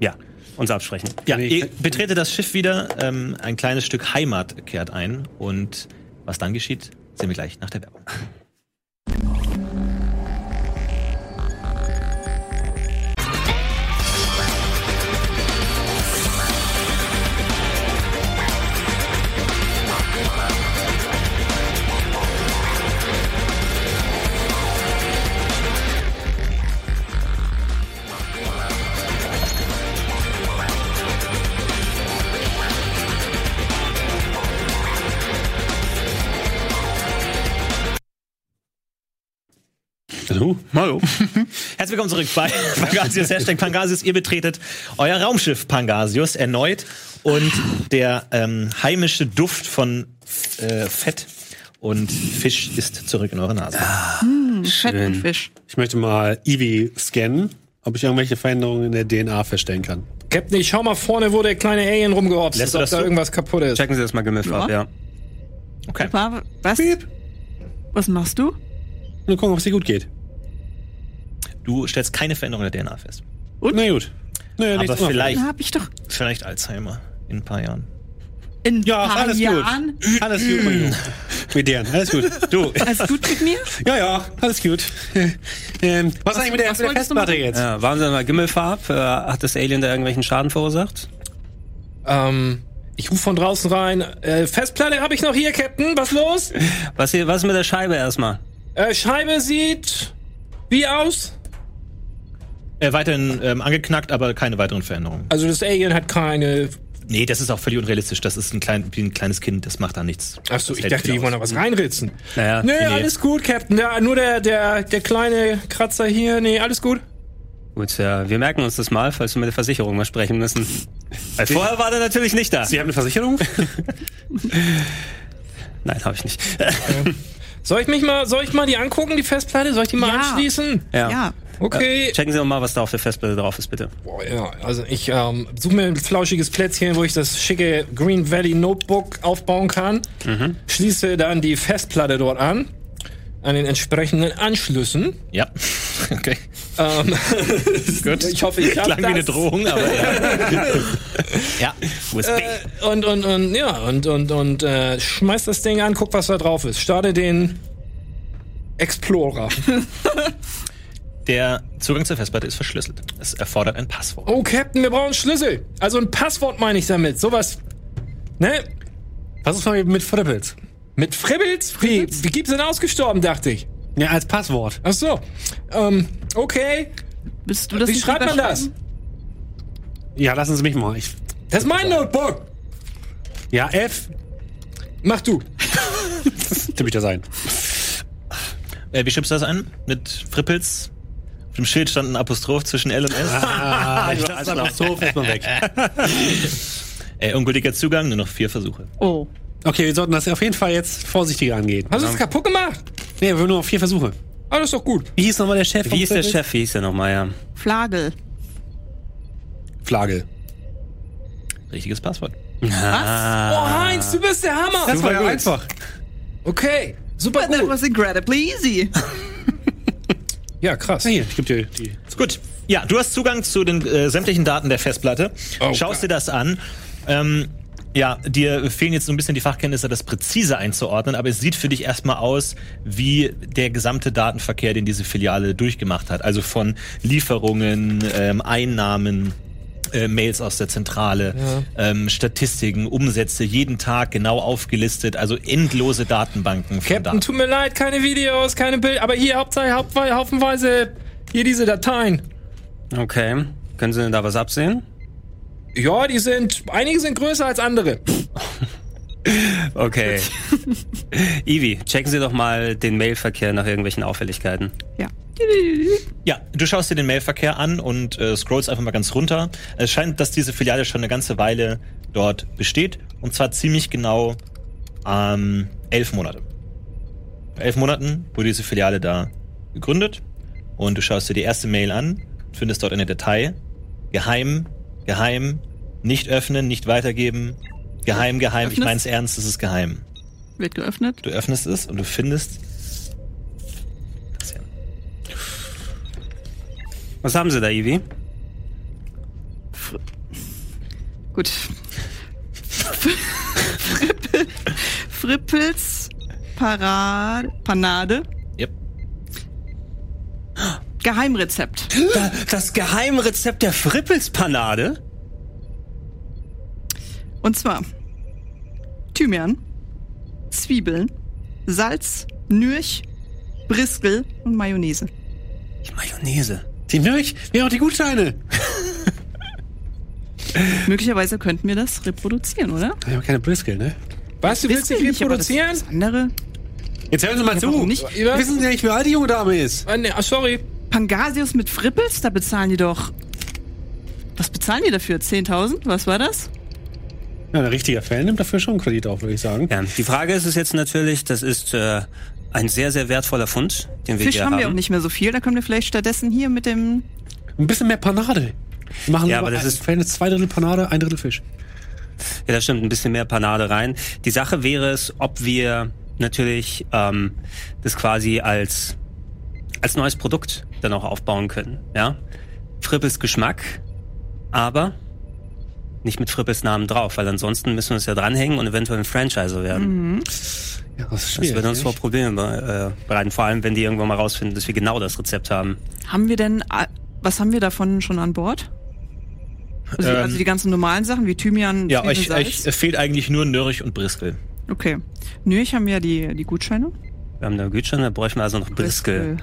ja, uns absprechen.
Ja,
Nee,
ihr betretet das Schiff wieder, ähm, ein kleines Stück Heimat kehrt ein und was dann geschieht, sehen wir gleich nach der Werbung.
Hallo?
Hallo.
Herzlich willkommen zurück bei Pangasius, Hashtag Pangasius. Ihr betretet euer Raumschiff Pangasius erneut und der ähm, heimische Duft von äh, Fett und Fisch ist zurück in eurer Nase.
Fett und Fisch.
Ich möchte mal Eevee scannen, ob ich irgendwelche Veränderungen in der DNA feststellen kann.
Captain, ich schau mal vorne, wo der kleine Alien rumgehopst
Lässt
ist, ob
das
da
zu?
irgendwas kaputt ist.
Checken Sie das mal Gemiff
Ja.
ab, ja.
Okay.
Opa, was? Was machst du?
Und gucken, ob es dir gut geht.
Du stellst keine Veränderung der DNA fest.
Na gut. Nö,
Aber vielleicht,
hab ich doch
vielleicht Alzheimer in ein paar Jahren.
in ein
Ja,
paar
alles
Jahren.
gut. Alles gut, mein Junge. Mit deren, alles gut. Du.
Alles gut mit mir?
Ja, ja, alles gut. ähm, was, eigentlich mit der,
was
mit der Festplatte jetzt?
ja waren Sie mal Gimmelfarb? Äh, hat das Alien da irgendwelchen Schaden verursacht?
Ähm, Ich rufe von draußen rein. Äh, Festplatte habe ich noch hier, Captain. Was los?
Was, hier, was ist mit der Scheibe erstmal?
Äh, Scheibe sieht wie aus?
Äh, weiterhin ähm, angeknackt, aber keine weiteren Veränderungen.
Also das Alien hat keine.
Nee, das ist auch völlig unrealistisch. Das ist ein, klein, wie ein kleines Kind, das macht da nichts.
Achso,
Das
ich dachte, die wollen noch was reinritzen.
Naja,
Nee,
nee.
alles gut, Captain. Ja, nur der, der, der kleine Kratzer hier. Nee, alles gut.
gut, ja. Wir merken uns das mal, falls wir mit der Versicherung mal sprechen müssen. Weil vorher war der natürlich nicht da.
Sie haben eine Versicherung?
Nein, habe ich nicht.
Soll ich mich mal, soll ich mal die angucken, die Festplatte? Soll ich die mal
Ja.
anschließen?
ja.
Ja.
Okay.
Checken Sie doch mal, was da auf der Festplatte drauf ist, bitte.
Boah, ja, also ich ähm, suche mir ein flauschiges Plätzchen, wo ich das schicke Green Valley Notebook aufbauen kann. Schließe dann die Festplatte dort an, an den entsprechenden Anschlüssen.
Ja. Okay.
Ähm,
Gut.
ich hoffe, ich hab
Klang wie eine
das.
Drohung, aber ja. ja. USB.
Äh, und und und ja und und und äh, schmeiß das Ding an, guck was da drauf ist. Starte den Explorer.
Der Zugang zur Festplatte ist verschlüsselt. Es erfordert ein Passwort.
Oh Captain, wir brauchen Schlüssel. Also ein Passwort meine ich damit. Sowas. Ne?
Was ist mal mit Frippels?
Mit Fribbels? Wie, wie gibt's denn ausgestorben, dachte ich.
Ja, als Passwort.
Ach so. Ähm, okay.
Bist du das
Wie
nicht
schreibt man das?
Ja, lassen Sie mich mal. Ich,
Das ist mein Notebook.
ja, F.
Mach du.
Tippe ich das ein.
Äh, wie schiebst du das ein? Mit Frippels? Dem Schild stand ein Apostroph zwischen L und S.
Ah, ich lasse das so, ist man weg.
Äh, ungültiger Zugang, nur noch vier Versuche.
Oh.
Okay, wir sollten das auf jeden Fall jetzt vorsichtiger angehen.
Hast du es kaputt gemacht?
Nee, wir haben nur noch vier Versuche.
Ah, das ist doch gut.
Wie hieß nochmal der Chef?
Wie hieß der? Chef? Wie hieß der nochmal, ja?
Flagel.
Flagel.
Richtiges Passwort.
Oh, Heinz, du bist der Hammer.
Das war ja einfach.
Okay. Super
That
gut.
was incredibly easy.
Ja, krass.
Hier, ich gebe dir die.
Gut. Ja, du hast Zugang zu den äh, sämtlichen Daten der Festplatte.
Oh,
Schaust dir das an. Ähm, ja, dir fehlen jetzt so ein bisschen die Fachkenntnisse, das präzise einzuordnen, aber es sieht für dich erstmal aus wie der gesamte Datenverkehr, den diese Filiale durchgemacht hat. Also von Lieferungen, ähm, Einnahmen, äh, Mails aus der Zentrale, ähm, Statistiken, Umsätze, jeden Tag genau aufgelistet, also endlose Datenbanken
Captain,
Daten.
tut mir leid, keine Videos, keine Bilder, aber hier Hauptsache, Hauptweise, haufenweise hier diese Dateien.
Okay. Können Sie denn da was absehen?
Ja, die sind, einige sind größer als andere.
Okay. Ivi, checken Sie doch mal den Mailverkehr nach irgendwelchen Auffälligkeiten.
Ja.
Ja, du schaust dir den Mailverkehr an und äh, scrollst einfach mal ganz runter. Es scheint, dass diese Filiale schon eine ganze Weile dort besteht. Und zwar ziemlich genau ähm, elf Monate. Vor elf Monaten wurde diese Filiale da gegründet. Und du schaust dir die erste Mail an, findest dort eine Datei. Geheim, geheim, nicht öffnen, nicht weitergeben. Geheim, geheim, ich
Öffnest?
mein's ernst, es ist geheim.
Wird geöffnet.
Du öffnest es und du findest
Was haben Sie da, Ivi?
Gut. Frippel, Frippels Parade, Panade.
Yep.
Geheimrezept.
Da, das Geheimrezept der Frippelspanade?
Und zwar Thymian, Zwiebeln, Salz, Nürch, Briskel und Mayonnaise.
Die Mayonnaise.
Die Milch? Ja, auch die Gutscheine.
Möglicherweise könnten wir das reproduzieren, oder?
Ich habe keine Briskel, ne?
Was, du willst dich
nicht,
reproduzieren?
Das andere.
Jetzt hören Sie mal
Ja,
zu.
nicht?
Wissen Sie nicht, wie alt die junge Dame ist?
Ah, nee, ah, sorry.
Pangasius mit Frippels, da bezahlen die doch. Was bezahlen die dafür? 10.000? Was war das?
Ja, ein richtiger Fan nimmt dafür schon Kredit auf, würde ich sagen.
Ja, die Frage ist es jetzt natürlich, das ist äh, ein sehr, sehr wertvoller Fund, den wir
Fisch
hier
haben
haben.
wir auch nicht mehr so viel, da können wir vielleicht stattdessen hier mit dem.
Ein bisschen mehr Panade. Wir machen
Ja, aber das
ein-
ist-
Verhältnis zwei Drittel Panade, ein Drittel Fisch.
Ja, das stimmt, ein bisschen mehr Panade rein. Die Sache wäre es, ob wir natürlich ähm, das quasi als als neues Produkt dann auch aufbauen können. Ja, Frippels Geschmack, aber nicht mit Frippels Namen drauf, weil ansonsten müssen wir es ja dranhängen und eventuell ein Franchise werden.
Ja, das ist
Das wird uns vor Probleme be- äh, bereiten, vor allem wenn die irgendwann mal rausfinden, dass wir genau das Rezept haben.
Haben wir denn. Was haben wir davon schon an Bord? Also,
Ähm,
also die ganzen normalen Sachen wie Thymian,
Ja, euch,
Salz.
euch es fehlt eigentlich nur Nürich und Briskel.
Okay. Nö, ich haben ja die, die Gutscheine.
Wir haben eine Gütschein, da bräuchten wir also noch Briskel.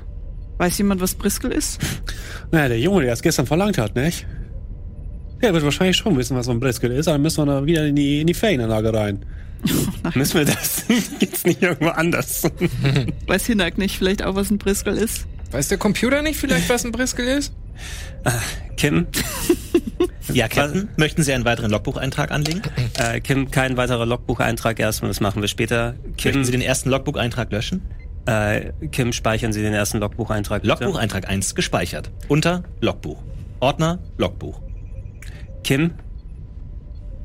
Weiß jemand, was Briskel ist?
Naja, der Junge, der es gestern verlangt hat, nicht? Der wird wahrscheinlich schon wissen, was so ein Briskel ist, aber dann müssen wir da wieder in die, in die Ferienanlage rein.
Müssen wir das jetzt nicht irgendwo anders?
Weiß Hinak nicht vielleicht auch, was ein Briskel ist?
Weiß der Computer nicht vielleicht, was ein Briskel ist?
Kim,
Ja, Captain, möchten Sie einen weiteren Logbucheintrag anlegen?
äh, Kim, kein weiterer Logbucheintrag erstmal, das machen wir später. Kim,
Möchten Sie den ersten Logbucheintrag löschen?
äh, Kim, speichern Sie den ersten Logbucheintrag. bitte.
Logbucheintrag 1 gespeichert. Unter Logbuch. Ordner Logbuch.
Kim,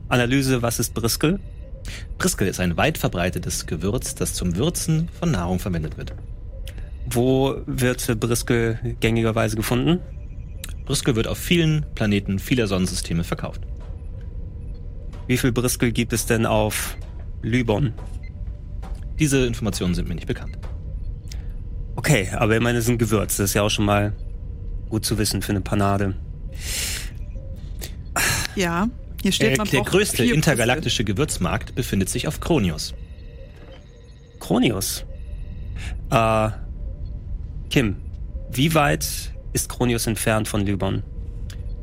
Analyse, was ist Briskel?
Briskel ist ein weit verbreitetes Gewürz, das zum Würzen von Nahrung verwendet wird.
Wo wird Briskel gängigerweise gefunden?
Briskel wird auf vielen Planeten vieler Sonnensysteme verkauft.
Wie viel Briskel gibt es denn auf Lybon?
Diese Informationen sind mir nicht bekannt.
Okay, aber ich meine, es ist ein Gewürz. Das ist ja auch schon mal gut zu wissen für eine Panade.
Ja. Hier steht,
Der,
man
der größte intergalaktische Gewürzmarkt befindet sich auf Kronius.
Kronius. Äh, Kim, wie weit ist Kronius entfernt von Lybon?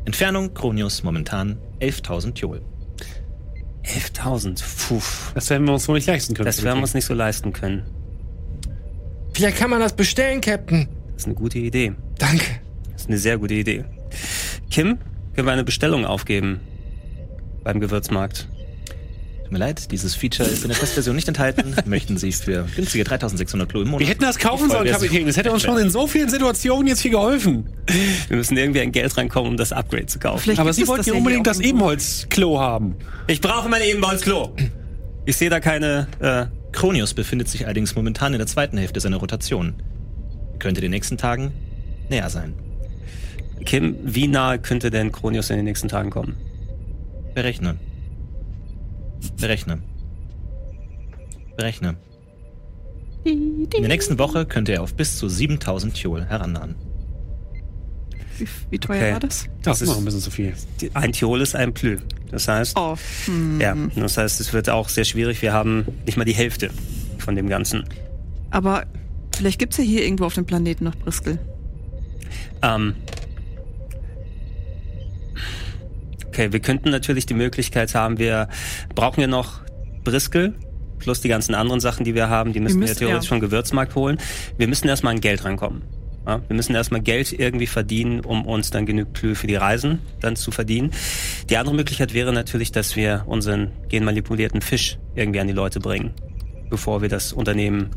Entfernung Kronius momentan 11.000 Joule.
11.000. Puh.
Das werden wir uns wohl nicht leisten können.
Das werden wir uns nicht so leisten können.
Vielleicht kann man das bestellen, Captain.
Das ist eine gute Idee.
Danke.
Das ist eine sehr gute Idee. Kim, können wir eine Bestellung aufgeben? Beim Gewürzmarkt.
Tut mir leid, dieses Feature ist in der Testversion nicht enthalten. Möchten Sie für günstige 3.600 Klo im Monat?
Wir hätten das kaufen sollen, Kapitän. Das hätte uns schon in so vielen Situationen jetzt hier geholfen.
Wir müssen irgendwie an Geld rankommen, um das Upgrade zu kaufen.
Vielleicht
Aber Sie wollten
das
ja unbedingt das. Ebenholz-Klo haben.
Ich brauche mein Ebenholzklo. Ich sehe da keine. Äh,
Kronius befindet sich allerdings momentan in der zweiten Hälfte seiner Rotation. Könnte den nächsten Tagen näher sein.
Kim, wie nahe könnte denn Kronius in den nächsten Tagen kommen?
Berechne. Berechne. Berechne. In der nächsten Woche könnte er auf bis zu 7000 Joule herannahen.
Wie, wie teuer
Okay.
war das?
Das
ist-
ist noch ein bisschen zu viel.
Ein Thiol ist ein Plü. Das heißt,
Oh, hm.
ja, das heißt, es wird auch sehr schwierig. Wir haben nicht mal die Hälfte von dem Ganzen.
Aber vielleicht gibt's ja hier irgendwo auf dem Planeten noch Briskel.
Ähm, okay, wir könnten natürlich die Möglichkeit haben, wir brauchen ja noch Briskel plus die ganzen anderen Sachen, die wir haben, die müssen wir,
müssen-
theoretisch
ja.
vom Gewürzmarkt holen. Wir müssen erstmal an Geld rankommen. Ja, wir müssen erstmal Geld irgendwie verdienen, um uns dann genug Plü für die Reisen dann zu verdienen. Die andere Möglichkeit wäre natürlich, dass wir unseren genmanipulierten Fisch irgendwie an die Leute bringen, bevor wir das Unternehmen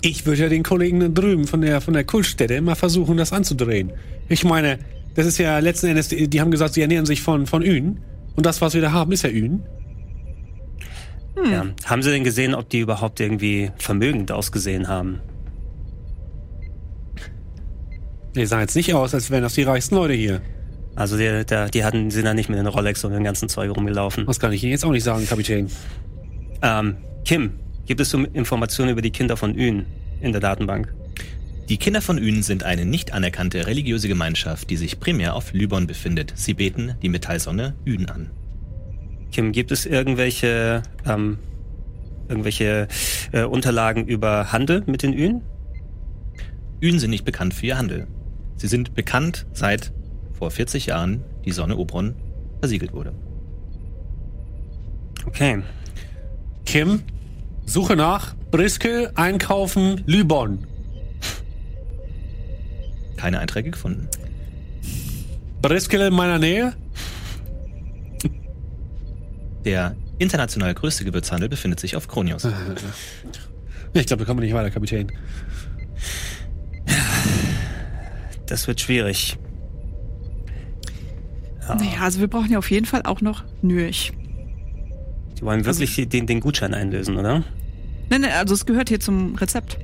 Ich würde ja den Kollegen da drüben von der, von der Kultstätte mal versuchen, das anzudrehen. Ich meine, das ist ja letzten Endes, die die haben gesagt, sie ernähren sich von, von Ün. Und das, was wir da haben, ist ja Ün.
Ja. Haben Sie denn gesehen, ob die überhaupt irgendwie vermögend ausgesehen haben?
Die sahen jetzt nicht aus, als wären das die reichsten Leute hier.
Also die, der, die hatten, sind da nicht mit den Rolex und dem ganzen Zeug rumgelaufen.
Das kann ich Ihnen jetzt auch nicht sagen, Kapitän.
Ähm, Kim, gibt es so Informationen über die Kinder von Ün in der Datenbank?
Die Kinder von Ün sind eine nicht anerkannte religiöse Gemeinschaft, die sich primär auf Lybon befindet. Sie beten die Metallsonne Ün an.
Kim, gibt es irgendwelche, ähm, irgendwelche äh, Unterlagen über Handel mit den Ün?
Ün sind nicht bekannt für ihr Handel. Sie sind bekannt seit vor 40 Jahren die Sonne Obron versiegelt wurde.
Okay.
Kim, Suche nach Briskel, Einkaufen, Lybon.
Keine Einträge gefunden.
Briskel in meiner Nähe?
Der international größte Gewürzhandel befindet sich auf Kronius.
Ich glaube, da kommen wir nicht weiter, Kapitän.
Das wird schwierig.
Naja, also wir brauchen ja auf jeden Fall auch noch Nürch.
Die wollen wirklich den, den Gutschein einlösen, oder?
Nein, nein, also es gehört hier zum Rezept.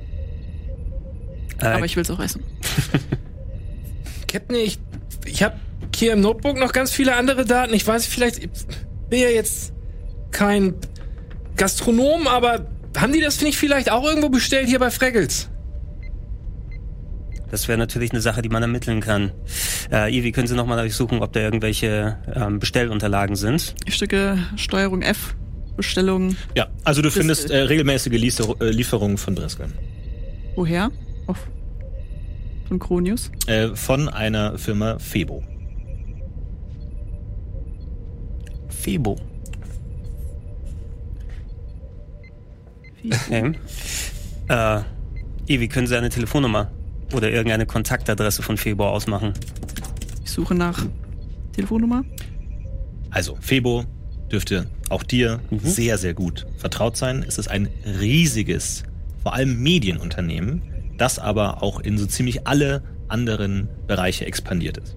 Äh,
Aber ich will es auch essen.
Captain, ich, ich habe hier im Notebook noch ganz viele andere Daten. Ich weiß, vielleicht ich bin ja jetzt kein Gastronom, aber haben die das nicht vielleicht auch irgendwo bestellt hier bei Fraggles?
Das wäre natürlich eine Sache, die man ermitteln kann. Äh, Ivi, können Sie nochmal durchsuchen, ob da irgendwelche ähm, Bestellunterlagen sind?
Stücke Steuerung F, Bestellung.
Ja, also du findest äh, regelmäßige Liefer äh, Lieferungen von Briskel.
Woher? Auf. Von Kronius.
Äh, von einer Firma Febo.
Febo. Okay. Äh, Ivi, können Sie eine Telefonnummer oder irgendeine Kontaktadresse von Febo ausmachen?
Ich suche nach Telefonnummer.
Also, Febo dürfte auch dir sehr, sehr gut vertraut sein. Es ist ein riesiges, vor allem Medienunternehmen, das aber auch in so ziemlich alle anderen Bereiche expandiert ist.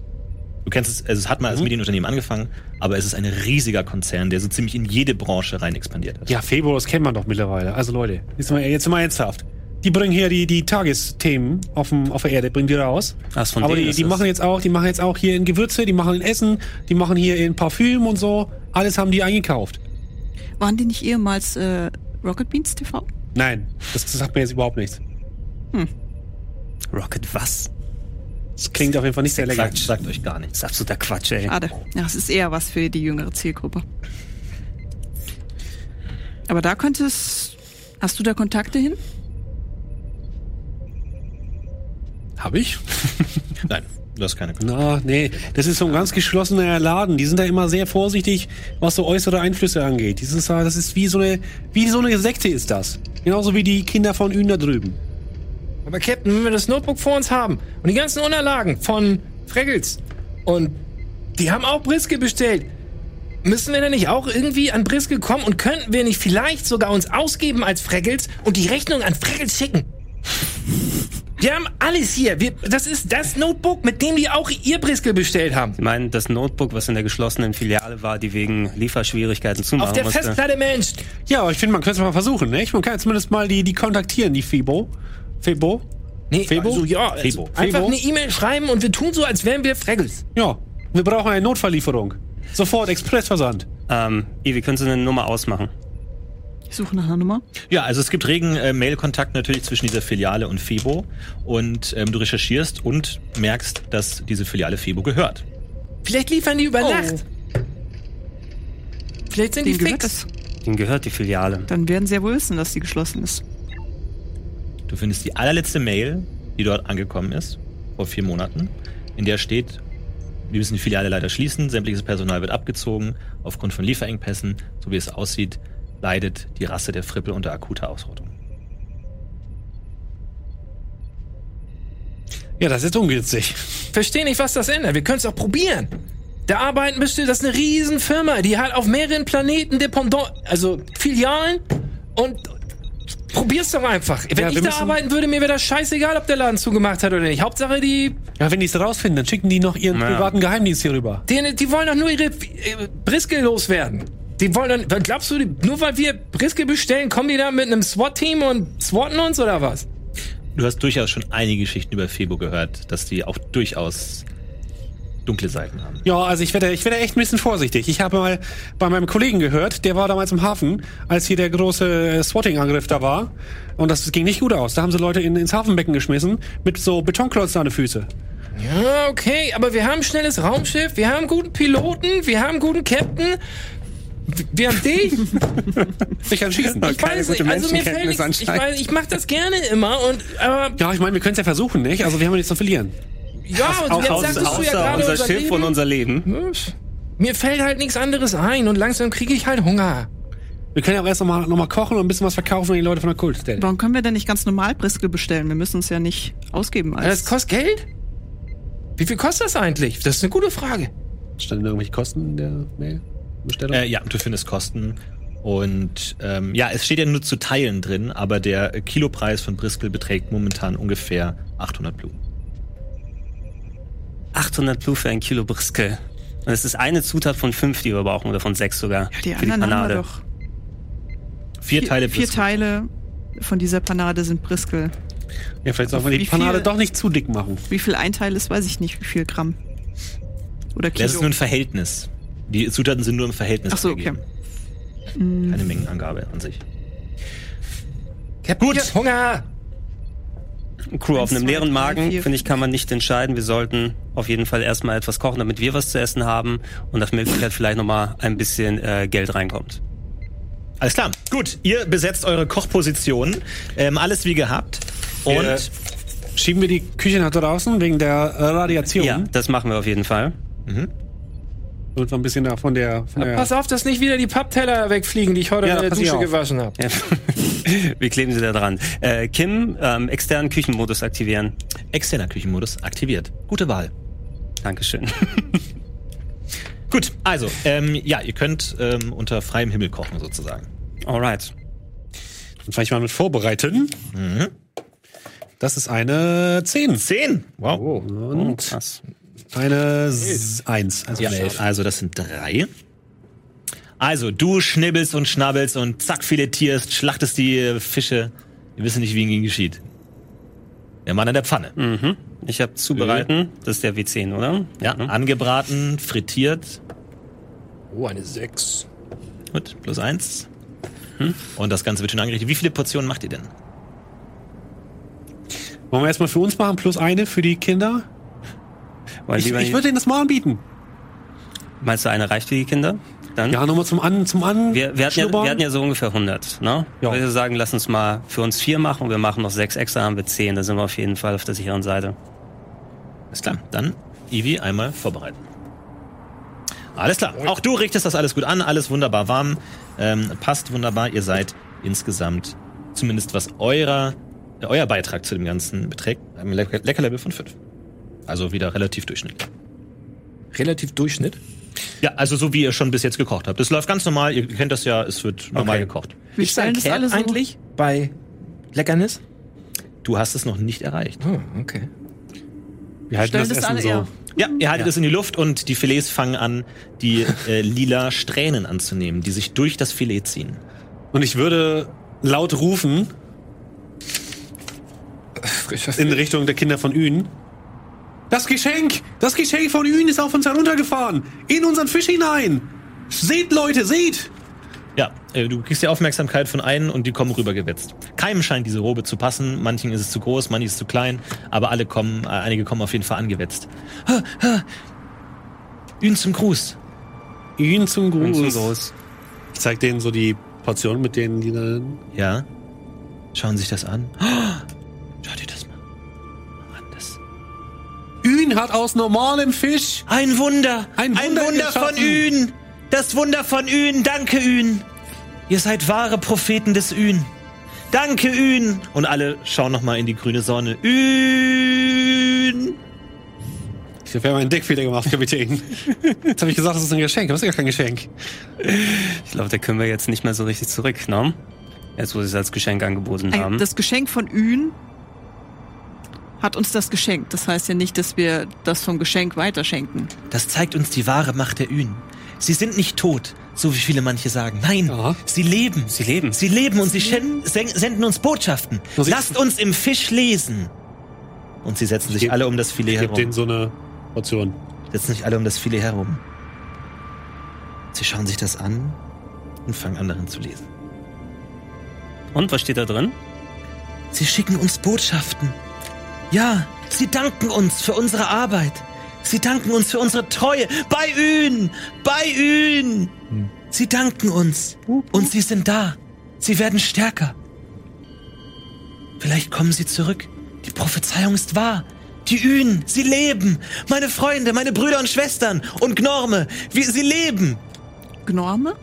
Du kennst es, also es hat mal als Medienunternehmen angefangen, aber es ist ein riesiger Konzern, der so ziemlich in jede Branche rein expandiert hat.
Ja, Februar, das kennt man doch mittlerweile. Also Leute, jetzt mal, jetzt mal ernsthaft. Die bringen hier die, die Tagesthemen auf, dem, auf der Erde, bringen die raus.
Ach, von
Aber die,
ist
die machen jetzt auch, die machen jetzt auch hier in Gewürze, die machen in Essen, die machen hier in Parfüm und so. Alles haben die eingekauft.
Waren die nicht ehemals äh, Rocket Beans TV?
Nein, das, das sagt mir jetzt überhaupt nichts.
Rocket was?
Das klingt auf jeden Fall nicht sehr lecker.
Sagt, sagt euch gar nichts.
Das ist absoluter Quatsch, ey.
Schade. Ja, es ist eher was für die jüngere Zielgruppe. Aber da könnte es. Hast du da Kontakte hin?
Hab ich?
Nein, du hast keine
Na, nee, das ist so ein ganz geschlossener Laden. Die sind da immer sehr vorsichtig, was so äußere Einflüsse angeht. Dieses, äh, das ist wie so eine, wie so eine Sekte ist das. Genauso wie die Kinder von Ün da drüben.
Aber Captain, wenn wir das Notebook vor uns haben und die ganzen Unterlagen von Freggels und die haben auch Briske bestellt, müssen wir denn nicht auch irgendwie an Briske kommen und könnten wir nicht vielleicht sogar uns ausgeben als Freggels und die Rechnung an Freggels schicken? Wir haben alles hier. Wir, das ist das Notebook, mit dem die auch ihr Briskel bestellt haben.
Ich meine, das Notebook, was in der geschlossenen Filiale war, die wegen Lieferschwierigkeiten zumachen
Auf der
musste.
Festplatte, Mensch.
Ja, aber ich finde, man könnte es mal versuchen, nicht? Man kann zumindest mal die, die kontaktieren, die Fibo. Febo?
Nee,
Febo?
Also, ja, also
Febo.
einfach
Febo?
eine E-Mail schreiben und wir tun so, als wären wir Freggels.
Ja. Wir brauchen eine Notfalllieferung. Sofort Expressversand.
Ähm, Ivi, können Sie eine Nummer ausmachen?
Ich suche nach einer Nummer.
Ja, also es gibt regen äh, Mail-Kontakt natürlich zwischen dieser Filiale und Febo und ähm, du recherchierst und merkst, dass diese Filiale Febo gehört.
Vielleicht liefern die über
Oh.
Nacht. Vielleicht sind
Denen
die
gehört
fix.
es.
Ihnen gehört die Filiale.
Dann werden sie ja wohl wissen, dass sie geschlossen ist.
Du findest die allerletzte Mail, die dort angekommen ist, vor vier Monaten, in der steht, wir müssen die Filiale leider schließen, sämtliches Personal wird abgezogen, aufgrund von Lieferengpässen, so wie es aussieht, leidet die Rasse der Frippel unter akuter Ausrottung.
Ja, das ist ungünstig.
Verstehe nicht, was das ändert. Wir können es auch probieren. Da arbeiten müsste, das ist eine Riesenfirma, die hat auf mehreren Planeten Dependant, also Filialen und probier's doch einfach. Wenn
Ja,
ich da arbeiten würde, mir wäre das scheißegal, ob der Laden zugemacht hat oder nicht. Hauptsache, die,
Ja, wenn die es rausfinden, dann schicken die noch ihren
Ja.
privaten Geheimdienst hier rüber.
die, die wollen doch nur ihre äh, Briskel loswerden. Die wollen dann, glaubst du, die, nur weil wir Briskel bestellen, kommen die da mit einem SWAT-Team und swatten uns oder was?
Du hast durchaus schon einige Geschichten über Febo gehört, dass die auch durchaus dunkle Seiten haben.
Ja, also ich werde, ich werde echt ein bisschen vorsichtig. Ich habe mal bei meinem Kollegen gehört, der war damals im Hafen, als hier der große äh, Swatting-Angriff da war. Und das ging nicht gut aus. Da haben sie Leute in, ins Hafenbecken geschmissen mit so Betonklötzen an den Füße.
Ja, okay, aber wir haben ein schnelles Raumschiff, wir haben einen guten Piloten, wir haben einen guten Captain, wir haben dich.
Ich kann schießen.
Ich weiß nicht, also mir fällt nichts, ich, weiß, ich mach das gerne immer und aber
Ja, ich meine, wir können es ja versuchen, nicht? Also wir haben ja nichts zu verlieren.
Ja, und jetzt sagtest du ja gerade
unser
unser
Schiff
Leben.
und unser Leben.
Mir fällt halt nichts anderes ein und langsam kriege ich halt Hunger.
Wir können ja auch erst nochmal noch mal kochen und ein bisschen was verkaufen an die Leute von der Kultstelle.
Warum können wir denn nicht ganz normal Briskel bestellen? Wir müssen uns ja nicht ausgeben als.
Das kostet Geld? Wie viel kostet das eigentlich? Das ist eine gute Frage.
Standen irgendwelche Kosten in der Mail? Bestellung?
Äh, ja, du findest Kosten. Und ähm, ja, es steht ja nur zu Teilen drin, aber der Kilopreis von Briskel beträgt momentan ungefähr 800 Blumen.
800 Blue für ein Kilo Briskel. Und das ist eine Zutat von fünf, die wir brauchen, oder von sechs sogar.
ja, die
für die
anderen haben wir
Panade.
doch.
Vier, Teile
Vier
Briskel.
Teile von dieser Panade sind Briskel.
ja, vielleicht sollten wir die Panade
viel-
doch nicht zu dick machen.
Wie viel ein Teil ist, weiß ich nicht. Wie viel Gramm? Oder Kilo?
Das ist nur ein Verhältnis. Die Zutaten sind nur im Verhältnis
Ach so, okay.
angegeben. Keine Mengenangabe an sich.
Captain, hab Hunger.
Crew auf einem leeren Magen, finde ich, kann man nicht entscheiden. Wir sollten auf jeden Fall erstmal etwas kochen, damit wir was zu essen haben und nach Möglichkeit vielleicht nochmal ein bisschen äh, Geld reinkommt.
Alles klar. Gut, ihr besetzt eure Kochposition. Ähm, alles wie gehabt. Und
Äh, Schieben wir die Küche nach draußen wegen der äh, Radiation.
Ja, das machen wir auf jeden Fall.
Und so ein bisschen da von der. Von der
Pass auf, dass nicht wieder die Pappteller wegfliegen, die ich heute
Ja,
in der Dusche gewaschen habe.
Ja. Wie kleben Sie da dran? Äh, Kim, ähm, externen Küchenmodus aktivieren.
externer Küchenmodus aktiviert. Gute Wahl.
Dankeschön.
Gut, also, ähm, ja, ihr könnt ähm, unter freiem Himmel kochen sozusagen.
Alright.
Und fange ich mal mit vorbereiten. Das ist eine 10.
Zehn. Wow.
Oh,
Und
krass.
Eine S- 1. Also
Ja,
elf.
also das sind drei. Also, du schnibbelst und schnabbelst und zack, filetierst, schlachtest die Fische. Wir wissen nicht, wie ihnen geschieht. Der Mann in der Pfanne.
Mhm. Ich habe zubereiten. Das ist der W10, oder?
Ja,
ne?
angebraten, frittiert.
Oh, eine 6.
Gut, plus eins. Und das Ganze wird schon angerichtet. Wie viele Portionen macht ihr denn?
Wollen wir erstmal für uns machen, plus eine für die Kinder?
Weil
Ich, ich würde denen das mal anbieten.
Meinst du, eine reicht für die Kinder? Dann?
Ja, nochmal zum An, zum An.
Wir, wir, hatten ja, wir hatten ja so ungefähr 100, ne?
Ja.
Ich würde sagen, lass uns mal für uns vier machen und wir machen noch sechs extra, haben wir zehn. Da sind wir auf jeden Fall auf der sicheren Seite.
Alles klar. Dann, Ivi, einmal vorbereiten. Alles klar. Auch du richtest das alles gut an, alles wunderbar warm. Ähm, passt wunderbar. Ihr seid insgesamt, zumindest was eurer, äh, euer Beitrag zu dem Ganzen beträgt, ein Lecker- Leckerlevel von 5. Also wieder relativ durchschnittlich.
Relativ Durchschnitt.
Ja, also so wie ihr schon bis jetzt gekocht habt. Das läuft ganz normal. Ihr kennt das ja, es wird normal
Okay.
gekocht.
Ein
stellen das
Cap
alle so.
eigentlich bei Leckernis?
Du hast es noch nicht erreicht.
Oh, okay.
Wir halten das
das
Essen
alle
so.
eher.
Ja, ihr haltet es in die Luft und die Filets fangen an, die äh, lila Strähnen anzunehmen, die sich durch das Filet ziehen.
Und ich würde laut rufen in Richtung der Kinder von Ün. Das Geschenk! Das Geschenk von Ün ist auf uns heruntergefahren! In unseren Fisch hinein! Seht, Leute, seht!
Ja, äh, du kriegst die Aufmerksamkeit von einen und die kommen rübergewetzt. Keinem scheint diese Robe zu passen, manchen ist es zu groß, manchen ist es zu klein, aber alle kommen, äh, einige kommen auf jeden Fall angewetzt. Ha, zum Gruß.
Ün zum Gruß.
so groß.
Ich zeig denen so die Portion mit denen, die dann.
Ja. Schauen Sie sich das an. Oh, Schau dir das mal.
Ün hat aus normalem Fisch.
Ein Wunder!
Ein Wunder
von
geschaffen.
Ün! Das Wunder von Ün! Danke, Ün! Ihr seid wahre Propheten des Ün! Danke, Ün! Und alle schauen nochmal in die grüne Sonne. Ün!
Ich habe ja meinen Deckfehler gemacht, Kapitän. Jetzt habe ich gesagt, das ist ein Geschenk. Das ist ja gar kein Geschenk.
Ich glaube, da können wir jetzt nicht mehr so richtig zurück, ne? Jetzt, wo sie es als Geschenk angeboten haben.
Ein, das Geschenk von Ün hat uns das geschenkt. Das heißt ja nicht, dass wir das vom Geschenk weiterschenken.
Das zeigt uns die wahre Macht der Ün. Sie sind nicht tot, so wie viele manche sagen. Nein,
Ja.
sie leben.
Sie leben.
Sie leben und sie schen- sen- senden uns Botschaften.
Ich-
Lasst uns im Fisch lesen. Und sie setzen sich
geb-
alle um das Filet
Ich gebe denen
herum.
so eine Portion.
Setzen sich alle um das Filet herum. Sie schauen sich das an und fangen an darin zu lesen.
Und was steht da drin?
Sie schicken uns Botschaften. Ja, sie danken uns für unsere Arbeit. Sie danken uns für unsere Treue. Bei Ün! Bei Ün! Sie danken uns. Und sie sind da. Sie werden stärker. Vielleicht kommen sie zurück. Die Prophezeiung ist wahr. Die Ün, sie leben. Meine Freunde, meine Brüder und Schwestern und Gnorme, wie sie leben.
Gnorme?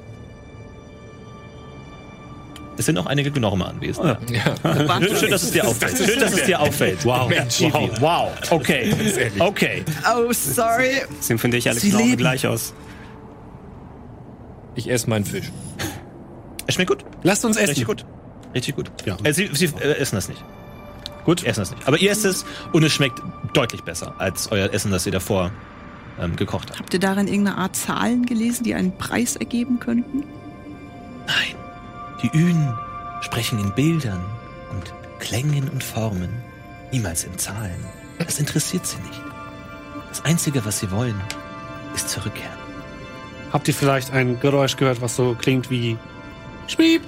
Es sind auch einige Gnorme anwesend.
Ja.
Schön, schön, dass es dir auffällt. Schön, dass es dir auffällt. Wow. Wow. Wow. Okay. Okay.
Oh, sorry.
Sehen von dich alle
Sie leben.
gleich aus.
Ich esse meinen Fisch.
Es schmeckt gut.
Lasst uns essen.
Richtig gut. Richtig gut.
Ja.
Äh, sie sie äh, essen das nicht.
Gut.
Essen das nicht. Aber ihr esst es und es schmeckt deutlich besser als euer Essen, das ihr davor ähm, gekocht habt.
Habt ihr darin irgendeine Art Zahlen gelesen, die einen Preis ergeben könnten?
Nein. Die Ün sprechen in Bildern und Klängen und Formen. Niemals in Zahlen. Das interessiert sie nicht. Das Einzige, was sie wollen, ist zurückkehren.
Habt ihr vielleicht ein Geräusch gehört, was so klingt wie Schmieb?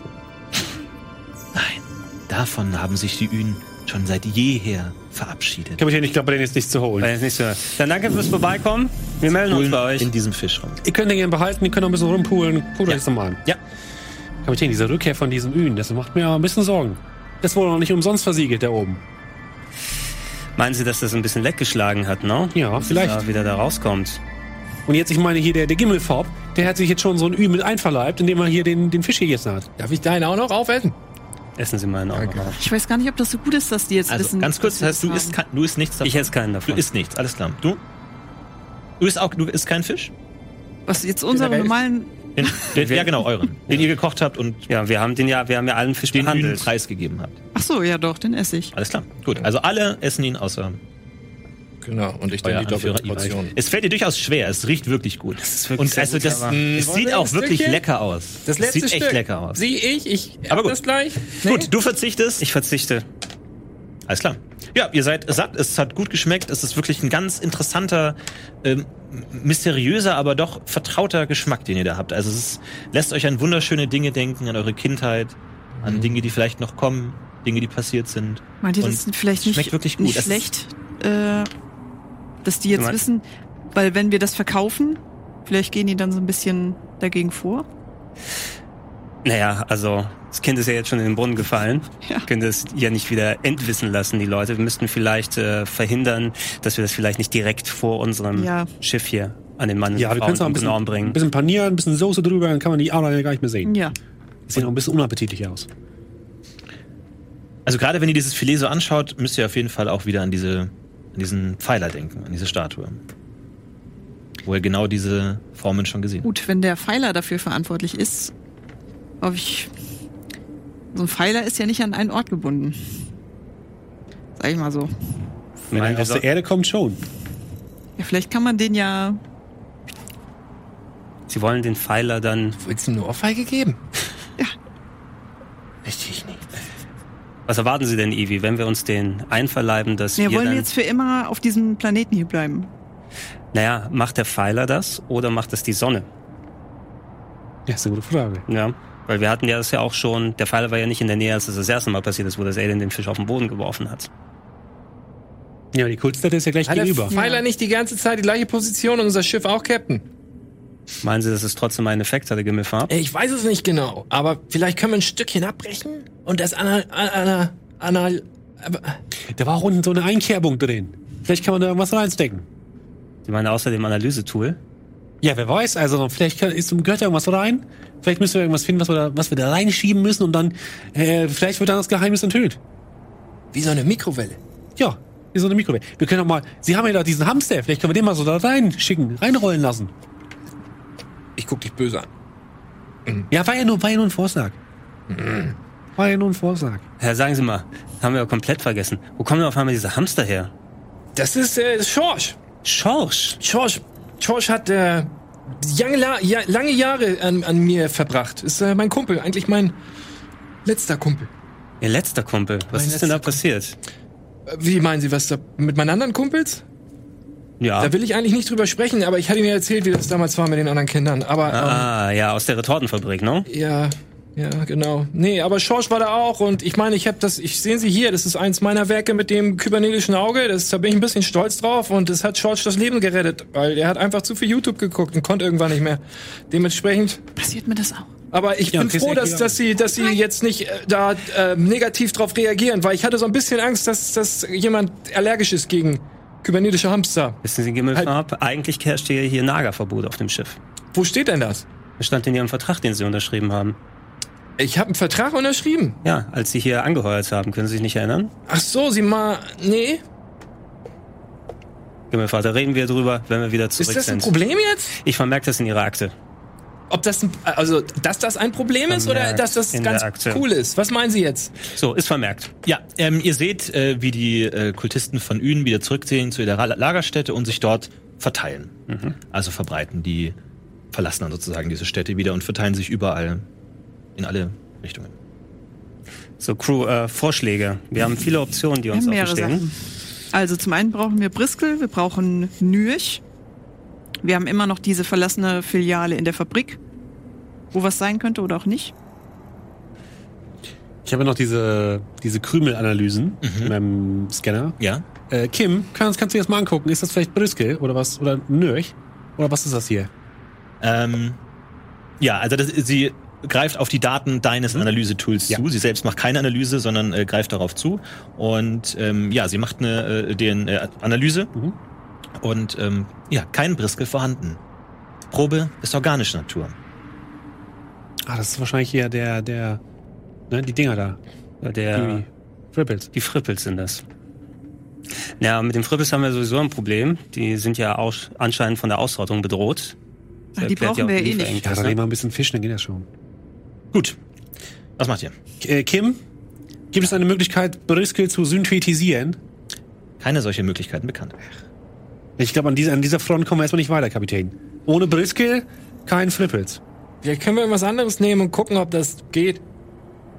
Nein, davon haben sich die Ün schon seit jeher verabschiedet.
Kapitän, ich glaube, bei denen ist nichts zu holen.
Weil jetzt nicht so. Dann danke fürs Vorbeikommen. Wir melden uns bei euch.
in diesem Fisch rum.
Ihr könnt den gerne behalten, ihr könnt noch ein bisschen rumpulen. Pudert
Ja.
jetzt nochmal an.
Ja.
Kapitän, diese Rückkehr von diesem Ün, das macht mir ein bisschen Sorgen. Das wurde noch nicht umsonst versiegelt da oben.
Meinen Sie, dass das ein bisschen leckgeschlagen hat, ne?
Ja,
Dass
vielleicht.
Da wieder da rauskommt.
Und jetzt, ich meine, hier der, der Gimmelforb, der hat sich jetzt schon so ein Ü mit einverleibt, indem er hier den, den Fisch gegessen hat.
Darf ich deinen auch noch aufessen?
Essen Sie meinen auch noch auf.
Ich weiß gar nicht, ob das so gut ist, dass die jetzt
Also
wissen.
ganz kurz, das heißt, du isst, kein, du isst nichts davon.
Ich esse keinen
Du
davon.
isst nichts, alles klar. Du? Du isst auch, du isst keinen Fisch?
Was jetzt unsere normalen.
Den, den, ja, genau, euren. Den ihr gekocht habt und
Ja, wir haben den ja, wir haben ja allen Fisch
den
behandelt.
preisgegeben habt.
Ach so, ja doch, den esse ich.
Alles klar. Gut. Also alle essen ihn außer
Genau, und ich dann die doppelte. Portion.
Es fällt dir durchaus schwer. Es riecht wirklich gut.
ist wirklich
und also
gut,
das, es
Wollen
sieht auch wirklich
Stückchen?
lecker aus.
Das letzte
es sieht echt
Stück.
lecker aus.
Sieh ich, ich
Aber
hab
gut.
das gleich.
Gut, du verzichtest.
Ich verzichte.
Alles klar. Ja, ihr seid satt, es hat gut geschmeckt, es ist wirklich ein ganz interessanter, ähm, mysteriöser, aber doch vertrauter Geschmack, den ihr da habt. Also es ist, lässt euch an wunderschöne Dinge denken, an eure Kindheit, an Dinge, die vielleicht noch kommen, Dinge, die passiert sind.
Meint ihr, das ist vielleicht nicht,
schmeckt wirklich gut.
nicht
Das-
schlecht, äh, dass die jetzt wissen, weil wenn wir das verkaufen, vielleicht gehen die dann so ein bisschen dagegen vor?
Naja, also das Kind ist ja jetzt schon in den Brunnen gefallen.
Ja.
Wir können das ja nicht wieder entwissen lassen, die Leute. Wir müssten vielleicht äh, verhindern, dass wir das vielleicht nicht direkt vor unserem
Ja.
Schiff hier an den Mann
Ja, wir können es auch ein
und
bisschen,
Frauen
ein
bringen.
bisschen panieren, ein bisschen Soße drüber, dann kann man die Ader gar nicht mehr sehen.
Ja.
Sieht auch ein bisschen unappetitlich aus.
Also gerade wenn ihr dieses Filet so anschaut, müsst ihr auf jeden Fall auch wieder an diese, an diesen Pfeiler denken, an diese Statue. Wo ihr genau diese Formen schon gesehen habt.
Gut, wenn der Pfeiler dafür verantwortlich ist, hoffe ich. So ein Pfeiler ist ja nicht an einen Ort gebunden. Sag ich mal so.
Wenn er aus der Erde kommt, schon.
Ja, vielleicht kann man den ja.
Sie wollen den Pfeiler dann.
Willst du eine Ohrfeige geben?
Richtig nicht.
Was erwarten Sie denn, Ivi, wenn wir uns den einverleiben, dass
Wir
wir
wollen
dann,
jetzt für immer auf diesem Planeten hier bleiben.
Naja, macht der Pfeiler das oder macht das die Sonne?
Ja, ist eine gute Frage.
Ja. Weil wir hatten ja das ja auch schon, der Pfeiler war ja nicht in der Nähe, als es das erste Mal passiert ist, wo das Alien den Fisch auf den Boden geworfen hat.
Ja, die Kultstätte ist ja gleich
Hat der
gegenüber.
Pfeiler nicht die ganze Zeit die gleiche Position und unser Schiff auch, Captain?
Meinen Sie, dass es trotzdem einen Effekt hatte, Gimmelfarb?
Äh, Ich weiß es nicht genau, aber vielleicht können wir ein Stückchen abbrechen und das an einer, an einer, an einer, aber-
Da war auch unten so eine Einkerbung drin. Vielleicht kann man da irgendwas reinstecken.
Ich meine außerdem Analysetool.
Ja, wer weiß, also vielleicht kann, ist, gehört da irgendwas rein. Vielleicht müssen wir irgendwas finden, was wir da, was wir da reinschieben müssen und dann, äh, vielleicht wird dann das Geheimnis enthüllt.
wie so eine Mikrowelle.
Ja, wie so eine Mikrowelle. Wir können auch mal, Sie haben ja da diesen Hamster, vielleicht können wir den mal so da reinschicken, reinrollen lassen.
Ich guck dich böse an.
Ja, war ja nur, war ja nur ein Vorschlag. War ja nur ein Vorschlag.
Herr, sagen Sie mal, haben wir komplett vergessen. Wo kommen denn auf einmal diese Hamster her?
Das ist äh, Schorsch.
Schorsch.
Schorsch, Schorsch hat äh, lange, La- ja, lange Jahre an, an mir verbracht. Ist äh, mein Kumpel, eigentlich mein letzter Kumpel.
Ihr letzter Kumpel. Was
Mein
ist denn da passiert?
Äh, Wie meinen Sie, was da mit meinen anderen Kumpels?
Ja.
Da will ich eigentlich nicht drüber sprechen, aber ich hatte Ihnen ja erzählt, wie das damals war mit den anderen Kindern. Aber
Ah, ja, aus der Retortenfabrik, ne?
ähm, ja, ja, genau. Nee, aber Schorsch war da auch und ich meine, ich habe das, ich sehen Sie hier, das ist eins meiner Werke mit dem kybernetischen Auge. Das, da bin ich ein bisschen stolz drauf und es hat Schorsch das Leben gerettet, weil er hat einfach zu viel YouTube geguckt und konnte irgendwann nicht mehr. Dementsprechend
Passiert mir das auch?
Aber ich
Ja,
bin froh, dass, dass sie, dass sie jetzt nicht äh, da äh, negativ drauf reagieren, weil ich hatte so ein bisschen Angst, dass, dass jemand allergisch ist gegen kybernetische Hamster.
Wissen Sie, Gimmelfarb, eigentlich herrschte ja hier Nagerverbot auf dem Schiff.
Wo steht denn das?
Das stand in Ihrem Vertrag, den Sie unterschrieben haben.
Ich habe einen Vertrag unterschrieben.
Ja, als Sie hier angeheuert haben. Können Sie sich nicht erinnern?
Ach so, sie mal. Nee.
Gimmelfarb, da reden wir drüber, wenn wir wieder zurück
Ist das ein
sind.
Problem jetzt?
Ich vermerke das in Ihrer Akte.
Ob das ein, also, dass das ein Problem ist oder
Vermerkt
dass das ganz cool ist? Was meinen Sie jetzt?
So, ist vermerkt.
Ja, ähm, ihr seht, äh, wie die äh, Kultisten von Ün wieder zurückziehen zu ihrer Lagerstätte und sich dort verteilen. Also verbreiten. Die verlassen dann sozusagen diese Städte wieder und verteilen sich überall in alle Richtungen.
So, Crew, äh, Vorschläge. Wir haben viele Optionen, die uns
haben
offen
mehrere
stehen.
Sachen. Also zum einen brauchen wir Briskel, wir brauchen Nürch. Wir haben immer noch diese verlassene Filiale in der Fabrik, wo was sein könnte oder auch nicht.
Ich habe ja noch diese, diese Krümelanalysen in meinem Scanner.
Ja.
Äh, Kim, kannst, kannst du dir das mal angucken? Ist das vielleicht Briskel oder was? Oder Nörch? Oder was ist das hier?
Ähm, ja, also das, sie greift auf die Daten deines Analysetools
Ja.
zu. Sie selbst macht keine Analyse, sondern äh, greift darauf zu. Und ähm, ja, sie macht eine äh, DNA-Analyse
Mhm.
und ähm, ja, kein Briskel vorhanden. Probe ist organische Natur.
Ah, das ist wahrscheinlich hier der, der, ne, die Dinger da.
Der,
Die Frippels.
die Frippels sind das. Ja, mit den Frippels haben wir sowieso ein Problem. Die sind ja auch anscheinend von der Ausrottung bedroht.
Ach, die brauchen wir ja eh nicht.
Ja, dann nehmen wir ein bisschen Fisch, dann geht das schon.
Gut. Was macht ihr?
Äh, Kim, gibt es eine Möglichkeit, Briskel zu synthetisieren?
Keine solche Möglichkeiten bekannt.
Ich glaube, an dieser, an dieser Front kommen wir erstmal nicht weiter, Kapitän. Ohne Briskel, kein Frippels.
Vielleicht können wir was anderes nehmen und gucken, ob das geht.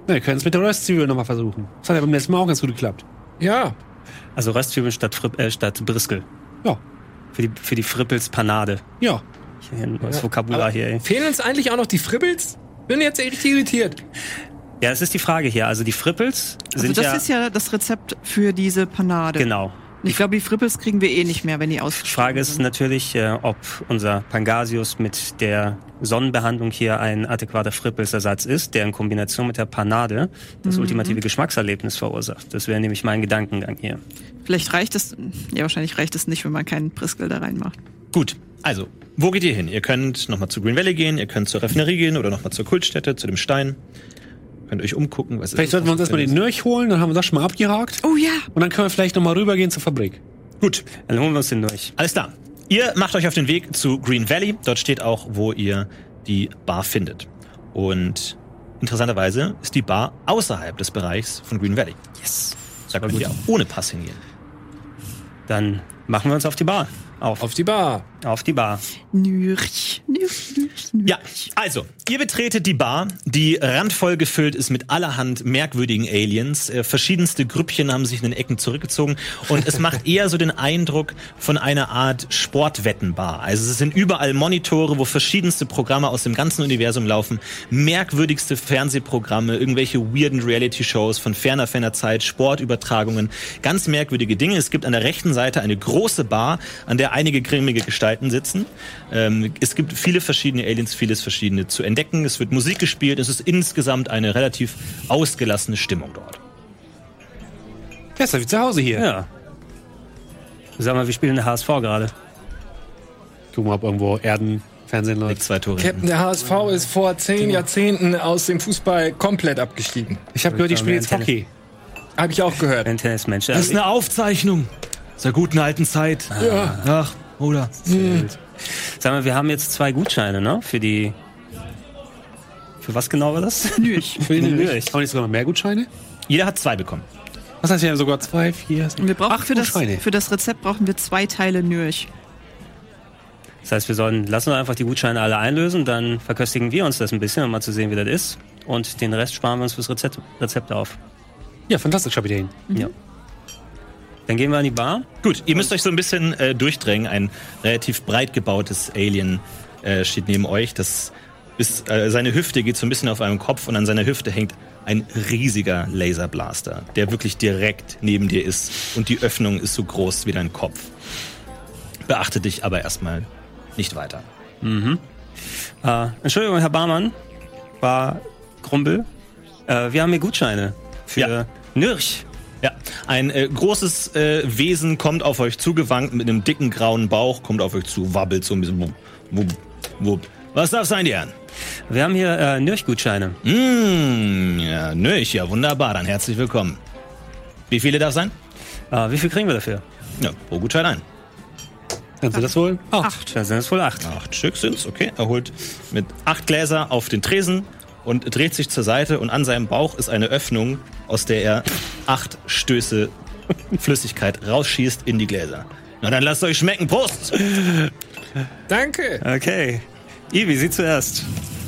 Na, wir können es mit der Röstzwiebel nochmal versuchen. Das hat ja beim letzten Mal auch ganz gut geklappt.
Ja.
Also Röstzwiebeln statt, Fripp, äh, statt Briskel.
Ja,
Für die, für die Frippels Panade.
ja.
Hier ein neues Vokabular hier, ey.
Fehlen uns eigentlich auch noch die Fribbels? Bin jetzt echt irritiert.
Ja, es ist die Frage hier. Also die Frippels
Also
sind
das
ja,
ist ja das Rezept für diese Panade.
genau.
Ich glaube, die Frippels kriegen wir eh nicht mehr, wenn die
Die
ausgeschrieben
Frage ist
sind.
natürlich, äh, ob unser Pangasius mit der Sonnenbehandlung hier ein adäquater Frippelsersatz ist, der in Kombination mit der Panade das ultimative Geschmackserlebnis verursacht. Das wäre nämlich mein Gedankengang hier.
Vielleicht reicht es, ja wahrscheinlich reicht es nicht, wenn man keinen Briskel da reinmacht.
Gut, also, wo geht ihr hin? Ihr könnt nochmal zu Green Valley gehen, ihr könnt zur Raffinerie gehen oder nochmal zur Kultstätte, zu dem Stein. Könnt euch umgucken. Was
Vielleicht
ist
sollten wir uns erstmal den. Nörch holen, dann haben wir das schon mal abgehakt.
Oh ja,
Und dann können wir vielleicht nochmal rübergehen zur Fabrik.
Gut,
Dann holen wir uns den durch.
alles klar. Ihr macht euch auf den Weg zu Green Valley. Dort steht auch, wo ihr die Bar findet. Und interessanterweise ist die Bar außerhalb des Bereichs von Green Valley. Yes. Da könnt ihr auch ohne Pass hingehen.
Dann machen wir uns auf die Bar. Auf,
Auf die Bar.
Auf die Bar.
Nürch, Nürch, Nürch, Nürch.
Ja, also, ihr betretet die Bar, die randvoll gefüllt ist mit allerhand merkwürdigen Aliens. Äh, verschiedenste Grüppchen haben sich in den Ecken zurückgezogen und es macht eher so den Eindruck von einer Art Sportwettenbar. Also es sind überall Monitore, wo verschiedenste Programme aus dem ganzen Universum laufen, merkwürdigste Fernsehprogramme, irgendwelche weirden Reality-Shows von ferner, ferner Zeit, Sportübertragungen, ganz merkwürdige Dinge. Es gibt an der rechten Seite eine große Bar, an der einige grimmige Gestalten sitzen. Ähm, es gibt viele verschiedene Aliens, vieles verschiedene zu entdecken. Es wird Musik gespielt. Es ist insgesamt eine relativ ausgelassene Stimmung dort.
Ja, ist ja wie zu Hause hier.
Ja. Sag mal, wir spielen der HSV gerade.
Gucken wir, ob irgendwo Erden, Fernsehen läuft.
zwei Tore.
Captain, der HSV ist vor zehn Jahrzehnten aus dem Fußball komplett abgestiegen.
Ich habe gehört, die spielen
mehr
jetzt. Hockey.
Habe ich auch gehört.
Ein Tennismensch.
Das ist eine Aufzeichnung. Der guten alten Zeit.
Ja.
Ach, oder?
Sag mal, wir haben jetzt zwei Gutscheine, ne? Für die. Für was genau war das?
Nürch.
Für den Lürch.
Haben wir nicht sogar noch mehr Gutscheine?
Jeder hat zwei bekommen.
Was heißt, wir haben sogar zwei, vier,
Und wir brauchen
acht
für das,
Gutscheine.
für das Rezept brauchen wir zwei Teile Nürch.
Das heißt, wir sollen, lassen wir einfach die Gutscheine alle einlösen, dann verköstigen wir uns das ein bisschen, um mal zu sehen, wie das ist. Und den Rest sparen wir uns fürs Rezept, Rezept auf.
Ja, fantastisch, Kapitän.
Ja. Dann gehen wir an die Bar.
Gut, ihr müsst euch so ein bisschen äh, durchdrängen. Ein relativ breit gebautes Alien äh, steht neben euch. Das ist, äh, seine Hüfte geht so ein bisschen auf einem Kopf und an seiner Hüfte hängt ein riesiger Laserblaster, der wirklich direkt neben dir ist und die Öffnung ist so groß wie dein Kopf. Beachte dich aber erstmal nicht weiter.
Äh, Entschuldigung, Herr Barmann, war Grumbel. Äh, wir haben hier Gutscheine für
Ja.
Nürch.
Ja, ein äh, großes äh, Wesen kommt auf euch zugewankt mit einem dicken grauen Bauch, kommt auf euch zu, wabbelt so ein bisschen. Wupp, wupp, wupp. Was darf sein, die Herren?
Wir haben hier äh, Nürch-Gutscheine.
Mmh, ja, nö, ich, ja, wunderbar, dann herzlich willkommen. Wie viele darf sein?
Äh, wie viel kriegen wir dafür?
Ja, pro Gutschein ein.
Kannst du das wohl?
Acht.
Da sind es wohl acht.
Acht Stück sind's, okay. Er holt mit acht Gläser auf den Tresen und dreht sich zur Seite und an seinem Bauch ist eine Öffnung, aus der er acht Stöße Flüssigkeit rausschießt in die Gläser. Na dann lasst euch schmecken, Prost!
Danke.
Okay. Ivi, Sie zuerst.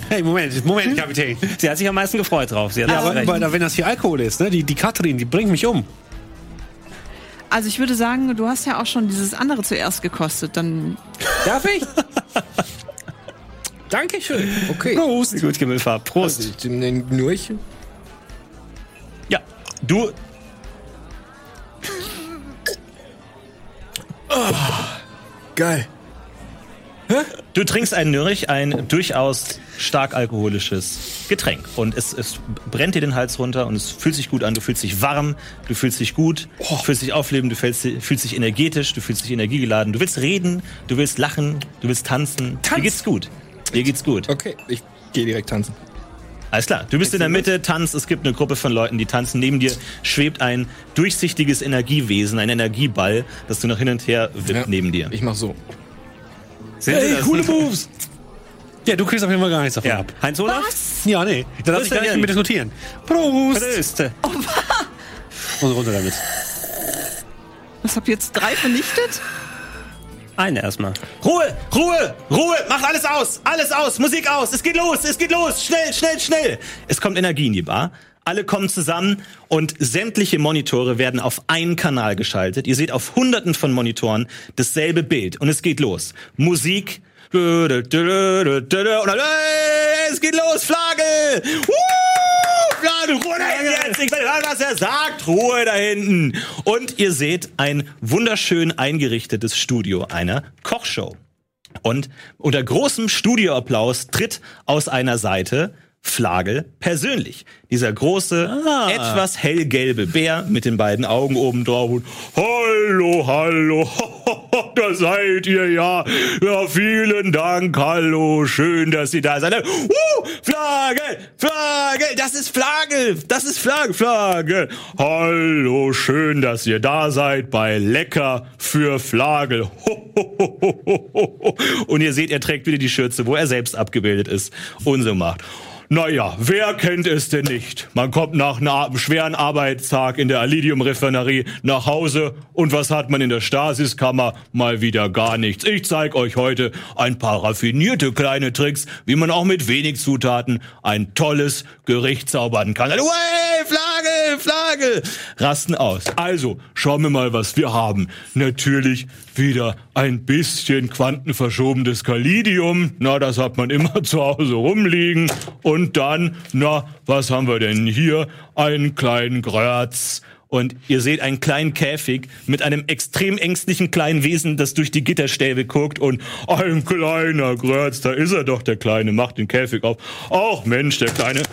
Hey, Moment, Moment, Kapitän.
Sie hat sich am meisten gefreut drauf. Sie hat
Ja, aber, aber wenn das hier Alkohol ist, ne? Die, die Katrin, die bringt mich um.
Also ich würde sagen, du hast ja auch schon dieses andere zuerst gekostet. Dann
Darf ich? Dankeschön. Okay.
Prost. Gut, Gimmelfarb. Prost.
Also, Den Nürch.
Du,
Geil.
du trinkst ein Nürich, ein durchaus stark alkoholisches Getränk. Und es, es brennt dir den Hals runter und es fühlt sich gut an. Du fühlst dich warm, du fühlst dich gut, du fühlst dich aufleben, du fühlst, fühlst dich energetisch, du fühlst dich energiegeladen. Du willst reden, du willst lachen, du willst tanzen. Dir geht's gut. Dir geht's gut.
Okay, ich gehe direkt tanzen.
Alles klar, du bist in der Mitte, tanzt, es gibt eine Gruppe von Leuten, die tanzen. Neben dir schwebt ein durchsichtiges Energiewesen, ein Energieball, das du nach hin und her wippt
Ja.
neben dir.
Ich mach so.
Sind Sie das?
Moves! Ja, du kriegst auf jeden Fall gar nichts davon
Ja.
ab.
Heinz Olaf?
Ja, nee. Da darf ich gar nicht mit diskutieren. Prost!
Prost.
Und runter damit.
Was habt ihr jetzt drei vernichtet?
Eine erstmal.
Ruhe, Ruhe, Ruhe, macht alles aus, alles aus, Musik aus, es geht los, es geht los, schnell, schnell, schnell. Es kommt Energie in die Bar. Alle kommen zusammen und sämtliche Monitore werden auf einen Kanal geschaltet. Ihr seht auf hunderten von Monitoren dasselbe Bild und es geht los. Musik. Und dann, es geht los, Flagge! Woo! Flagge, Ruhe da hinten jetzt! Ich will hören, was er sagt! Ruhe da hinten! Und ihr seht ein wunderschön eingerichtetes Studio einer Kochshow. Und unter großem Studioapplaus tritt aus einer Seite Flagel persönlich. Dieser große, etwas hellgelbe Bär mit den beiden Augen oben drauf und Hallo, hallo, da seid ihr ja. Ja, vielen Dank, hallo, schön, dass Sie da seid. Uh, Flagel, Flagel, das ist Flagel, das ist Flagel, Flagel. Hallo, schön, dass ihr da seid bei Lecker für Flagel. Und ihr seht, er trägt wieder die Schürze, wo er selbst abgebildet ist und so macht. Naja, wer kennt es denn nicht? Man kommt nach einem schweren Arbeitstag in der Alidium-Refinerie nach Hause und was hat man in der Stasiskammer? Mal wieder gar nichts. Ich zeig euch heute ein paar raffinierte kleine Tricks, wie man auch mit wenig Zutaten ein tolles Gericht zaubern kann. Hey, Flagge, Flagge! Rasten aus. Also, schauen wir mal, was wir haben. Natürlich wieder ein bisschen quantenverschobenes Kalidium. Na, das hat man immer zu Hause rumliegen. Und dann, na, was haben wir denn hier? Einen kleinen Grötz. Und ihr seht einen kleinen Käfig mit einem extrem ängstlichen kleinen Wesen, das durch die Gitterstäbe guckt und ein kleiner Grötz, da ist er doch, der Kleine, macht den Käfig auf. Ach Mensch, der Kleine.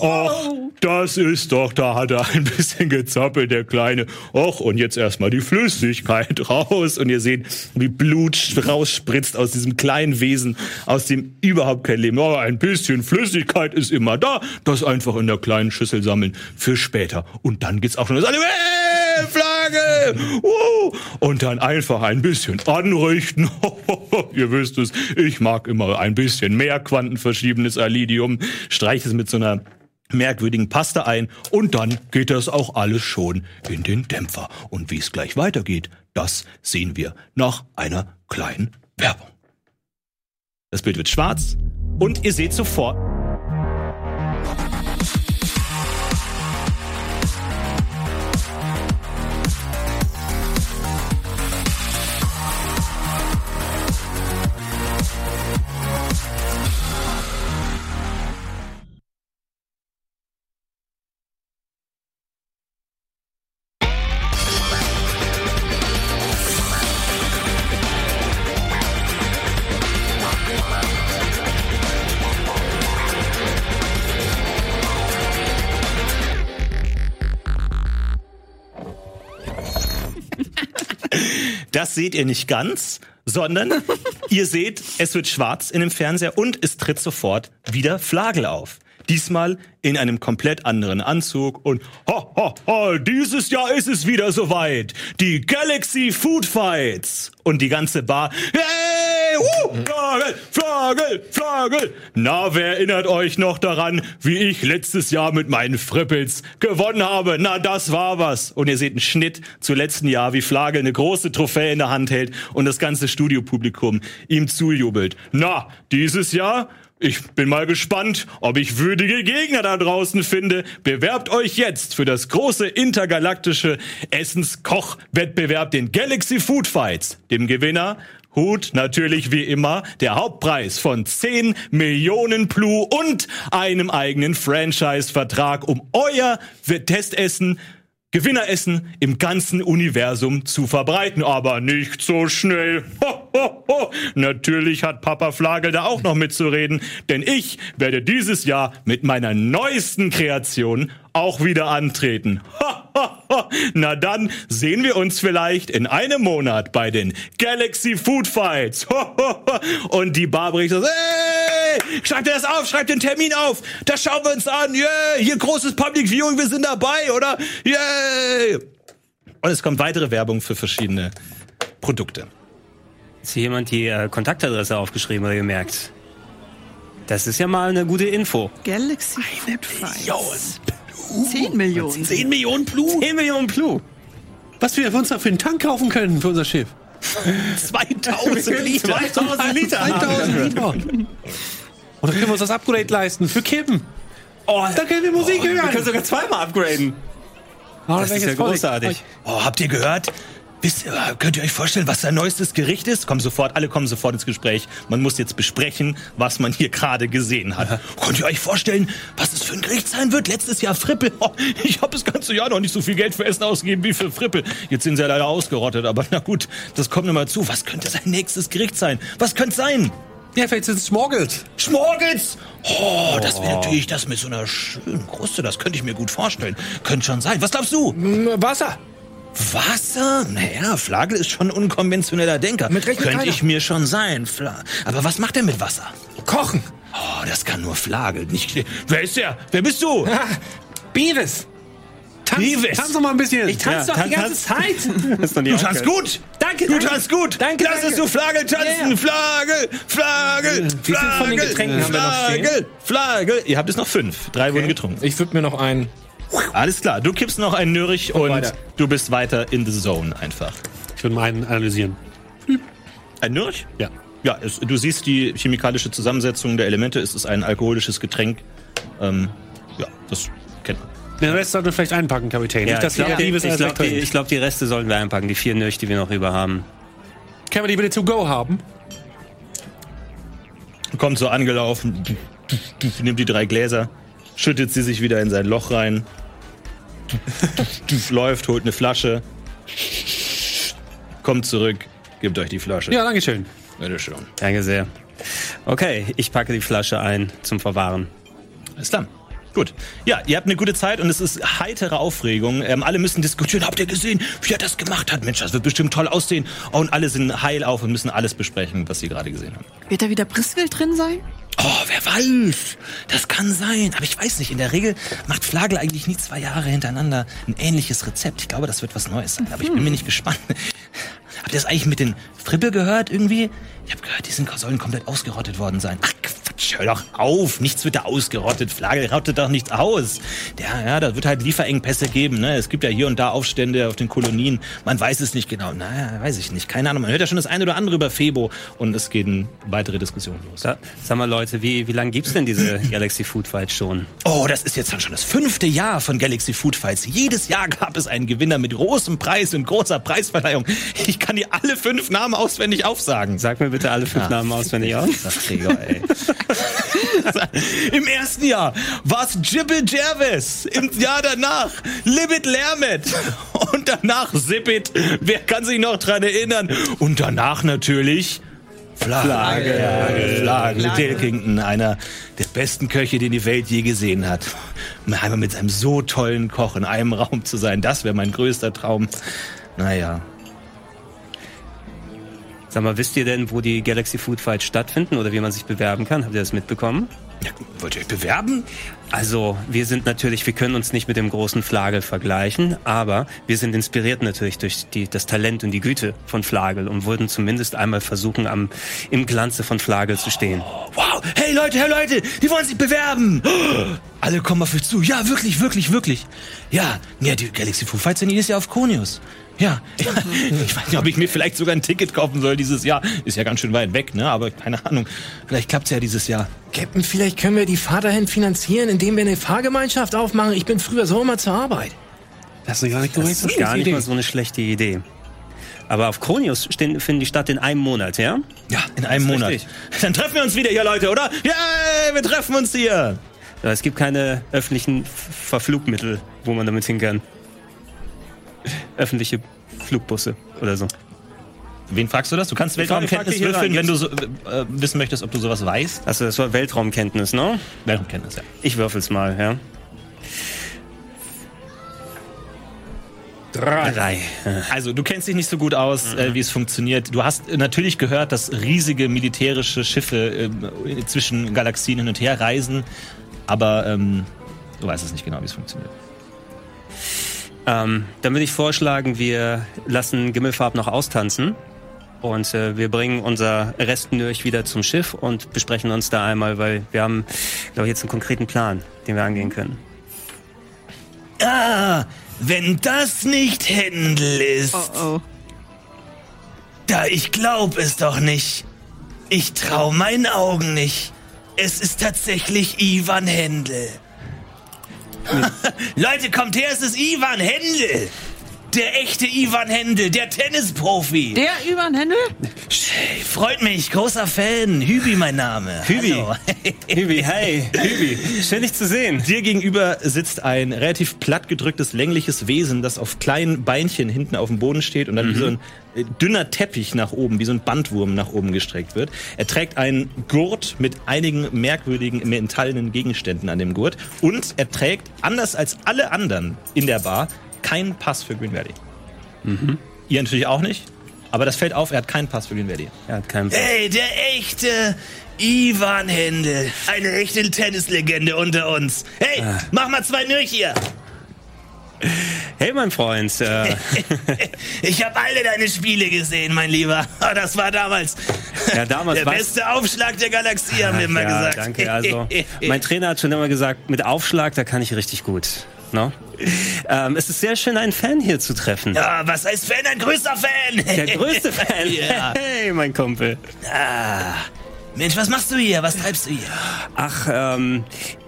Ach, das ist doch, da hat er ein bisschen gezappelt, der Kleine. Och, und jetzt erstmal die Flüssigkeit raus. Und ihr seht, wie Blut rausspritzt aus diesem kleinen Wesen, aus dem überhaupt kein Leben. Aber ein bisschen Flüssigkeit ist immer da. Das einfach in der kleinen Schüssel sammeln für später. Und dann geht's auch schon los. Alle, hey, Flagge! Uh! Und dann einfach ein bisschen anrichten. Ihr wisst es, ich mag immer ein bisschen mehr quantenverschiebenes Alidium. Streich es mit so einer merkwürdigen Paste ein und dann geht das auch alles schon in den Dämpfer. Und wie es gleich weitergeht, das sehen wir nach einer kleinen Werbung. Das Bild wird schwarz und ihr seht sofort, Das seht ihr nicht ganz, sondern ihr seht, es wird schwarz in dem Fernseher und es tritt sofort wieder Flagel auf. Diesmal in einem komplett anderen Anzug und ha, ha, ha, dieses Jahr ist es wieder soweit. Die Galaxy Food Fights. Und die ganze Bar, hey, uh, Flagel, Flagel, Flagel. Na, wer erinnert euch noch daran, wie ich letztes Jahr mit meinen Frippels gewonnen habe? Na, das war was. Und ihr seht einen Schnitt zu letzten Jahr, wie Flagel eine große Trophäe in der Hand hält und das ganze Studiopublikum ihm zujubelt. Na, dieses Jahr ich bin mal gespannt, ob ich würdige Gegner da draußen finde. Bewerbt euch jetzt für das große intergalaktische Essenskoch-Wettbewerb, den Galaxy Food Fights. Dem Gewinner Hut natürlich wie immer der Hauptpreis von 10 Millionen Plu und einem eigenen Franchise-Vertrag, um euer Testessen Gewinneressen im ganzen Universum zu verbreiten, aber nicht so schnell. Ho, ho, ho. Natürlich hat Papa Flagel da auch noch mitzureden, denn ich werde dieses Jahr mit meiner neuesten Kreation auch wieder antreten. Na dann sehen wir uns vielleicht in einem Monat bei den Galaxy Food Fights. Ho, ho, ho. Und die Barbara so, hey, schreibt ihr das auf, schreibt den Termin auf. Das schauen wir uns an. Yeah, hier großes Public Viewing, wir sind dabei, oder? Yay! Und es kommt weitere Werbung für verschiedene Produkte.
Ist hier jemand die äh, Kontaktadresse aufgeschrieben oder gemerkt? Das ist ja mal eine gute Info.
Galaxy Food Fights. 10 Millionen.
10 Millionen Plu.
10 Millionen Plu.
Was wir uns da für einen Tank kaufen können für unser Schiff.
2000 Liter.
2000 Liter. 2000 Liter. Und dann können wir uns das Upgrade leisten für Kippen.
Oh,
Da können wir Musik
wir können
hören.
sogar zweimal upgraden.
Oh,
Das
wär
ist ja großartig.
Oh, habt ihr gehört? Ihr, könnt ihr euch vorstellen, was sein neuestes Gericht ist? Kommen sofort, alle kommen sofort ins Gespräch. Man muss jetzt besprechen, was man hier gerade gesehen hat. Könnt ihr euch vorstellen, was es für ein Gericht sein wird? Letztes Jahr Frippel. Oh, ich habe das ganze Jahr noch nicht so viel Geld für Essen ausgegeben wie für Frippel. Jetzt sind sie ja leider ausgerottet, aber na gut, das kommt noch mal zu. Was könnte sein nächstes Gericht sein? Was könnte sein?
Ja, vielleicht sind es Schmorgels.
Schmorgels! Oh, das wäre natürlich das mit so einer schönen Kruste. Das könnte ich mir gut vorstellen. Könnte schon sein. Was glaubst du?
Wasser.
Wasser? Naja, Flagel ist schon ein unkonventioneller Denker.
Mit rechnet
Könnte ich mir schon sein. Fla Aber was macht er mit Wasser?
Kochen.
Oh, das kann nur Flagel. Nicht. Wer ist der? Wer bist du?
Beavis.
Tanz,
Beavis.
tanz doch mal ein bisschen.
Ich tanze
Ja,
doch die
tanz-
ganze Zeit.
Doch nicht
Du tanzt gut.
Danke,
Du
danke.
tanzt gut.
Danke,
Lass
danke.
es du Flagel tanzen.
Ja.
Flagel, Flagel,
Wie viel von den
Flagel,
Getränken haben wir noch stehen?
Flagel, Flagel. Ihr habt es noch fünf. Drei wurden getrunken.
Ich würde mir noch einen.
Alles klar. Du kippst noch einen Nürich und,
weiter.
du bist weiter in the zone einfach.
Ich würde mal einen analysieren.
Ein Nürich?
Ja.
Ja, es, du siehst die chemikalische Zusammensetzung der Elemente. Es ist ein alkoholisches Getränk. Ähm, ja, das kennt man.
Den Rest sollten wir vielleicht einpacken, Kapitän.
Ja,
Nicht, dass
ich glaube, die, ich glaub, die, glaub, die Reste sollten wir einpacken. Die vier Nöch, die wir noch über haben.
Können wir die bitte to go haben?
Kommt so angelaufen, nimmt die drei Gläser, schüttet sie sich wieder in sein Loch rein, läuft, holt eine Flasche, kommt zurück, gibt euch die Flasche.
Ja, danke schön.
Bitteschön.
Danke sehr. Okay, ich packe die Flasche ein zum Verwahren.
Alles klar. Gut. Ja, ihr habt eine gute Zeit und es ist heitere Aufregung. Ähm, alle müssen diskutieren. Habt ihr gesehen, wie er das gemacht hat? Mensch, das wird bestimmt toll aussehen. Und alle sind heil auf und müssen alles besprechen, was sie gerade gesehen haben.
Wird da wieder Briskel drin sein?
Oh, wer weiß. Das kann sein. Aber ich weiß nicht. In der Regel macht Flagel eigentlich nie zwei Jahre hintereinander ein ähnliches Rezept. Ich glaube, das wird was Neues sein. Aber ich bin mir nicht gespannt. Habt ihr das eigentlich mit den Frippel gehört irgendwie? Ich habe gehört, die sind, sollen komplett ausgerottet worden sein. Ach, Quatsch, hör doch auf. Nichts wird da ausgerottet. Flagel rottet doch nichts aus. Ja, ja, da wird halt Lieferengpässe geben. Ne? Es gibt ja hier und da Aufstände auf den Kolonien. Man weiß es nicht genau. Naja, weiß ich nicht. Keine Ahnung. Man hört ja schon das eine oder andere über Febo. Und es geht eine weitere Diskussion los.
Da, sag mal, Leute, wie, wie lange gibt's denn diese Galaxy Food Fight schon?
Oh, das ist jetzt dann schon das fünfte Jahr von Galaxy Food Fights. Jedes Jahr gab es einen Gewinner mit großem Preis und großer Preisverleihung. Ich kann dir alle fünf Namen auswendig aufsagen.
Sag mir bitte alle fünf Namen auswendig aus.
Das Träger, ey. Im ersten Jahr war es Jibble Jervis. Im Jahr danach Libet Lermet. Und danach Zippet. Wer kann sich noch dran erinnern? Und danach natürlich Flagge. Flagge. Flagge. Dilkington, einer der besten Köche, den die Welt je gesehen hat. Einmal mit einem so tollen Koch in einem Raum zu sein, das wäre mein größter Traum. Naja,
Sag mal, wisst ihr denn, wo die Galaxy Food Fights stattfinden oder wie man sich bewerben kann? Habt ihr das mitbekommen?
ja, wollt ihr euch bewerben?
Also, wir sind natürlich, wir können uns nicht mit dem großen Flagel vergleichen, aber wir sind inspiriert natürlich durch die, das Talent und die Güte von Flagel und würden zumindest einmal versuchen, am, im Glanze von Flagel zu stehen.
Wow, hey Leute, hey Leute, die wollen sich bewerben. Alle kommen auf mich zu. Ja, wirklich, wirklich, wirklich. Ja, ja die Galaxy Food Fights sind jedes Jahr auf Konius. Ja, ich weiß nicht, ob ich mir vielleicht sogar ein Ticket kaufen soll dieses Jahr. Ist ja ganz schön weit weg, ne? Aber keine Ahnung. Vielleicht klappt's ja dieses Jahr.
Captain, vielleicht können wir die Fahrt dahin finanzieren, indem wir eine Fahrgemeinschaft aufmachen. Ich bin früher so immer zur Arbeit.
Das ist gar nicht.
Das ist gar nicht mal so eine schlechte Idee. Aber auf Kronius stehen, finden die statt in einem Monat, ja?
Ja, in einem Monat.
richtig.
Dann treffen wir uns wieder hier, Leute, oder? Ja, wir treffen uns hier.
Aber es gibt keine öffentlichen Verflugmittel, wo man damit hin kann. Öffentliche Flugbusse oder so.
Wen fragst du das? Du kannst Weltraumkenntnis würfeln, wenn du so, äh, wissen möchtest, ob du sowas weißt.
Also das war Weltraumkenntnis, ne?
Weltraumkenntnis, ja.
Ich würfel's mal, ja.
Drei.
Drei.
Also, du kennst dich nicht so gut aus, äh, wie es funktioniert. Du hast äh, natürlich gehört, dass riesige militärische Schiffe äh, zwischen Galaxien hin und her reisen, aber ähm, du weißt es nicht genau, wie es funktioniert.
Ähm, dann würde ich vorschlagen, wir lassen Gimmelfarb noch austanzen. Und äh, wir bringen unser Restnürch wieder zum Schiff und besprechen uns da einmal, weil wir haben, glaube ich, jetzt einen konkreten Plan, den wir angehen können.
Ah, wenn das nicht Händel ist.
Oh oh.
Da, ich glaub es doch nicht. Ich trau meinen Augen nicht. Es ist tatsächlich Ivan Händel. Leute, kommt her, es ist Ivan Händel. Der echte Ivan Händel, der Tennisprofi.
Der den Händel?
Freut mich, großer Fan. Hübi mein Name.
Hübi.
Hallo.
Hübi, hey, Hübi, schön dich zu sehen.
Dir gegenüber sitzt ein relativ plattgedrücktes, längliches Wesen, das auf kleinen Beinchen hinten auf dem Boden steht und dann wie so ein äh, dünner Teppich nach oben, wie so ein Bandwurm nach oben gestreckt wird. Er trägt einen Gurt mit einigen merkwürdigen metallenen Gegenständen an dem Gurt und er trägt, anders als alle anderen in der Bar, keinen Pass für Green Valley. Ihr natürlich auch nicht, aber das fällt auf, er hat keinen Pass für Green Valley.
Er hat keinen
Hey, der echte Ivan Händel. Eine echte Tennislegende unter uns. Hey, mach mal zwei Nürch hier.
Hey, mein Freund. Äh,
Ich habe alle deine Spiele gesehen, mein Lieber. Oh, Das war damals
Ja, damals
der beste Aufschlag der Galaxie, haben wir immer
ja,
gesagt.
danke. Also, mein Trainer hat schon immer gesagt, mit Aufschlag, da kann ich richtig gut. No? Ähm, es ist sehr schön, einen Fan hier zu treffen.
ja, was heißt Fan? Ein größter Fan.
Der größte Fan.
Ja.
Hey, mein Kumpel.
Ah, Mensch, was machst du hier? Was treibst du hier?
Ach, ähm,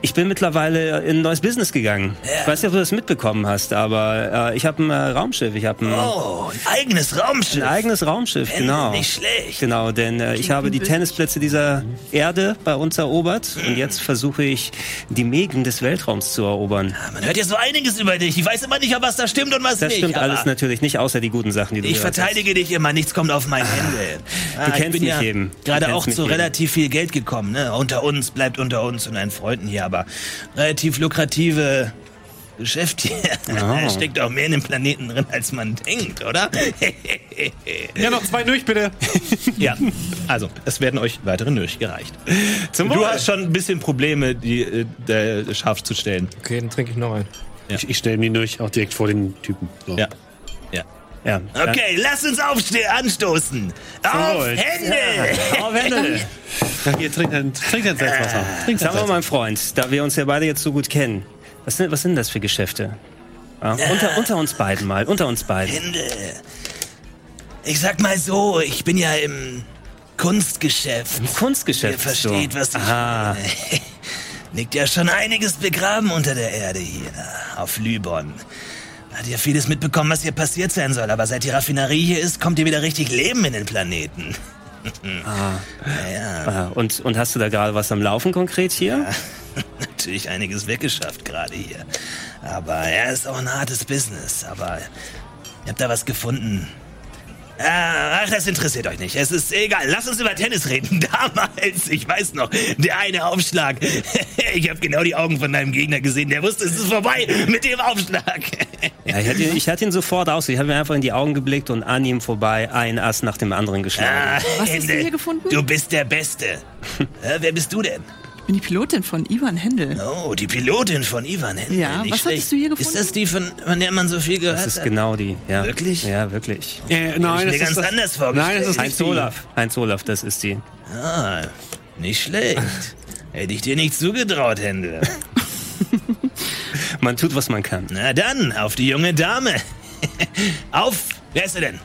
ich bin mittlerweile in ein neues Business gegangen. Ich weiß nicht, ob du das mitbekommen hast, aber äh, ich habe ein äh, Raumschiff. Ich habe ein,
Oh, ein eigenes Raumschiff.
ein eigenes Raumschiff,
Pendel,
genau.
Nicht schlecht.
Genau, denn äh, ich habe die Tennisplätze dieser Erde bei uns erobert und jetzt versuche ich, die Mägen des Weltraums zu erobern.
Man hört ja so einiges über dich. Ich weiß immer nicht, ob was da stimmt und was
Das
nicht.
stimmt
aber
alles natürlich nicht, außer die guten Sachen, die du
Ich verteidige dich immer, nichts kommt auf mein Hände. Ah,
kennst
ich bin
mich
ja
eben. Du
Gerade
kennst
auch zu relativ viel Geld gekommen, ne? Unter uns, bleibt unter uns und einen Freunden hier, aber relativ lukrative Geschäft hier.
Oh.
Steckt auch mehr in dem Planeten drin, als man denkt, oder?
Ja, noch zwei durch, bitte.
ja, also, es werden euch weitere Nöch gereicht.
Zum
Du
Wohl.
hast schon ein bisschen Probleme, die äh, der scharf zu stellen.
Okay, dann trinke ich noch einen.
Ich, ich stelle mir durch auch direkt vor den Typen. So.
Ja. Ja.
Ja.
Okay, lass uns aufstehen, anstoßen. Auf
Wohl.
Hände!
Auf Hände.
Ja, Hier, trink ein, trink ein Salzwasser. Trink
Sag mal, mein Freund, da wir uns ja beide jetzt so gut kennen, was sind, was sind das für Geschäfte? Ja, unter, unter uns beiden mal, unter uns beiden.
Hände. Ich sag mal so, ich bin ja im Kunstgeschäft.
Ein Kunstgeschäft.
Ihr versteht,
so.
was ich
Aha.
meine. Liegt ja schon einiges begraben unter der Erde hier, auf Lybon. Hat ja vieles mitbekommen, was hier passiert sein soll, aber seit die Raffinerie hier ist, kommt hier wieder richtig Leben in den Planeten. Naja,
Ah, Und, und hast du da gerade was am Laufen konkret hier?
natürlich einiges weggeschafft gerade hier. Aber er ist auch ein hartes Business, aber ihr habt da was gefunden. Ah, Ach, das interessiert euch nicht. Es ist egal. Lass uns über Tennis reden. Damals, ich weiß noch, der eine Aufschlag. Ich habe genau die Augen von deinem Gegner gesehen. Der wusste, es ist vorbei mit dem Aufschlag.
Ja, ich hatte, ihn- ich hatte ihn sofort aus. Ich habe mir einfach in die Augen geblickt und an ihm vorbei ein Ass nach dem anderen geschlagen.
Ah,
Was hast du hier gefunden?
Du bist der Beste. Äh, wer bist du denn?
Ich bin die Pilotin von Ivan Händel.
Oh, die Pilotin von Ivan Händel.
Ja,
Nicht
was
schlecht.
hattest du hier gefunden?
Ist das die, von, von der man so viel gehört
Das ist
hat?
genau die. Ja.
Wirklich?
Ja, wirklich.
Äh, nein,
mir
das
ganz
ist das,
anders vorgestellt.
Nein, das ist
Heinz. Olaf. Heinz Olaf, das ist die.
Ah, nicht schlecht. Hätte ich dir nicht zugetraut, Händel.
Man tut, was man kann.
Na dann, auf die junge Dame. auf, wer ist sie denn?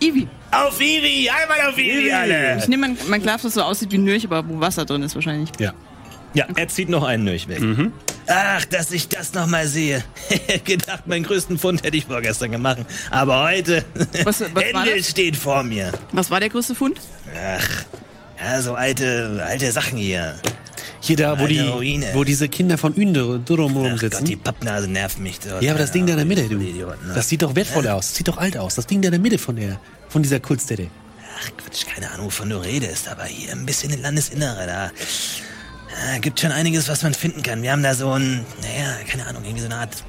Ivi.
Auf Ivi, einmal auf Ivi, alle.
Ich nehme mein, mein Glas, das so aussieht wie Nürch, aber wo Wasser drin ist wahrscheinlich.
Ja.
Ja, er zieht noch einen Nöch weg. Ach, dass ich das noch mal sehe. Gedacht, meinen größten Fund hätte ich vorgestern gemacht. Aber heute,
Was- was war
Händel
das?
steht vor mir.
Was war der größte Fund?
Ach, ja, so alte, alte Sachen hier.
Hier da, wo, die,
Ruine.
wo diese Kinder von Ünder Durum
Ach Gott, die Pappnase nervt mich dort.
Ja, aber das Ding da in der Mitte, du.
Idioten, ne?
Das sieht doch wertvoll aus. Sieht doch alt aus. Das Ding da in der Mitte von der, von dieser Kultstätte.
Ach Quatsch, keine Ahnung, wovon du redest, aber hier ein bisschen in Landesinnere, da ja, gibt schon einiges, was man finden kann. Wir haben da so ein, naja, keine Ahnung, irgendwie so eine Art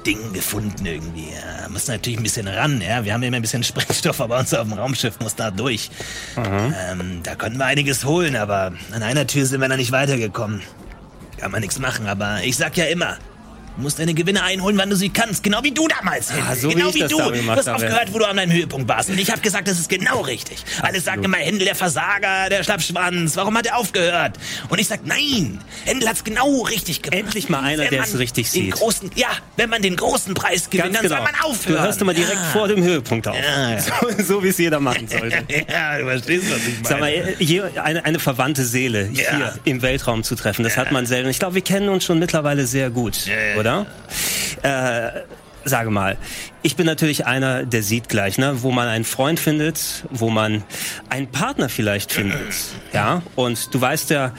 Untergrund-Ding gefunden irgendwie. Ja, muss natürlich ein bisschen ran, ja. Wir haben immer ein bisschen Sprengstoff, aber uns auf dem Raumschiff muss da durch. Ähm, da konnten wir einiges holen, aber an einer Tür sind wir da nicht weitergekommen. Kann man nichts machen, aber ich sag ja immer, du musst deine Gewinne einholen, wann du sie kannst. Genau wie du damals.
Ah, so wie
genau
ich das
du. Du hast
habe.
aufgehört, wo du an deinem Höhepunkt warst. Und ich habe gesagt, das ist genau richtig. Alle sagen immer, Händel der Versager, der Schlappschwanz. Warum hat er aufgehört? Und ich sag, nein, Händel hat's genau richtig gemacht.
Endlich mal einer,
Wenn
der es richtig
den
sieht.
Großen, ja, wenn man den großen Preis gewinnt, dann soll man aufhören.
Du hörst immer direkt
ja.
vor dem Höhepunkt auf.
Ja, ja.
So, so wie es jeder machen sollte.
Ja, du verstehst, was ich meine.
Sag mal, hier eine, eine verwandte Seele hier im Weltraum zu treffen, das hat man selten. Ich glaube, wir kennen uns schon mittlerweile sehr gut,
ja.
Oder? Äh, sage mal, ich bin natürlich einer, der sieht gleich, ne, wo man einen Freund findet, wo man einen Partner vielleicht findet, ja. Und du weißt ja,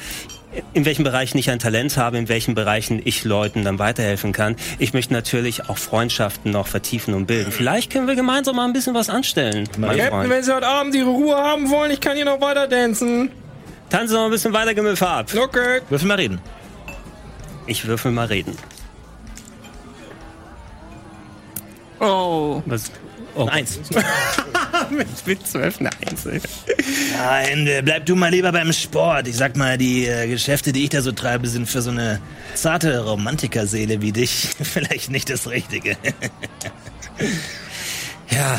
in welchen Bereichen ich ein Talent habe, in welchen Bereichen ich Leuten dann weiterhelfen kann. Ich möchte natürlich auch Freundschaften noch vertiefen und bilden. Vielleicht können wir gemeinsam mal ein bisschen was anstellen, mein
Captain,
Freund.
wenn Sie heute Abend Ihre Ruhe haben wollen, ich kann hier noch weiter tanzen.
Tanzen noch ein bisschen weiter, Gemüffe ab.
Okay.
Würfel mal reden.
Ich würfel mal reden.
Oh.
Was? Oh.
Eins.
mit, mit 12 eine Eins. ey.
Ja, Ende. Bleib du mal lieber beim Sport. Ich sag mal, die äh, Geschäfte, die ich da so treibe, sind für so eine zarte Romantikerseele wie dich vielleicht nicht das Richtige.
Ja,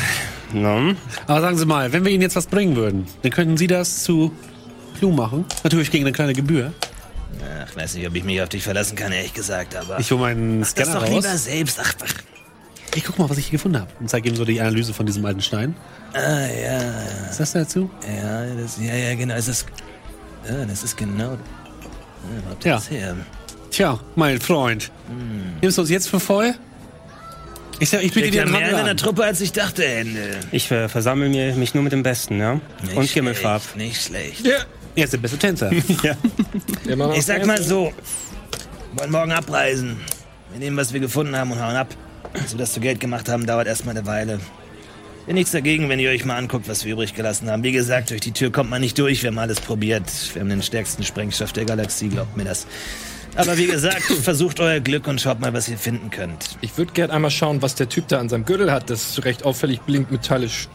no.
Aber sagen Sie mal, wenn wir Ihnen jetzt was bringen würden, dann könnten Sie das zu Clou machen. Natürlich gegen eine kleine Gebühr.
Ach, weiß nicht, ob ich mich auf dich verlassen kann, ehrlich gesagt, aber.
Ich hole meinen
das
Scanner
doch
raus.
lieber selbst. Ach, ach.
Ich guck mal, was ich hier gefunden habe. Und zeige ihm so die Analyse von diesem alten Stein.
Ah, ja,
Was ist das dazu?
ja, das, ja, ja, genau. Es ist, ja, das ist genau. Ja,
Ja.
das her?
Tja, mein Freund. Nimmst du uns jetzt für voll? Ich sag, ich
Steckt
dir
ja mehr in deiner Truppe, als ich dachte, Ende.
Ich äh, versammle mir, mich nur mit dem Besten, ja?
Nicht
Und Gimmelfarb.
schlecht, Nicht schlecht.
Ja.
Er ist der beste Tänzer.
Noch
Ich sag mal so, wir wollen morgen abreisen. Wir nehmen, was wir gefunden haben und hauen ab. So das zu Geld gemacht haben, dauert erstmal eine Weile. Bin nichts dagegen, wenn ihr euch mal anguckt, was wir übrig gelassen haben. Wie gesagt, durch die Tür kommt man nicht durch. Wir haben alles probiert. Wir haben den stärksten Sprengstoff der Galaxie, glaubt mir das. Aber wie gesagt, versucht euer Glück und schaut mal, was ihr finden könnt.
Ich würde gern einmal schauen, was der Typ da an seinem Gürtel hat. Das ist recht auffällig blinkt metallisch.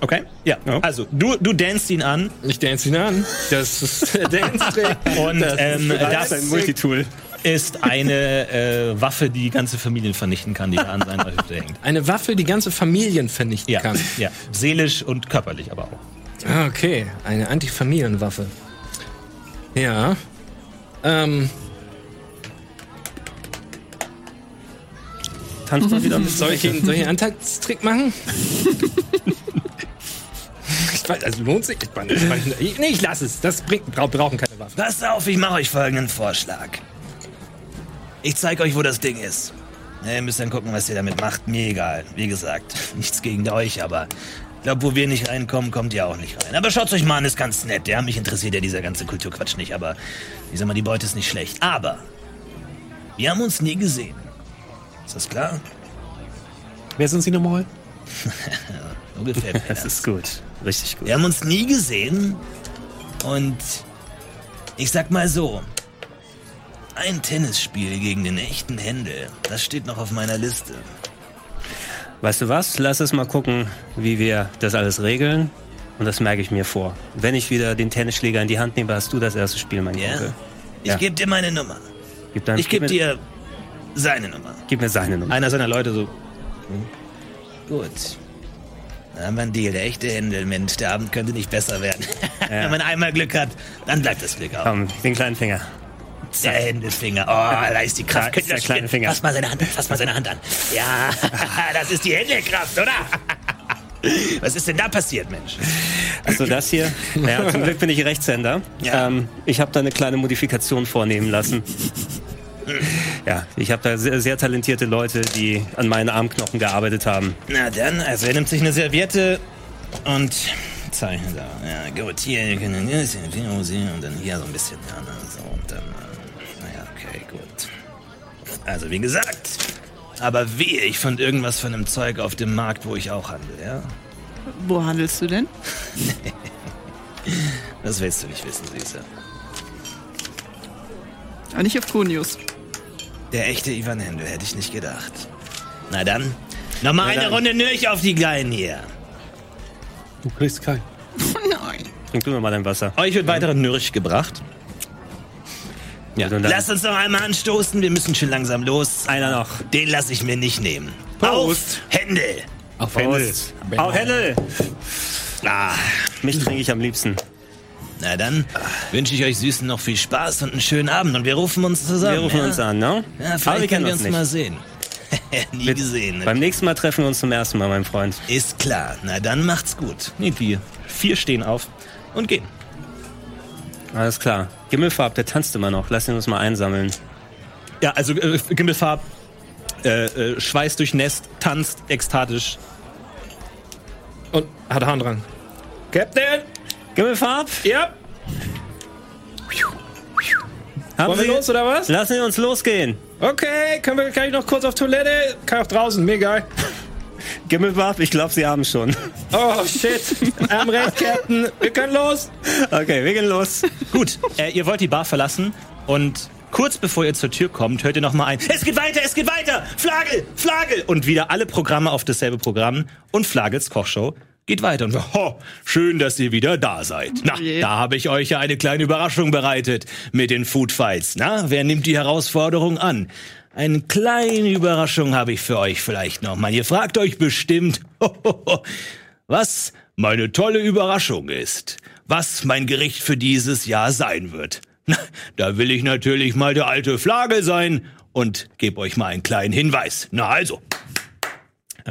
Okay? Ja. Also, du, du danst ihn an
Ich dance ihn an. Das ist der Dance-Trick.
und ähm, das
ein Multitool.
Ist eine äh, Waffe, die ganze Familien vernichten kann, die da an seiner Hüfte hängt.
Eine Waffe, die ganze Familien vernichten
Ja,
kann.
ja. Seelisch und körperlich aber auch.
Ah, okay. Eine Antifamilienwaffe. Ja. Ähm,
Tanzt mal wieder bisschen.
soll ich einen, soll ich einen Anteilstrick machen? ich weiß, also lohnt sich. Ich, meine, ich, meine, ich, nee, ich lass es. Das bringt, bra brauchen keine Waffen.
Passt auf, ich mache euch folgenden Vorschlag. Ich zeige euch, wo das Ding ist. Ihr müsst dann gucken, was ihr damit macht. Mir egal. Wie gesagt, nichts gegen euch, aber ich glaube, wo wir nicht reinkommen, kommt ihr auch nicht rein. Aber schaut euch mal an, ist ganz nett. Ja, mich interessiert ja dieser ganze Kulturquatsch nicht, aber ich sag mal, die Beute ist nicht schlecht. Aber wir haben uns nie gesehen. Ist das klar?
Wer sind Sie nochmal?
Gefällt mir
Das ist gut. Richtig gut.
Wir haben uns nie gesehen und ich sag mal so, ein Tennisspiel gegen den echten Händel, das steht noch auf meiner Liste.
Weißt du was? Lass es mal gucken, wie wir das alles regeln. Und das merke ich mir vor. Wenn ich wieder den Tennisschläger in die Hand nehme, hast du das erste Spiel, mein
Ja?
Onkel.
Ich
Ja.
gebe dir meine Nummer.
Gib dann,
Ich gebe dir seine Nummer.
Gib mir seine Nummer.
Einer seiner Leute so. hm, Gut. Na, mein Deal, der echte Händel, Mensch, der Abend könnte nicht besser werden. Wenn man einmal Glück hat, dann bleibt das Glück auch.
Komm, den kleinen Finger.
Der Händelfinger. Oh, da ist die Kraft.
Da ist der kleine? Finger.
Fass mal seine Hand an. Fass mal seine Hand an. Ja, das ist die Händelkraft, oder?
Was ist denn da passiert, Mensch?
Also das hier. Ja, zum Glück bin ich Rechtshänder.
Ja.
Ähm, ich habe da eine kleine Modifikation vornehmen lassen. Ja, ich habe da sehr, sehr talentierte Leute, die an meinen Armknochen gearbeitet haben.
Na dann, also er nimmt sich eine Serviette und zeichnet da. Ja, gut, hier können wir sehen und dann hier so ein bisschen. Ja, Also wie gesagt, aber wehe, ich fand irgendwas von dem Zeug auf dem Markt, wo ich auch handle, ja?
Wo handelst du denn?
Das willst du nicht wissen, Süße.
Aber nicht auf Konius.
Der echte Ivan Händel, hätte ich nicht gedacht. Na dann, nochmal eine
dann.
Runde Nürch auf die Kleinen hier.
Du kriegst keinen.
Nein.
Trink du mir mal dein Wasser.
Euch wird weiterer Nürch gebracht.
Ja, dann,
Lasst uns noch einmal anstoßen, wir müssen schon langsam los.
Einer noch.
Den lasse ich mir nicht nehmen.
Prost.
Auf Händel!
Auf
Prost. Au, Helle!
Ah,
Mich trinke ich am liebsten.
na dann wünsche ich euch Süßen noch viel Spaß und einen schönen Abend und wir rufen uns zusammen.
Wir rufen
ja?
uns an, ne?
Ja,
Aber wir
vielleicht
kennen
können wir
uns
uns mal
nicht.
sehen. Nie gesehen.
Beim nächsten Mal treffen wir uns zum ersten Mal, mein Freund.
Ist klar. Na dann macht's gut.
Nee, die vier stehen auf und gehen.
Alles klar. Gimmelfarb, der tanzt immer noch. Lass ihn uns mal einsammeln.
Ja, also äh, Gimmelfarb äh, äh, schweiß durchnässt, tanzt ekstatisch.
Und hat Harndrang. Captain!
Gimmelfarb?
Ja!
Haben
Wollen wir los oder was?
Lassen Sie uns losgehen.
Okay, können wir, kann ich noch kurz auf Toilette? Kann auch draußen, mir egal.
Gimmelfarb, ich glaube, Sie haben schon.
Oh shit. Am recht, Captain. Wir können los.
Okay, wir gehen los.
Gut, äh, ihr wollt die Bar verlassen und kurz bevor ihr zur Tür kommt, hört ihr noch mal ein Es geht weiter, es geht weiter! Flagel, Flagel! Und wieder alle Programme auf dasselbe Programm und Flagels Kochshow geht weiter. Und wir, ho, schön, dass ihr wieder da seid. Na,
je.
da habe ich euch ja eine kleine Überraschung bereitet mit den Food Fights. Na, wer nimmt die Herausforderung an? Eine kleine Überraschung habe ich für euch vielleicht noch mal. Ihr fragt euch bestimmt, was meine tolle Überraschung ist, was mein Gericht für dieses Jahr sein wird. Na, da will ich natürlich mal der alte Flagel sein und gebe euch mal einen kleinen Hinweis. Na also,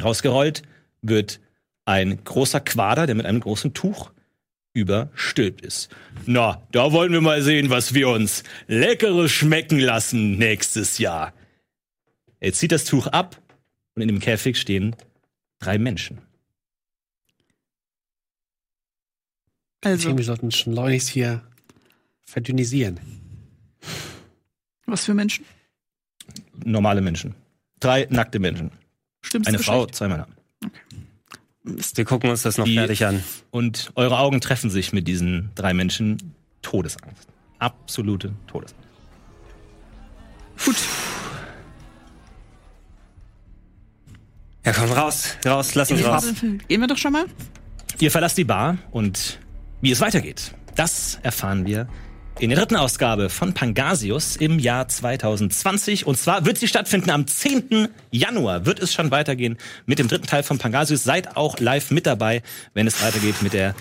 rausgerollt wird ein großer Quader, der mit einem großen Tuch überstülpt ist. Na, da wollen wir mal sehen, was wir uns leckeres schmecken lassen nächstes Jahr. Er zieht das Tuch ab und in dem Käfig stehen drei Menschen.
Also,
wir sollten schleunigst hier verdünnisieren.
was für Menschen?
Normale Menschen. Drei nackte Menschen.
Stimmt's
Eine Frau, zwei Männer.
Wir gucken uns das noch
Die-
fertig an.
Und eure Augen treffen sich mit diesen drei Menschen. Todesangst. Absolute Todesangst.
Ja, komm raus, raus, lass uns raus.
Gehen wir doch schon mal?
Ihr verlasst die Bar und wie es weitergeht, das erfahren wir in der dritten Ausgabe von Pangasius im Jahr 2020. Und zwar wird sie stattfinden am 10. Januar. Wird es schon weitergehen mit dem dritten Teil von Pangasius. Seid auch live mit dabei, wenn es weitergeht mit der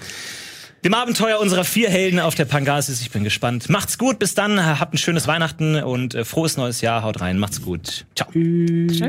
dem Abenteuer unserer vier Helden auf der Pangasius. Ich bin gespannt. Macht's gut, bis dann. Habt ein schönes Weihnachten und äh, frohes neues Jahr. Haut rein, macht's gut. Ciao.
Tschüss.